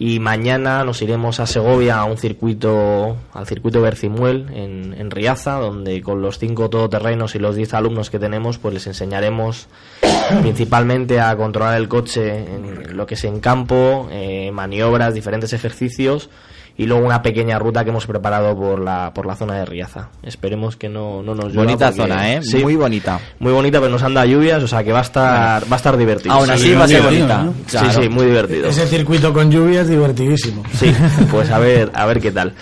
Y mañana nos iremos a Segovia a un circuito, al circuito Bercimuel en, en Riaza, donde con los cinco todoterrenos y los diez alumnos que tenemos, pues les enseñaremos [COUGHS] principalmente a controlar el coche en lo que es en campo, eh, maniobras, diferentes ejercicios y luego una pequeña ruta que hemos preparado por la, por la zona de Riaza. Esperemos que no, no nos llueva Bonita porque- zona, ¿eh? Sí, Muy bonita. muy bonita, pero nos anda lluvias, o sea que va a estar, va a estar divertido. Aún así va a ser bonita. Sí, Claro. sí, muy divertido. Ese circuito con lluvia es divertidísimo. Sí, pues a ver, a ver qué tal.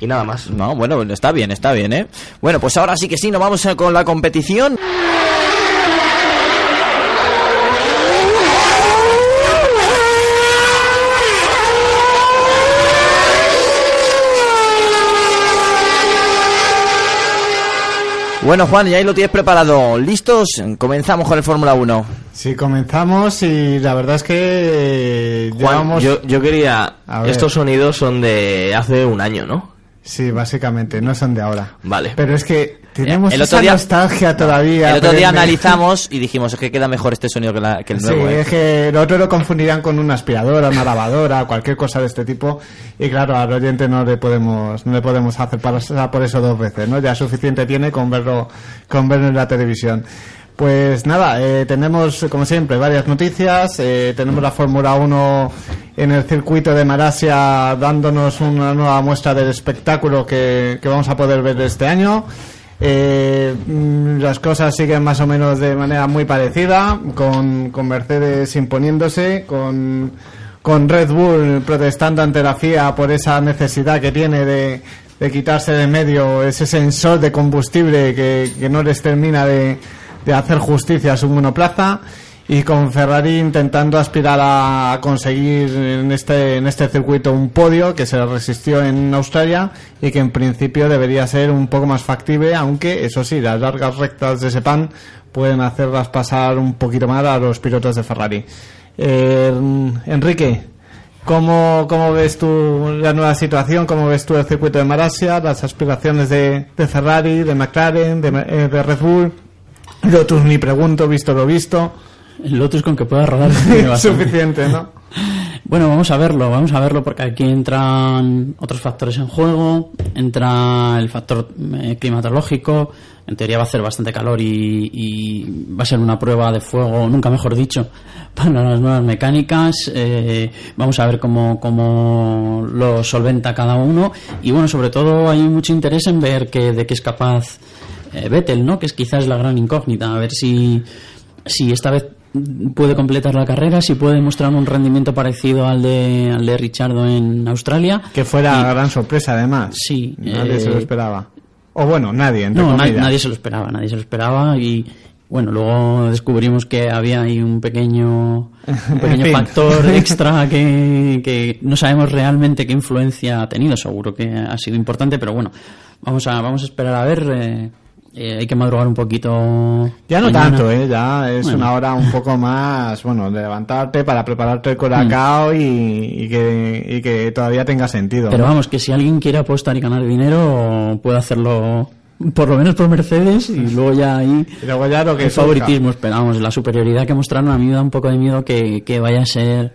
Y nada más. No, bueno, está bien, está bien, ¿eh? Bueno, pues ahora sí que sí, nos vamos con la competición. Bueno, Juan, ya ahí lo tienes preparado. ¿Listos? Comenzamos con el Fórmula 1. Sí, comenzamos y la verdad es que eh, Juan, llevamos... yo, yo quería... Estos sonidos son de hace un año, ¿no? Sí, básicamente, no son de ahora. Vale. Pero es que tenemos el otro esa día- nostalgia todavía. El otro día analizamos y dijimos es que queda mejor este sonido que, la- que el Sí, nuevo. ¿eh? es que lo otro lo confundirán con una aspiradora, una lavadora, [LAUGHS] cualquier cosa de este tipo. Y claro, al oyente no le podemos, no le podemos hacer pasar por eso dos veces, ¿no? Ya suficiente tiene con verlo, con verlo en la televisión. Pues nada, eh, tenemos como siempre varias noticias. eh, tenemos la Fórmula 1 en el circuito de Malasia dándonos una nueva muestra del espectáculo que, que vamos a poder ver este año. Eh, mm, las cosas siguen más o menos de manera muy parecida, con, con Mercedes imponiéndose, con, con Red Bull protestando ante la FIA por esa necesidad que tiene de, de quitarse de medio ese sensor de combustible que, que no les termina de, de hacer justicia a su monoplaza y con Ferrari intentando aspirar a conseguir en este en este circuito un podio que se resistió en Australia y que en principio debería ser un poco más factible aunque eso sí las largas rectas de Sepang pueden hacerlas pasar un poquito mal a los pilotos de Ferrari Eh, Enrique ¿Cómo, ¿Cómo ves tú la nueva situación? ¿Cómo ves tú el circuito de Malasia? Las aspiraciones de, de Ferrari, de McLaren, de, eh, de Red Bull. Lotus ni pregunto, visto lo visto. El Lotus con que pueda rodar. [LAUGHS] Suficiente, ¿no? Bueno, vamos a verlo, vamos a verlo porque aquí entran otros factores en juego, entra el factor eh, climatológico, en teoría va a hacer bastante calor y, y va a ser una prueba de fuego, nunca mejor dicho, [LAUGHS] para las nuevas mecánicas, eh, vamos a ver cómo, cómo lo solventa cada uno y bueno, sobre todo hay mucho interés en ver que, de qué es capaz eh, Vettel, ¿no? Que es quizás la gran incógnita, a ver si, si esta vez puede completar la carrera, si puede mostrar un rendimiento parecido al de, al de Richardo en Australia. Que fuera gran sorpresa, además. Sí. Nadie eh, se lo esperaba. O bueno, nadie, entre No, na- comillas. nadie se lo esperaba, nadie se lo esperaba y bueno, luego descubrimos que había ahí un pequeño, un pequeño [LAUGHS] fin. factor [LAUGHS] extra que, que no sabemos realmente qué influencia ha tenido, seguro que ha sido importante, pero bueno, vamos a, vamos a esperar a ver, eh, eh, hay que madrugar un poquito. Ya no mañana. tanto, ¿eh? Ya es Bueno. una hora un poco más, bueno, de levantarte para prepararte el colacao y, y que, y que todavía tenga sentido. Pero ¿no? vamos, que si alguien quiere apostar y ganar dinero, puede hacerlo por lo menos por Mercedes y [LAUGHS] luego ya ahí Y luego ya lo que el favoritismo, esperamos, la superioridad que mostraron a mí me da un poco de miedo que, que vaya a ser...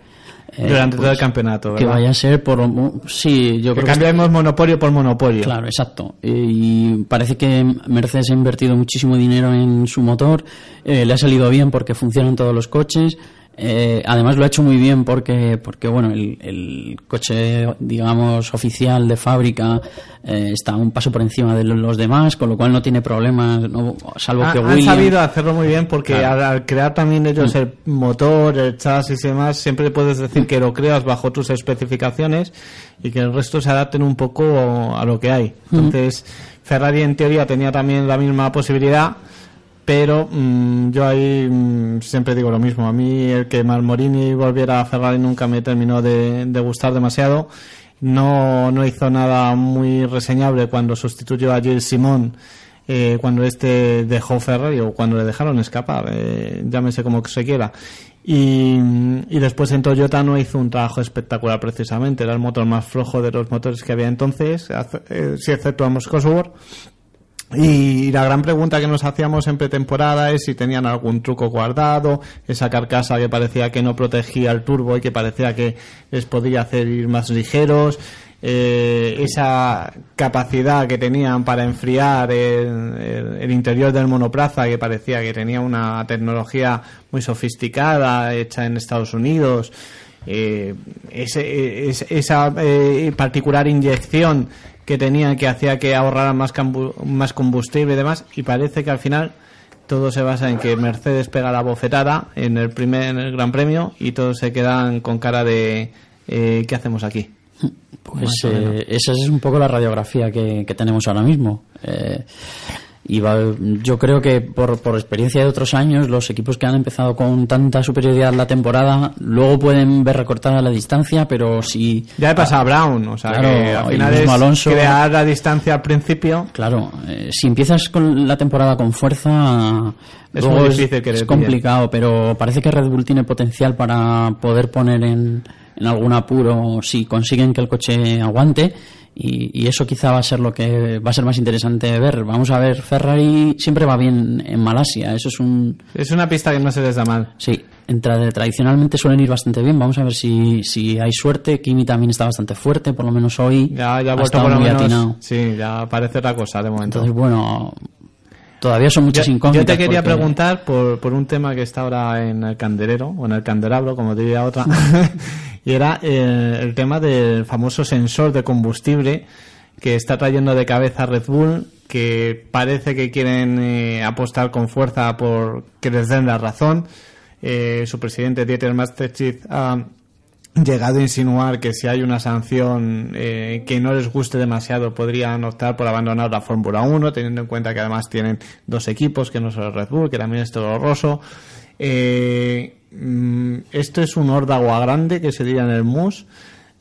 eh, Durante todo pues, el campeonato, Que ¿verdad? vaya a ser por... Sí, yo que creo que... cambiemos monopolio por monopolio. Claro, exacto. Y parece que Mercedes ha invertido muchísimo dinero en su motor, eh, le ha salido bien porque funcionan todos los coches. Eh, además lo ha hecho muy bien porque, porque bueno, el, el coche, digamos, oficial de fábrica eh, está un paso por encima de los demás, con lo cual no tiene problemas, no- salvo Ha- que han Williams... sabido hacerlo muy bien porque Claro. al, al crear también ellos el motor, el chasis y demás, siempre puedes decir que lo creas bajo tus especificaciones y que el resto se adapten un poco a lo que hay. Entonces, Ferrari en teoría tenía también la misma posibilidad, pero mm, yo ahí mm, siempre digo lo mismo. A mí el que Marmorini volviera a Ferrari nunca me terminó de, gustar demasiado. No, no hizo nada muy reseñable cuando sustituyó a Gilles Simon eh, cuando este dejó Ferrari o cuando le dejaron escapar, eh, llámese como se quiera. Y, y después en Toyota no hizo un trabajo espectacular precisamente, era el motor más flojo de los motores que había entonces, eh, si exceptuamos Cosworth. Y la gran pregunta que nos hacíamos en pretemporada es si tenían algún truco guardado, esa carcasa que parecía que no protegía el turbo y que parecía que les podía hacer ir más ligeros, eh, esa capacidad que tenían para enfriar el, el- interior del monoplaza que parecía que tenía una tecnología muy sofisticada hecha en Estados Unidos. Eh, ese- es- esa eh, particular inyección que tenía que hacía que ahorraran más, más combustible y demás y parece que al final todo se basa en que Mercedes pega la bofetada en el primer en el Gran Premio y todos se quedan con cara de eh, ¿qué hacemos aquí? Pues eh, esa es un poco la radiografía que, que tenemos ahora mismo. Eh, y va- yo creo que por, por experiencia de otros años, los equipos que han empezado con tanta superioridad la temporada, luego pueden ver recortada la distancia, pero si... Ya he pasado a Brown, o sea Claro, que al final es Alonso- crear la distancia al principio. Claro, eh, si empiezas con la temporada con fuerza, Es luego muy difícil que le es complicado, pero parece que Red Bull tiene potencial para poder poner en, en algún apuro si consiguen que el coche aguante y, y eso quizá va a ser lo que va a ser más interesante de ver. Vamos a ver, Ferrari siempre va bien en Malasia, eso es un... Es una pista que no se les da mal. Sí, entra- tradicionalmente suelen ir bastante bien, vamos a ver si, si hay suerte. Kimi también está bastante fuerte, por lo menos hoy Ya, ya ha vuelto por lo menos. atinado. Sí, ya parece otra cosa de momento. Entonces, bueno, todavía son muchas yo, incógnitas. yo te quería porque- preguntar por, por un tema que está ahora en el candelero, o en el candelabro, como diría otra, [LAUGHS] y era eh, el tema del famoso sensor de combustible que está trayendo de cabeza Red Bull, que parece que quieren eh, apostar con fuerza por que les den la razón. Eh, su presidente Dieter Masterchif ha llegado a insinuar que si hay una sanción eh, que no les guste demasiado podrían optar por abandonar la Fórmula 1 teniendo en cuenta que además tienen dos equipos que no solo Red Bull que también es Toro Rosso Eh, mm, esto es un órdago a grande que se diría en el MUS.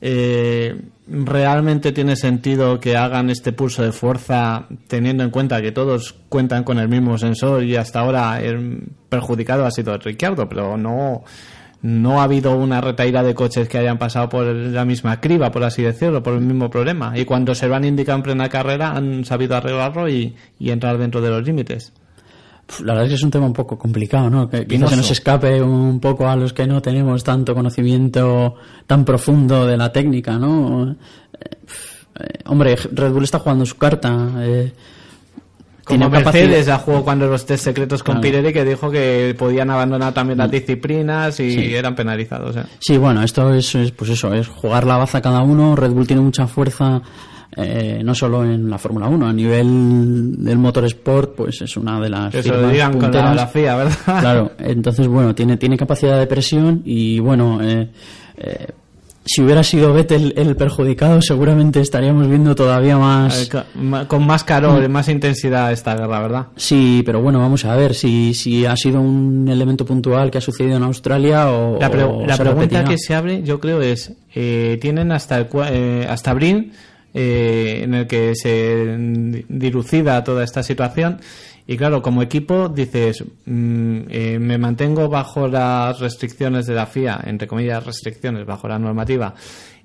Eh, realmente tiene sentido que hagan este pulso de fuerza teniendo en cuenta que todos cuentan con el mismo sensor y hasta ahora el perjudicado ha sido Ricciardo, pero no no ha habido una retaída de coches que hayan pasado por la misma criba, por así decirlo, por el mismo problema. Y cuando se lo han indicado en plena carrera han sabido arreglarlo y, y entrar dentro de los límites. La verdad es que es un tema un poco complicado, ¿no? Que quizás Pinoso. se nos escape un poco a los que no tenemos tanto conocimiento tan profundo de la técnica, ¿no? Eh, eh, hombre, Red Bull está jugando su carta. eh, Como Mercedes ya jugó cuando los test secretos con Claro. Pirelli que dijo que podían abandonar también las disciplinas y Sí. eran penalizados. ¿eh? Sí, bueno, esto es, es, pues eso, es jugar la baza cada uno. Red Bull tiene mucha fuerza, eh, no solo en la Fórmula 1, a nivel del motorsport, pues es una de las se lo digan con la FIA, ¿verdad? Claro, entonces, bueno, tiene, tiene capacidad de presión y, bueno, eh, eh, si hubiera sido Vettel el perjudicado, seguramente estaríamos viendo todavía más... ver, con más calor, más intensidad esta guerra, ¿verdad? Sí, pero bueno, vamos a ver si, si ha sido un elemento puntual que ha sucedido en Australia o. La, pre- o la se pregunta que se abre, yo creo, es: eh, tienen hasta el, eh, hasta abril eh, en el que se di- dilucida toda esta situación. Y claro, como equipo dices, mm, eh, me mantengo bajo las restricciones de la FIA, entre comillas restricciones, bajo la normativa,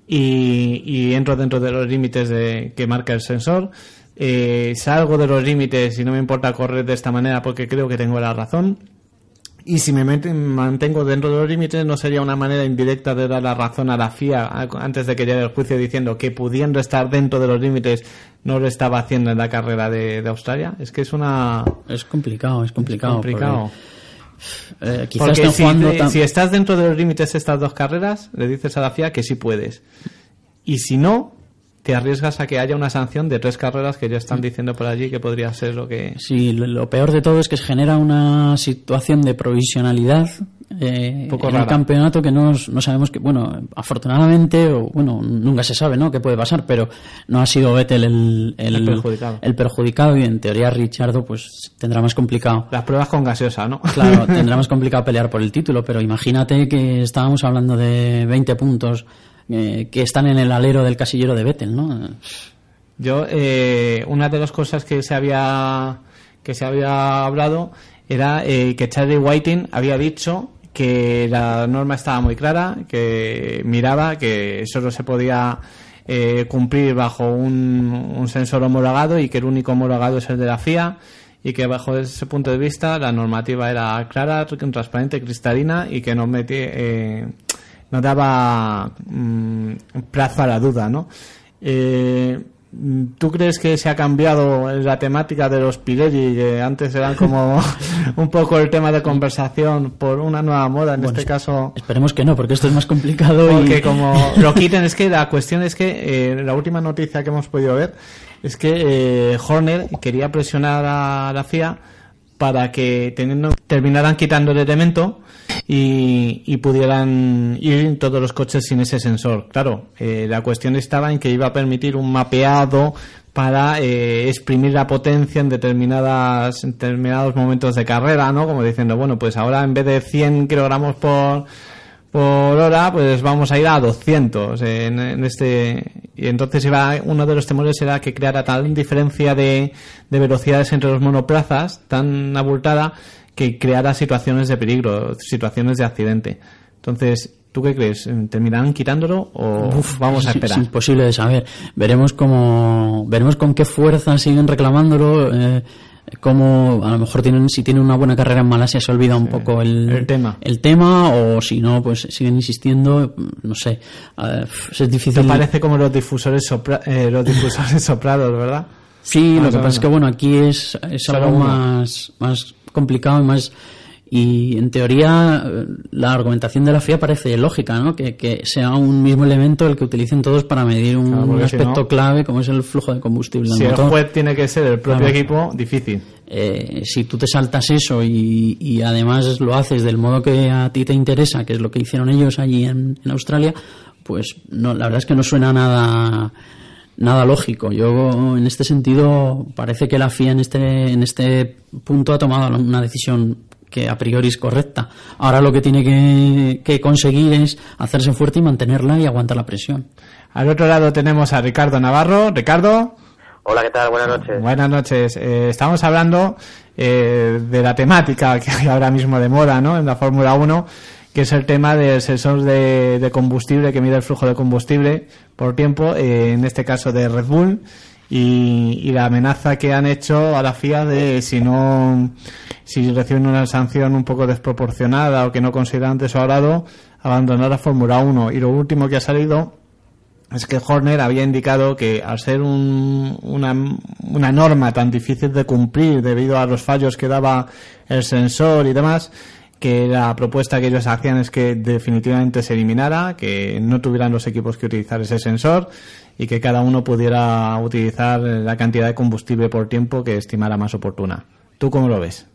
y, entro dentro de los límites de, que marca el sensor. eh, salgo de los límites y no me importa correr de esta manera porque creo que tengo la razón. Y si me mantengo dentro de los límites, no sería una manera indirecta de dar la razón a la FIA antes de que llegue el juicio diciendo que pudiendo estar dentro de los límites no lo estaba haciendo en la carrera de, de Australia. Es que es una. Es complicado, es complicado. complicado. porque, eh, quizás Porque si, jugando te- tan- si estás dentro de los límites de estas dos carreras, le dices a la FIA que sí puedes. Y si no, te arriesgas a que haya una sanción de tres carreras que ya están diciendo por allí que podría ser lo que. Sí, lo, lo peor de todo es que genera una situación de provisionalidad eh, Poco en rara. el campeonato que no, no sabemos que, bueno, afortunadamente, o bueno, nunca se sabe, ¿no? Qué puede pasar, pero no ha sido Vettel el, el, El perjudicado. el perjudicado y en teoría Richardo pues tendrá más complicado. Las pruebas con gaseosa, ¿no? Claro, [LAUGHS] tendrá más complicado pelear por el título, pero imagínate que estábamos hablando de 20 puntos eh, que están en el alero del casillero de Vettel, ¿no? Yo, eh, una de las cosas que se había que se había hablado era eh, que Charlie Whiting había dicho que la norma estaba muy clara, que miraba que solo se podía eh, cumplir bajo un, un sensor homologado y que el único homologado es el de la FIA y que bajo ese punto de vista la normativa era clara, transparente, cristalina y que no metía, eh, no daba mm, plazo a la duda, ¿no? Eh, ¿Tú crees que se ha cambiado la temática de los Pirelli, que antes eran como [LAUGHS] un poco el tema de conversación por una nueva moda, en Bueno, este caso? Esperemos que no, porque esto es más complicado Porque y... como [LAUGHS] lo quiten, es que la cuestión es que eh, la última noticia que hemos podido ver es que eh, Horner quería presionar a la FIA para que teniendo, terminaran quitando el elemento y, y pudieran ir todos los coches sin ese sensor. Claro, eh, la cuestión estaba en que iba a permitir un mapeado para eh, exprimir la potencia en determinadas en determinados momentos de carrera, ¿no? Como diciendo, bueno, pues ahora en vez de 100 kilogramos por por hora, pues vamos a ir a 200 en, en este y entonces iba uno de los temores era que creara tal diferencia de, de velocidades entre los monoplazas tan abultada que creara situaciones de peligro, situaciones de accidente. Entonces, ¿Tú qué crees? ¿Terminarán quitándolo o vamos a Es- esperar? Es imposible de saber. Veremos cómo, veremos con qué fuerza siguen reclamándolo. Eh, cómo a lo mejor tienen, si tienen una buena carrera en Malasia se olvida un poco el, el tema. el tema, o si no, pues siguen insistiendo. No sé. Eh, es difícil. Te parece como los difusores, sopra- eh, los difusores [LAUGHS] soprados, ¿verdad? Sí, lo que pasa es que bueno, aquí es, es algo más, más complicado y más y en teoría la argumentación de la FIA parece lógica, ¿no? Que, que sea un mismo elemento el que utilicen todos para medir un Claro, porque si aspecto no- clave como es el flujo de combustible Si el motor. juez tiene que ser el propio Claro. equipo, difícil. Eh, si tú te saltas eso y, y además lo haces del modo que a ti te interesa, que es lo que hicieron ellos allí en, en Australia, pues no, la verdad es que no suena nada nada lógico. Yo en este sentido parece que la FIA en este en este punto ha tomado una decisión que a priori es correcta. Ahora lo que tiene que, que conseguir es hacerse fuerte y mantenerla y aguantar la presión. Al otro lado tenemos a Ricardo Navarro. Ricardo, Hola, ¿qué tal? Buenas noches. buenas noches. Eh, estamos hablando eh, de la temática que hay ahora mismo de moda ¿no? en la Fórmula 1, que es el tema del sensor de, combustible que mide el flujo de combustible por tiempo, eh, en este caso de Red Bull, y, la amenaza que han hecho a la FIA de si no si reciben una sanción un poco desproporcionada o que no consideran de su agrado, abandonar la Fórmula 1. Y lo último que ha salido es que Horner había indicado que al ser un- una, una norma tan difícil de cumplir debido a los fallos que daba el sensor y demás, que la propuesta que ellos hacían es que definitivamente se eliminara, que no tuvieran los equipos que utilizar ese sensor y que cada uno pudiera utilizar la cantidad de combustible por tiempo que estimara más oportuna. ¿Tú cómo lo ves?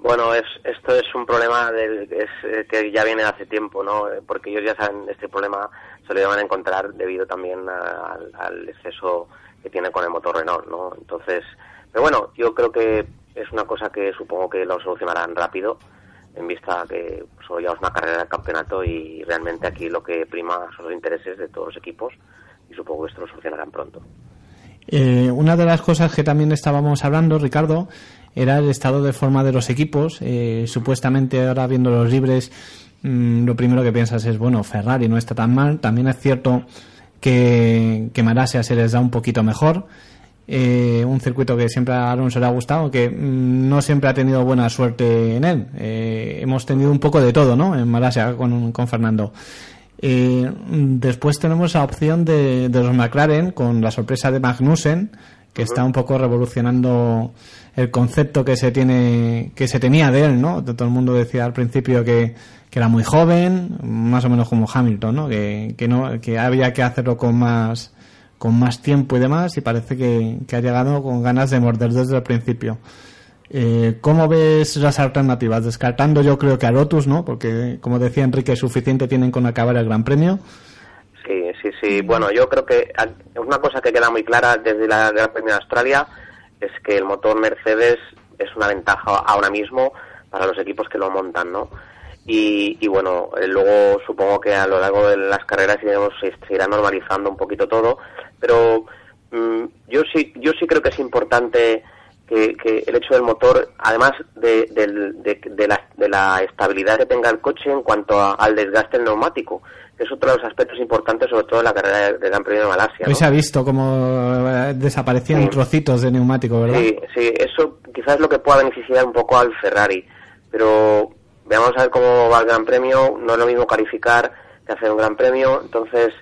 Bueno, es, esto es un problema del- es, eh, que ya viene hace tiempo, ¿no? Eh, Porque ellos ya saben, este problema se lo iban a encontrar debido también a- al, al exceso que tiene con el motor Renault, ¿no? Entonces, pero bueno, yo creo que es una cosa que supongo que lo solucionarán rápido, en vista que solo es una carrera de campeonato y realmente aquí lo que prima son los intereses de todos los equipos y supongo que esto lo solucionarán pronto. Eh, una de las cosas que también estábamos hablando, Ricardo, era el estado de forma de los equipos. Eh, supuestamente ahora viendo los libres, mm, lo primero que piensas es, bueno, Ferrari no está tan mal. También es cierto que, que Malasia se les da un poquito mejor. Eh, un circuito que siempre a Alonso le ha gustado, que mm, no siempre ha tenido buena suerte en él. Eh, hemos tenido un poco de todo, ¿no? En Malasia con, con Fernando. Eh, después tenemos la opción de, de los McLaren con la sorpresa de Magnussen, que está un poco revolucionando el concepto que se tiene que se tenía de él, ¿no? Todo el mundo decía al principio que, que era muy joven, más o menos como Hamilton, ¿no? Que, que no que había que hacerlo con más con más tiempo y demás y parece que, que ha llegado con ganas de morder desde el principio. Eh, ¿Cómo ves las alternativas? Descartando yo creo que a Lotus, ¿no? Porque, como decía Enrique, suficiente tienen con acabar el Gran Premio. Sí, sí, sí. Bueno, yo creo que una cosa que queda muy clara desde la Gran Premio de Australia es que el motor Mercedes es una ventaja ahora mismo para los equipos que lo montan, ¿no? Y, y bueno, eh, luego supongo que a lo largo de las carreras iremos, se irá normalizando un poquito todo, pero mm, yo sí, yo sí creo que es importante que, que el hecho del motor, además de, del- de- de la, de la estabilidad que tenga el coche en cuanto a- al desgaste del neumático, que es otro de los aspectos importantes, sobre todo en la carrera de, de Gran Premio de Malasia. Hoy ¿no? se ha visto como eh, desaparecían Sí. trocitos de neumático, ¿verdad? Sí, sí, eso quizás es lo que pueda beneficiar un poco al Ferrari, pero veamos a ver cómo va el Gran Premio, no es lo mismo calificar que hacer un Gran Premio, entonces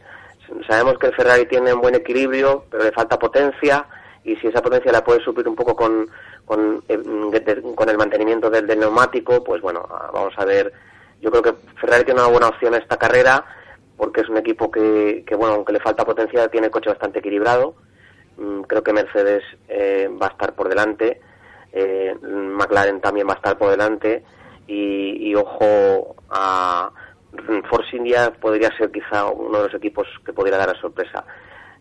sabemos que el Ferrari tiene un buen equilibrio, pero le falta potencia y si esa potencia la puede suplir un poco con, con, eh, el mantenimiento del, neumático, pues bueno, ah, vamos a ver. Yo creo que Ferrari tiene una buena opción esta carrera porque es un equipo que, que bueno, aunque le falta potencia, tiene el coche bastante equilibrado. Mm, creo que Mercedes eh, va a estar por delante, eh, McLaren también va a estar por delante y ojo a Force India podría ser quizá uno de los equipos que podría dar la sorpresa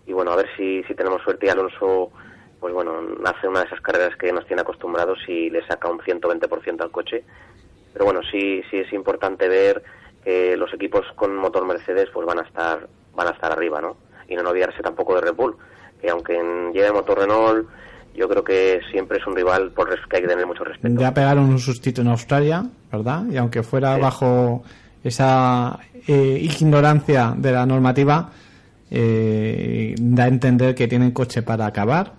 y bueno a ver si, si tenemos suerte y Alonso pues bueno hace una de esas carreras que nos tiene acostumbrados y le saca un 120% al coche pero bueno sí sí es importante ver que los equipos con motor Mercedes pues van a estar van a estar arriba no y no olvidarse tampoco de Red Bull que aunque lleve motor Renault yo creo que siempre es un rival por que hay que tener mucho respeto Ya pegaron un sustito en Australia, ¿verdad? Y aunque fuera Sí. bajo esa eh, ignorancia de la normativa eh, da a entender que tienen coche para acabar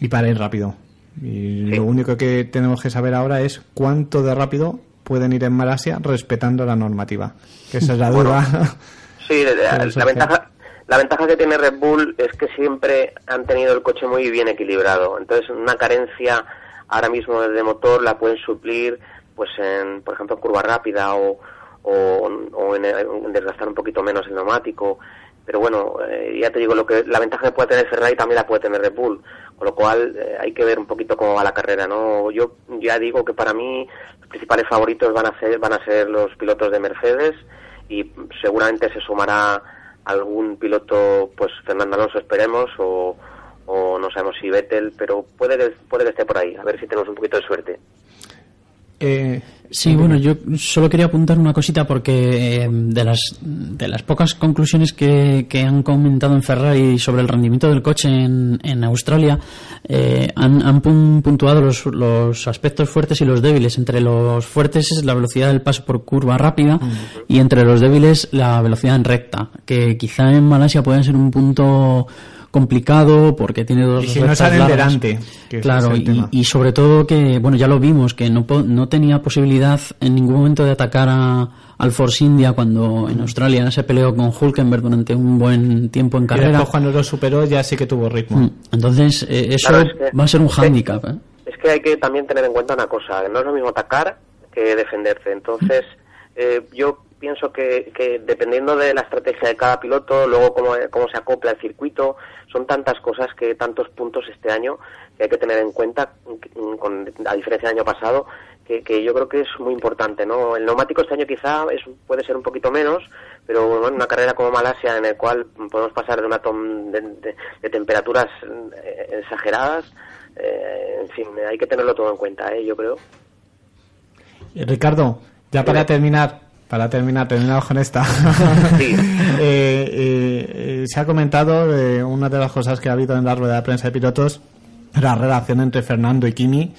y para ir rápido. Y lo único que tenemos que saber ahora es cuánto de rápido pueden ir en Malasia respetando la normativa. Que esa es la Bueno, duda. [LAUGHS] Sí, la, ventaja la ventaja que tiene Red Bull es que siempre han tenido el coche muy bien equilibrado. Entonces, una carencia ahora mismo de motor la pueden suplir, pues en, por ejemplo, en curva rápida o, o, o en, desgastar un poquito menos el neumático. Pero bueno, eh, ya te digo, lo que la ventaja que puede tener Ferrari también la puede tener Red Bull. Con lo cual, eh, hay que ver un poquito cómo va la carrera, ¿no? Yo ya digo que para mí los principales favoritos van a ser van a ser los pilotos de Mercedes y seguramente se sumará algún piloto, pues Fernando Alonso esperemos, o, o no sabemos si Vettel, pero puede que, puede que esté por ahí, a ver si tenemos un poquito de suerte. Eh, Sí, bueno, yo solo quería apuntar una cosita porque eh, de las de las pocas conclusiones que, que han comentado en Ferrari sobre el rendimiento del coche en, en Australia, eh, han, han pun- puntuado los, los aspectos fuertes y los débiles. Entre los fuertes es la velocidad del paso por curva rápida y entre los débiles la velocidad en recta, que quizá en Malasia pueda ser un punto complicado porque tiene dos Y si no salen delante, que claro es el y, tema. y sobre todo que bueno ya lo vimos que no no tenía posibilidad en ningún momento de atacar a, al Force India cuando en Australia se peleó con Hulkenberg durante un buen tiempo en y carrera después cuando lo superó ya sí que tuvo ritmo. Mm, entonces eh, eso Claro, es que- va a ser un es hándicap ¿eh? Es que hay que también tener en cuenta una cosa, que no es lo mismo atacar que defenderse. Entonces, eh, yo pienso que, que dependiendo de la estrategia de cada piloto, luego cómo, cómo se acopla el circuito, son tantas cosas que tantos puntos este año que hay que tener en cuenta, con, a diferencia del año pasado, que, que yo creo que es muy importante. ¿no? El neumático este año quizá es, puede ser un poquito menos, pero bueno, en una carrera como Malasia, en el cual podemos pasar de una tom- de, de- de temperaturas eh, exageradas, eh, en fin, hay que tenerlo todo en cuenta, ¿eh? yo creo. Eh, Ricardo, ya para terminar, para terminar, terminamos con esta. [LAUGHS] [LAUGHS] Eh, eh, eh, se ha comentado de una de las cosas que ha habido en la rueda de prensa de pilotos, la relación entre Fernando y Kimi,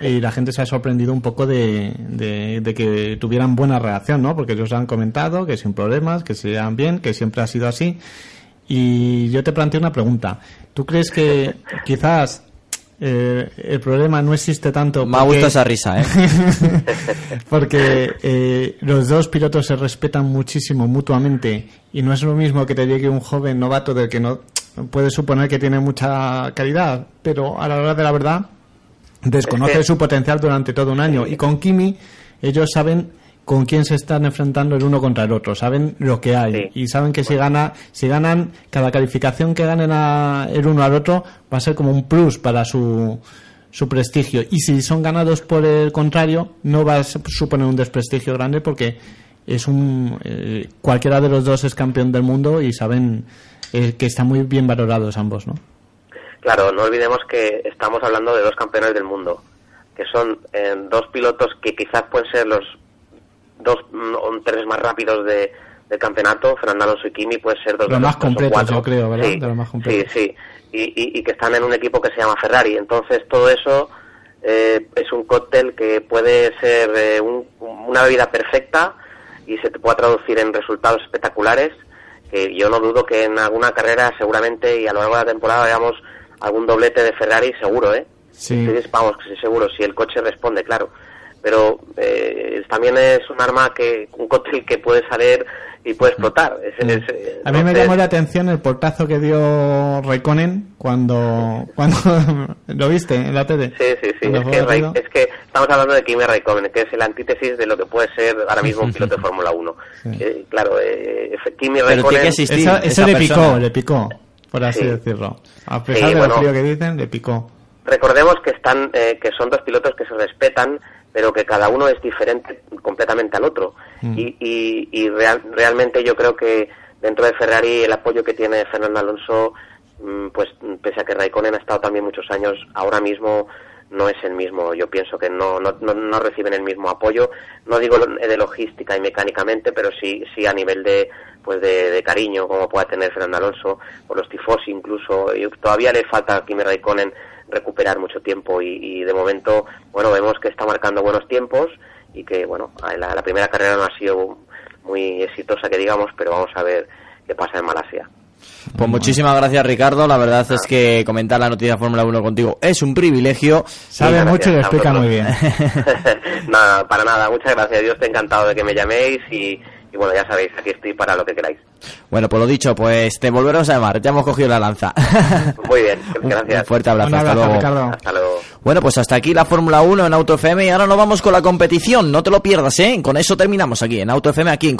y la gente se ha sorprendido un poco de, de- de que tuvieran buena relación, ¿no? Porque ellos han comentado que sin problemas, que se llevan bien, que siempre ha sido así. Y yo te planteo una pregunta. ¿Tú crees que quizás eh, el problema no existe tanto? Me ha gustado esa risa, ¿eh? [LAUGHS] porque eh, los dos pilotos se respetan muchísimo mutuamente y no es lo mismo que te llegue un joven novato del que no puedes suponer que tiene mucha calidad, pero a la hora de la verdad desconoce su potencial durante todo un año. Y con Kimi ellos saben con quién se están enfrentando el uno contra el otro, saben lo que hay. Y saben que si gana, si ganan cada calificación que ganen a el uno al otro va a ser como un plus para su su prestigio. Y si son ganados por el contrario no va a suponer un desprestigio grande porque es un eh, cualquiera de los dos es campeón del mundo y saben eh, que están muy bien valorados ambos, ¿no? Claro, no olvidemos que estamos hablando de dos campeones del mundo, que son eh, dos pilotos que quizás pueden ser los dos mm, o tres más rápidos de, del campeonato, Fernando Alonso y Kimi, pueden ser dos Los de más completos, yo creo, ¿verdad? Sí, De los más sí, completos. sí. Y, y- y que están en un equipo que se llama Ferrari. Entonces, todo eso eh, es un cóctel que puede ser eh, un- una bebida perfecta y se te pueda traducir en resultados espectaculares que yo no dudo que en alguna carrera seguramente y a lo largo de la temporada veamos algún doblete de Ferrari seguro, ¿eh? Sí. Sí, vamos, seguro, si el coche responde, claro. Pero eh, también es un arma que, un cóctel que puede salir y puede explotar. Es- es, eh, A mí me llamó la atención el portazo que dio Raikkonen cuando [LAUGHS] cuando lo viste en la tele. Sí, sí, sí. Es que, es que estamos hablando de Kimi Raikkonen, que es el antítesis de lo que puede ser ahora mismo un piloto de Fórmula 1. Eh, claro, eh, Kimi Raikkonen... Eso, eso le picó, le picó, por así Sí. decirlo. A pesar Sí, de bueno. lo frío que dicen, le picó. Recordemos que están, eh, que son dos pilotos que se respetan, pero que cada uno es diferente completamente al otro. Mm. Y, y, y real- realmente yo creo que dentro de Ferrari el apoyo que tiene Fernando Alonso, mm, pues pese a que Raikkonen ha estado también muchos años, ahora mismo no es el mismo. Yo pienso que no, no, no, no reciben el mismo apoyo. No digo de logística y mecánicamente, pero sí, sí a nivel de, pues de, de cariño, como pueda tener Fernando Alonso, o los tifosi incluso. Y todavía le falta a Kimi Raikkonen recuperar mucho tiempo y, y de momento, bueno, vemos que está marcando buenos tiempos y que, bueno, la, la primera carrera no ha sido muy exitosa que digamos, pero vamos a ver qué pasa en Malasia. Pues muchísimas gracias Ricardo, la verdad es que comentar la noticia Fórmula 1 contigo es un privilegio. Sabe Sí, mucho y lo explica muy bien. [LAUGHS] nada, para nada, muchas gracias. Yo estoy encantado de que me llaméis y, y bueno, ya sabéis, aquí estoy para lo que queráis. Bueno, pues lo dicho, pues te volveremos a llamar, ya hemos cogido la lanza. [LAUGHS] Muy bien, [LAUGHS] gracias. Un fuerte abrazo, Un hasta abrazo, luego. Ricardo. Hasta luego. Bueno, pues hasta aquí la Fórmula 1 en Auto FM y ahora nos vamos con la competición, no te lo pierdas, ¿eh? Con eso terminamos aquí en Auto FM, aquí en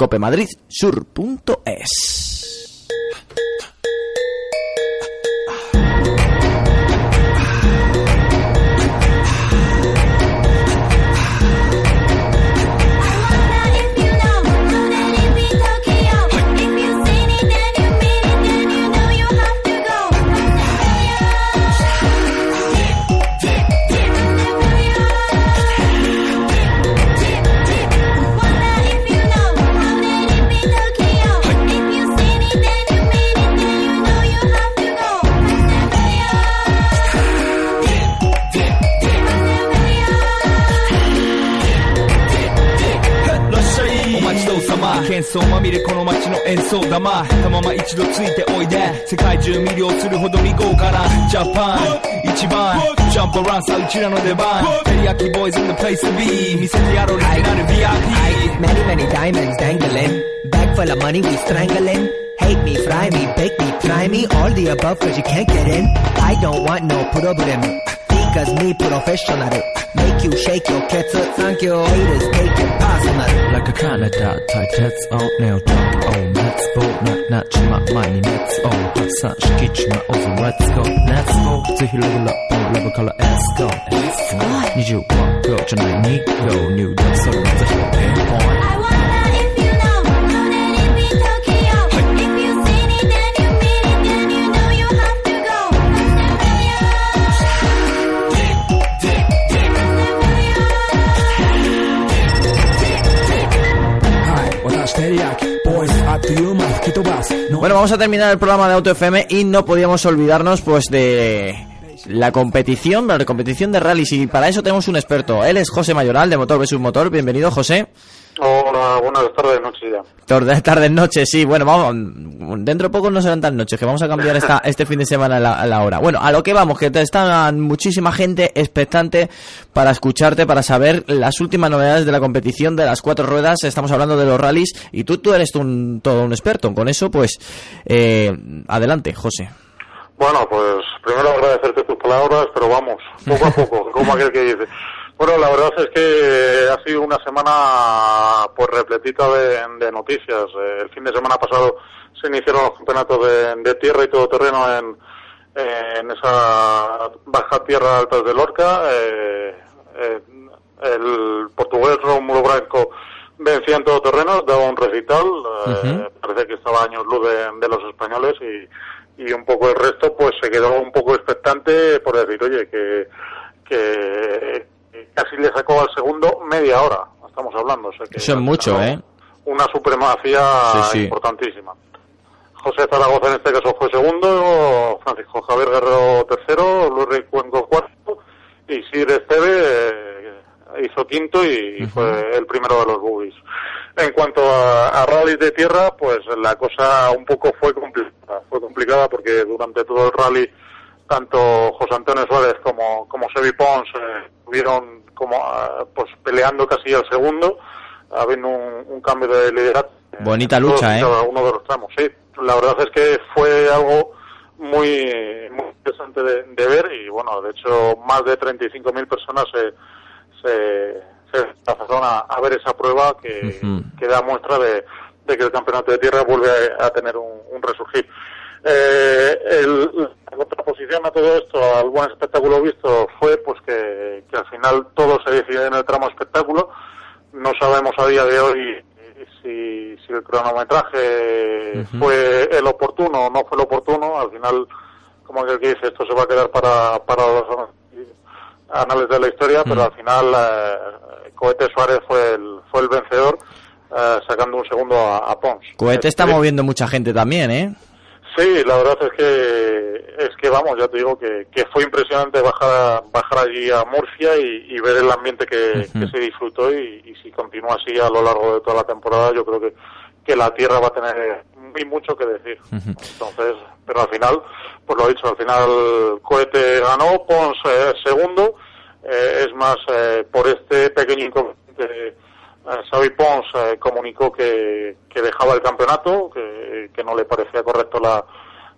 喧騒まみれこの街の演奏玉たまま一度ついておいで世界中魅了するほど見豪華なジャパン一番ジャンプランサーうちらの出番テリヤキボーイズ in the place to be 見せてやろうリジナル VIP Many many diamonds dangling Bag full of money we strangling Hate me, fry me, bake me, try me All the above cause you can't get in I don't want no problem Because me professional Make you shake your kitsThank you Haters take your personal. like a Canada type heads on nail drop oh let's go not not my money let's go hot sun get my over let's go let's go ぜひレベルアップレベルから let's go let's go 21秒じゃない2秒入力それまず表現 Bueno, vamos a terminar el programa de Auto FM y no podíamos olvidarnos pues de la competición, la competición de rallies y para eso tenemos un experto. Él es José Mayoral de Motor vs Motor. Bienvenido, José. Hola, buenas tardes, noches ya. Tarde, [LAUGHS] tarde, noche, sí. Bueno, vamos. Dentro de poco no serán tan noches, que vamos a cambiar esta, [LAUGHS] este fin de semana la, la hora. Bueno, a lo que vamos, que te están muchísima gente expectante para escucharte, para saber las últimas novedades de la competición de las cuatro ruedas. Estamos hablando de los rallies y tú, tú eres un, todo un experto. Con eso, pues, eh, adelante, José. Bueno, pues primero agradecerte tus palabras, pero vamos, poco a poco, como aquel que dice. [LAUGHS] Bueno, la verdad es que ha sido una semana pues repletita de, de noticias. Eh, el fin de semana pasado se iniciaron los campeonatos de, de tierra y todoterreno en, en esa baja tierra altas de Lorca. Eh, eh, el portugués Romulo Branco vencía en todoterreno, daba un recital. eh, Parece que estaba años luz de, de los españoles y, y un poco el resto pues se quedó un poco expectante por decir, oye, que, que casi le sacó al segundo media hora, estamos hablando. o sea que Eso es mucho, ¿eh? Una supremacía Sí, sí. importantísima. José Zaragoza en este caso fue segundo, Francisco Javier Guerrero tercero, Luis Ricuenco cuarto y Sir Esteve eh, hizo quinto y, fue el primero de los boogies. En cuanto a, a rally de tierra, pues la cosa un poco fue complicada. Fue complicada porque durante todo el rally, tanto José Antonio Suárez como, como Sebi Pons eh, estuvieron como ah, pues peleando casi al segundo, habiendo un, un cambio de liderazgo. Bonita todos lucha, y ¿eh? uno de los tramos, sí. La verdad es que fue algo muy, muy interesante de, de ver y bueno, de hecho más de 35.000 personas se, se, se desplazaron a, a ver esa prueba que, que da muestra de, de que el campeonato de tierra vuelve a, a tener un, un resurgir. Eh, el, la contraposición a todo esto, al buen espectáculo visto, fue pues que, que al final todo se decide en el tramo espectáculo. No sabemos a día de hoy si, si el cronometraje fue el oportuno o no fue el oportuno. Al final, como aquel que dice, esto se va a quedar para, para los anales de la historia, pero al final eh, Cohete Suárez fue el, fue el vencedor, eh, sacando un segundo a, a Pons. Cohete está moviendo mucha gente también, ¿eh? Sí, la verdad es que es que vamos, ya te digo que, que fue impresionante bajar bajar allí a Murcia y, y ver el ambiente que, se disfrutó y, y si continúa así a lo largo de toda la temporada, yo creo que, que la tierra va a tener muy mucho que decir. Entonces, pero al final, pues lo he dicho, al final Cohete ganó, Pons eh, segundo, eh, es más, eh, por este pequeño inconveniente, Xavi Pons eh, comunicó que, que dejaba el campeonato, que, que no le parecía correcto la,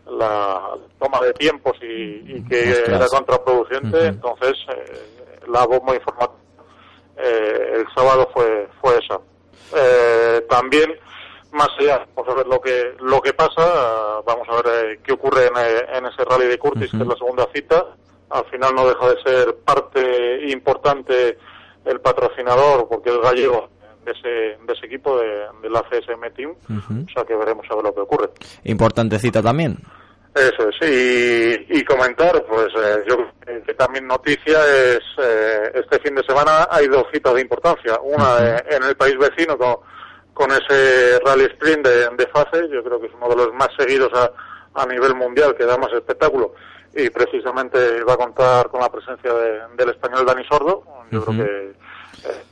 la toma de tiempos y, y que Ostras. era contraproducente, entonces eh, la bomba informativa eh, el sábado fue fue esa. Eh, también más allá, vamos a ver lo que lo que pasa, vamos a ver eh, qué ocurre en, eh, en ese rally de Curtis, que es la segunda cita. Al final no deja de ser parte importante el patrocinador, porque es gallego de ese, de ese equipo, de, del ACSM Team. O sea que veremos a ver lo que ocurre. Importante cita también. Eso es, y, y comentar, pues eh, yo creo que- también noticia es, eh, este fin de semana hay dos citas de importancia, una eh, en el país vecino con, con ese rally sprint de, de fase, yo creo que es uno de los más seguidos a, a nivel mundial, que da más espectáculo, y precisamente va a contar con la presencia de- del español Dani Sordo, yo creo que eh,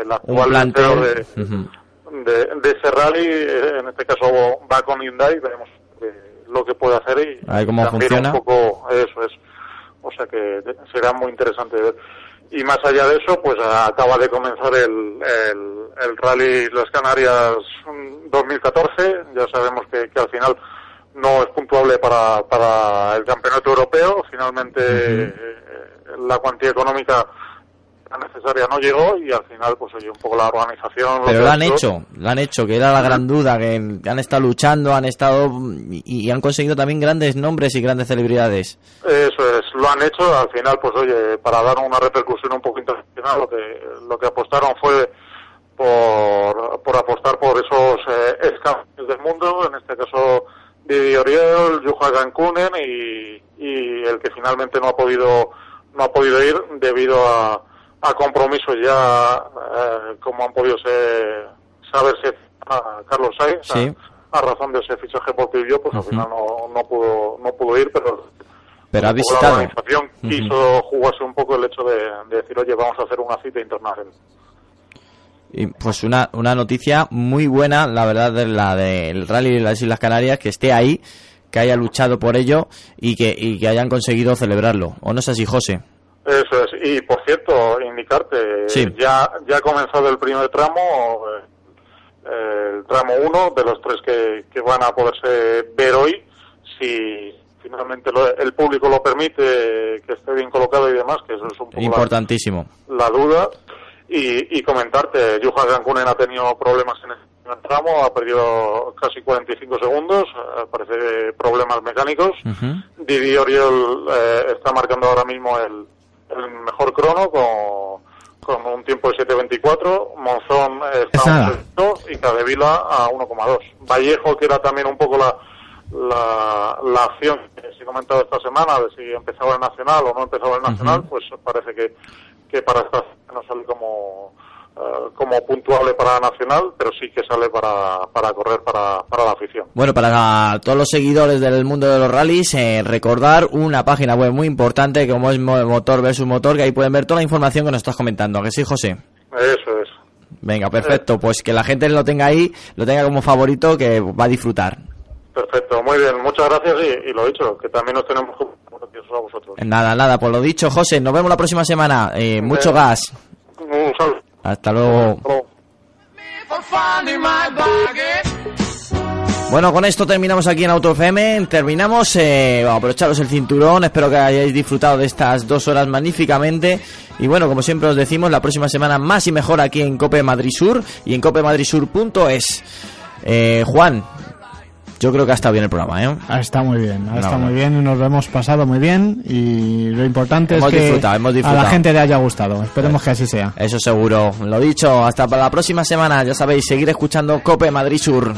el Un actual vencedor de, de, de ese rally, eh, en este caso va con Hyundai, veremos eh, lo que puede hacer y A ver cómo funciona. un poco eso es. O sea que será muy interesante ver. Y más allá de eso, pues acaba de comenzar el, el, el Rally Las Canarias mm, 2014. Ya sabemos que, que al final no es puntuable para, para el campeonato europeo. Finalmente eh, la cuantía económica necesaria no llegó y al final, pues oye, un poco la organización. Pero lo ha han hecho- hecho, lo han hecho, que era la gran duda, que han estado luchando, han estado y, y han conseguido también grandes nombres y grandes celebridades. Eso es, lo han hecho. Al final, pues oye, para dar una repercusión un poco internacional, lo que, lo que apostaron fue por, por apostar por esos eh, del mundo, en este caso Didi Oriol, Juha Gankunen y, y el que finalmente no ha podido no ha podido ir debido a, a compromisos ya eh, como han podido ser, saberse a Carlos Sainz a- Sí. a, razón de ese fichaje por Peugeot, pues al Ujú. final no, no pudo no pudo ir, pero Pero ha visitado. La organización quiso jugarse un poco el hecho de, de decir, oye, vamos a hacer una cita internacional. Y pues una, una noticia muy buena, la verdad, de la del Rally de las Islas Canarias, que esté ahí, que haya luchado por ello y que, y que hayan conseguido celebrarlo. ¿O no es así, José? Eso es. Y por cierto, indicarte, Sí. ya, ya ha comenzado el primer tramo, eh, el tramo 1 de los tres que, que van a poderse ver hoy, si finalmente lo- el público lo permite, que esté bien colocado y demás, que eso es un poco la- Importantísimo. la duda y, y comentarte, Johan Gankunen ha tenido problemas en el primer tramo, ha perdido casi 45 segundos, eh, parece problemas mecánicos. Didi Oriol eh, está marcando ahora mismo el, el mejor crono con, con un tiempo de 7.24, Monzón Es está a un y Cadevila a 1,2. Vallejo, que era también un poco la, la, la acción que se ha comentado esta semana, de si empezaba el Nacional o no empezaba el Nacional, pues parece que, que para esta no sale como, eh, como puntuable para Nacional, pero sí que sale para, para correr para, para la afición. Bueno, para todos los seguidores del mundo de los rallies, eh, recordar una página web muy importante como es Mo- Motor versus Motor, que ahí pueden ver toda la información que nos estás comentando. ¿A que sí, José? Eso es. Venga, perfecto. Pues que la gente lo tenga ahí, lo tenga como favorito, que va a disfrutar. Perfecto, muy bien, muchas gracias y, y lo dicho, que también nos tenemos a vosotros. Nada, nada, por lo dicho, José, nos vemos la próxima semana. Eh, mucho gas. Hasta luego. Bueno, con esto terminamos aquí en Auto FM. Terminamos, eh, aprovecharos el cinturón. Espero que hayáis disfrutado de estas dos horas magníficamente. Y bueno, como siempre os decimos, la próxima semana más y mejor aquí en Cope Madrid Sur y en copemadridsur.es. Eh, Juan, yo creo que ha estado bien el programa, ¿eh? Ah, está muy bien, No, está no. muy bien, nos lo hemos pasado muy bien y lo importante Hemos es que disfrutado, hemos a disfrutado. la gente le haya gustado. Esperemos que así sea. Eso seguro. Lo dicho, hasta para la próxima semana. Ya sabéis, seguir escuchando Cope Madrid Sur.